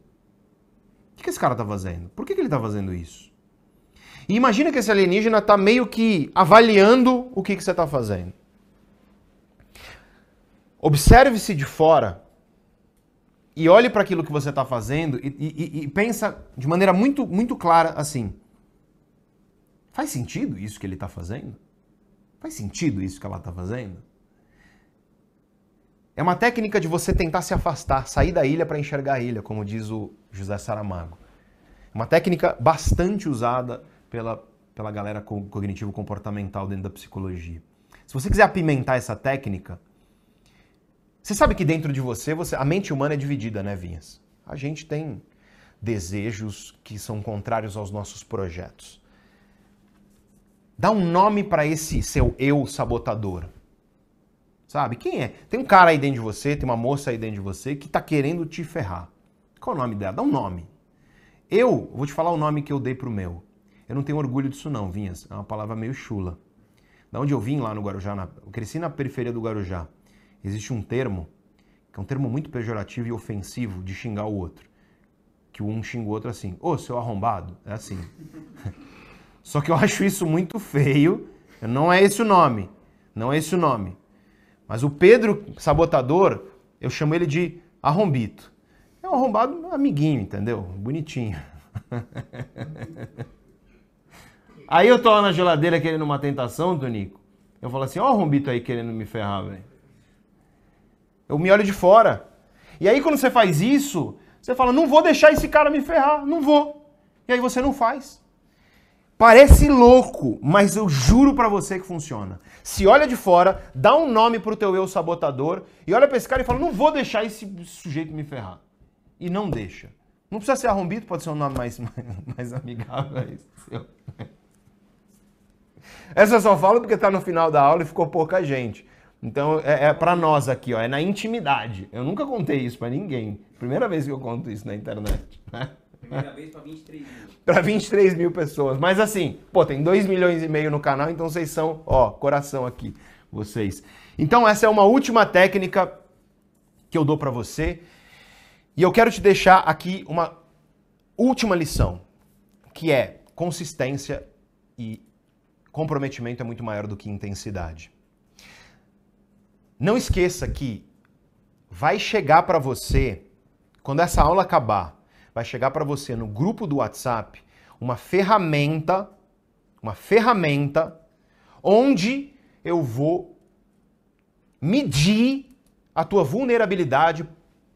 Speaker 1: O que esse cara está fazendo? Por que ele está fazendo isso? E imagina que esse alienígena está meio que avaliando o que, que você está fazendo. Observe-se de fora e olhe para aquilo que você está fazendo e, e, e, pensa de maneira muito, muito clara assim: faz sentido isso que ele está fazendo? Faz sentido isso que ela está fazendo? É uma técnica de você tentar se afastar, sair da ilha para enxergar a ilha, como diz o José Saramago. Uma técnica bastante usada pela, pela galera cognitivo-comportamental dentro da psicologia. Se você quiser apimentar essa técnica, você sabe que dentro de você, você a mente humana é dividida, né, Vinhas? A gente tem desejos que são contrários aos nossos projetos. Dá um nome para esse seu eu sabotador. Sabe? Quem é? Tem um cara aí dentro de você, tem uma moça aí dentro de você que está querendo te ferrar. Qual é o nome dela? Dá um nome. Eu vou te falar o nome que eu dei pro meu. Eu não tenho orgulho disso não, Vinhas. É uma palavra meio chula. Da onde eu vim lá no Guarujá, na... eu cresci na periferia do Guarujá. Existe um termo, que é um termo muito pejorativo e ofensivo de xingar o outro. Que um xinga o outro assim, ô, seu arrombado. É assim. Só que eu acho isso muito feio. Não é esse o nome. Não é esse o nome. Mas o Pedro Sabotador, eu chamo ele de arrombito. É um arrombado amiguinho, entendeu? Bonitinho. Aí eu tô lá na geladeira querendo uma tentação, Tonico. Eu falo assim, ó o Rombito aí querendo me ferrar, velho. Eu me olho de fora. E aí quando você faz isso, você fala, não vou deixar esse cara me ferrar, não vou. E aí você não faz. Parece louco, mas eu juro para você que funciona. Se olha de fora, dá um nome pro teu eu sabotador e olha pra esse cara e fala: "Não vou deixar esse sujeito me ferrar". E não deixa. Não precisa ser arrombito, pode ser um nome mais, mais, mais amigável. Essa eu só falo porque tá no final da aula e ficou pouca gente. Então é, é para nós aqui, ó, é na intimidade. Eu nunca contei isso para ninguém. Primeira vez que eu conto isso na internet. Né?
Speaker 2: Primeira vez para 23 mil.
Speaker 1: Para 23 mil pessoas. Mas assim, pô, tem 2 milhões e meio no canal, então vocês são, ó, coração aqui, vocês. Então essa é uma última técnica que eu dou para você. E eu quero te deixar aqui uma última lição, que é consistência e comprometimento é muito maior do que intensidade. Não esqueça que vai chegar para você, quando essa aula acabar, vai chegar para você no grupo do WhatsApp uma ferramenta, uma ferramenta onde eu vou medir a tua vulnerabilidade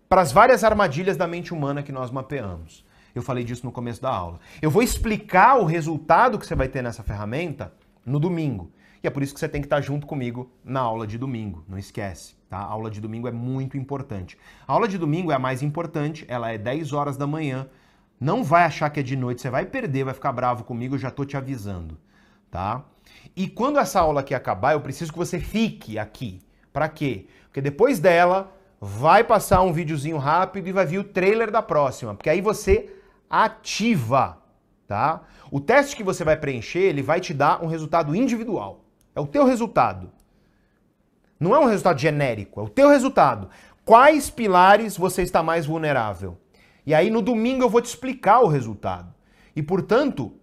Speaker 1: para as várias armadilhas da mente humana que nós mapeamos. Eu falei disso no começo da aula. Eu vou explicar o resultado que você vai ter nessa ferramenta no domingo. E é por isso que você tem que estar junto comigo na aula de domingo. Não esquece, tá? A aula de domingo é muito importante. A aula de domingo é a mais importante, ela é 10 horas da manhã. Não vai achar que é de noite, você vai perder, vai ficar bravo comigo, eu já tô te avisando, tá? E quando essa aula aqui acabar, eu preciso que você fique aqui. Para quê? Porque depois dela vai passar um videozinho rápido e vai vir o trailer da próxima, porque aí você ativa, tá? O teste que você vai preencher, ele vai te dar um resultado individual. É o teu resultado. Não é um resultado genérico, é o teu resultado. Quais pilares você está mais vulnerável? E aí no domingo eu vou te explicar o resultado. E portanto,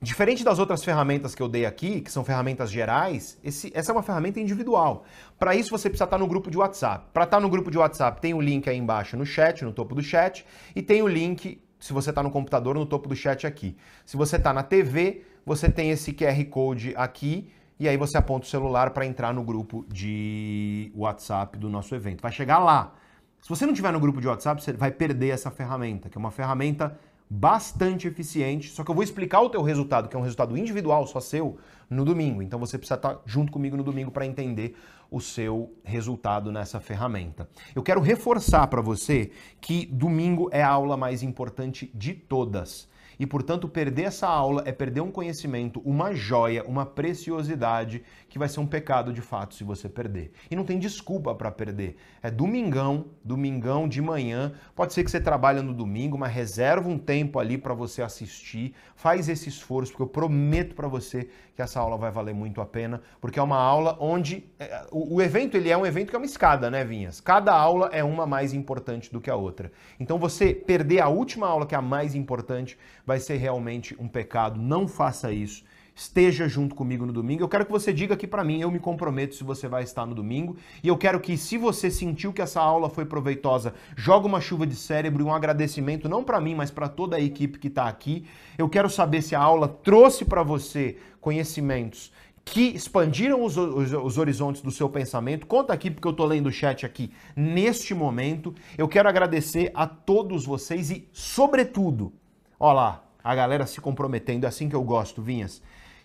Speaker 1: diferente das outras ferramentas que eu dei aqui, que são ferramentas gerais, esse, essa é uma ferramenta individual. Para isso você precisa estar no grupo de WhatsApp. Para estar no grupo de WhatsApp, tem o link aí embaixo no chat, no topo do chat, e tem o link, se você está no computador, no topo do chat aqui. Se você está na TV, você tem esse QR Code aqui e aí você aponta o celular para entrar no grupo de WhatsApp do nosso evento. Vai chegar lá. Se você não tiver no grupo de WhatsApp, você vai perder essa ferramenta, que é uma ferramenta bastante eficiente, só que eu vou explicar o teu resultado, que é um resultado individual, só seu, no domingo. Então você precisa estar junto comigo no domingo para entender o seu resultado nessa ferramenta. Eu quero reforçar para você que domingo é a aula mais importante de todas. E, portanto, perder essa aula é perder um conhecimento, uma joia, uma preciosidade que vai ser um pecado de fato se você perder. E não tem desculpa para perder. É domingão, domingão de manhã. Pode ser que você trabalhe no domingo, mas reserva um tempo ali para você assistir. Faz esse esforço, porque eu prometo para você que essa aula vai valer muito a pena, porque é uma aula onde é, o, evento ele é um evento que é uma escada, né, Vinhas? Cada aula é uma mais importante do que a outra. Então você perder a última aula, que é a mais importante, vai ser realmente um pecado. Não faça isso esteja junto comigo no domingo. Eu quero que você diga aqui para mim, eu me comprometo se você vai estar no domingo. E eu quero que, se você sentiu que essa aula foi proveitosa, joga uma chuva de cérebro e um agradecimento, não para mim, mas para toda a equipe que está aqui. Eu quero saber se a aula trouxe para você conhecimentos que expandiram os, os, os, horizontes do seu pensamento. Conta aqui, porque eu estou lendo o chat aqui neste momento. Eu quero agradecer a todos vocês e, sobretudo, olha lá, a galera se comprometendo, é assim que eu gosto, Vinhas.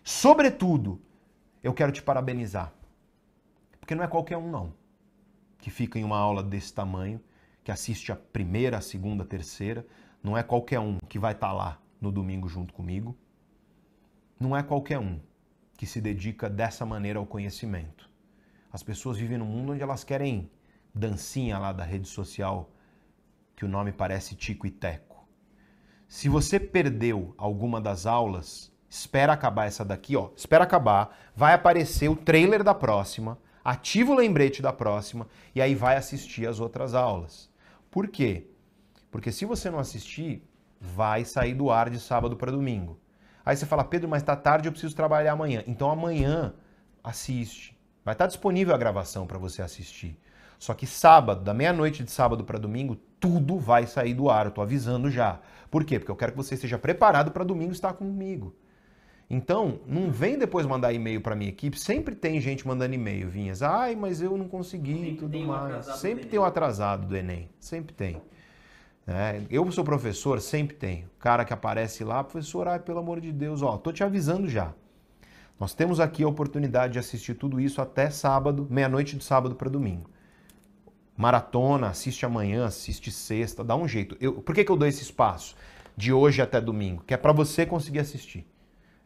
Speaker 1: Sobretudo, eu quero te parabenizar. Porque não é qualquer um, não, que fica em uma aula desse tamanho, que assiste a primeira, a segunda, a terceira. Não é qualquer um que vai estar tá lá no domingo junto comigo. Não é qualquer um que se dedica dessa maneira ao conhecimento. As pessoas vivem num mundo onde elas querem dancinha lá da rede social, que o nome parece Tico e Teco. Se você perdeu alguma das aulas, espera acabar essa daqui, ó. Espera acabar, vai aparecer o trailer da próxima, ativa o lembrete da próxima e aí vai assistir as outras aulas. Por quê? Porque se você não assistir, vai sair do ar de sábado para domingo. Aí você fala, Pedro, mas tá tarde, eu preciso trabalhar amanhã. Então amanhã assiste. Vai estar disponível a gravação para você assistir. Só que sábado, da meia-noite de sábado para domingo, tudo vai sair do ar. Eu tô avisando já. Por quê? Porque eu quero que você esteja preparado para domingo estar comigo. Então, não vem depois mandar e-mail para minha equipe. Sempre tem gente mandando e-mail, Vinhas. Ai, mas eu não consegui e tudo mais. Sempre tem o atrasado do Enem. Sempre tem. É, eu sou professor, sempre tenho. Cara que aparece lá, professor, ai, pelo amor de Deus, ó, tô te avisando já. Nós temos aqui a oportunidade de assistir tudo isso até sábado, meia-noite de sábado para domingo. Maratona, assiste amanhã, assiste sexta, dá um jeito. Eu, por que, que eu dou esse espaço de hoje até domingo? Que é para você conseguir assistir.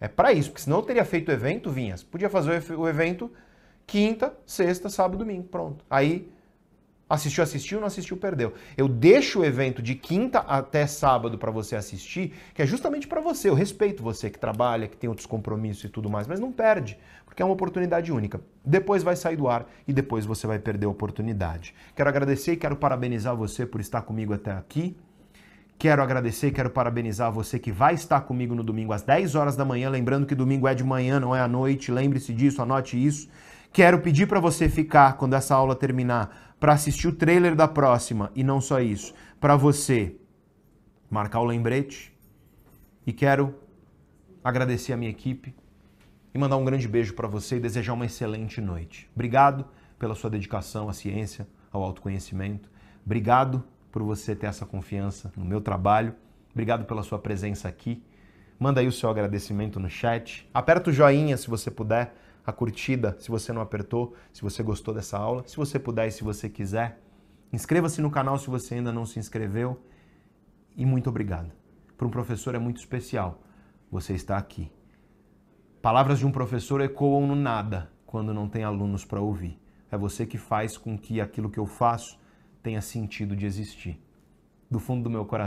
Speaker 1: É para isso, porque senão eu teria feito o evento, Vinhas. Podia fazer o evento quinta, sexta, sábado, domingo, pronto. Aí Assistiu, assistiu, não assistiu, perdeu. Eu deixo o evento de quinta até sábado para você assistir, que é justamente para você. Eu respeito você que trabalha, que tem outros compromissos e tudo mais, mas não perde, porque é uma oportunidade única. Depois vai sair do ar e depois você vai perder a oportunidade. Quero agradecer e quero parabenizar você por estar comigo até aqui. Quero agradecer quero parabenizar você que vai estar comigo no domingo às 10 horas da manhã. Lembrando que domingo é de manhã, não é à noite. Lembre-se disso, anote isso. Quero pedir para você ficar quando essa aula terminar para assistir o trailer da próxima e não só isso, para você marcar o lembrete. E quero agradecer a minha equipe e mandar um grande beijo para você e desejar uma excelente noite. Obrigado pela sua dedicação à ciência, ao autoconhecimento. Obrigado por você ter essa confiança no meu trabalho. Obrigado pela sua presença aqui. Manda aí o seu agradecimento no chat. Aperta o joinha se você puder a curtida se você não apertou, se você gostou dessa aula. Se você puder e se você quiser, inscreva-se no canal se você ainda não se inscreveu. E muito obrigado. Para um professor é muito especial você estar aqui. Palavras de um professor ecoam no nada quando não tem alunos para ouvir. É você que faz com que aquilo que eu faço tenha sentido de existir. Do fundo do meu coração.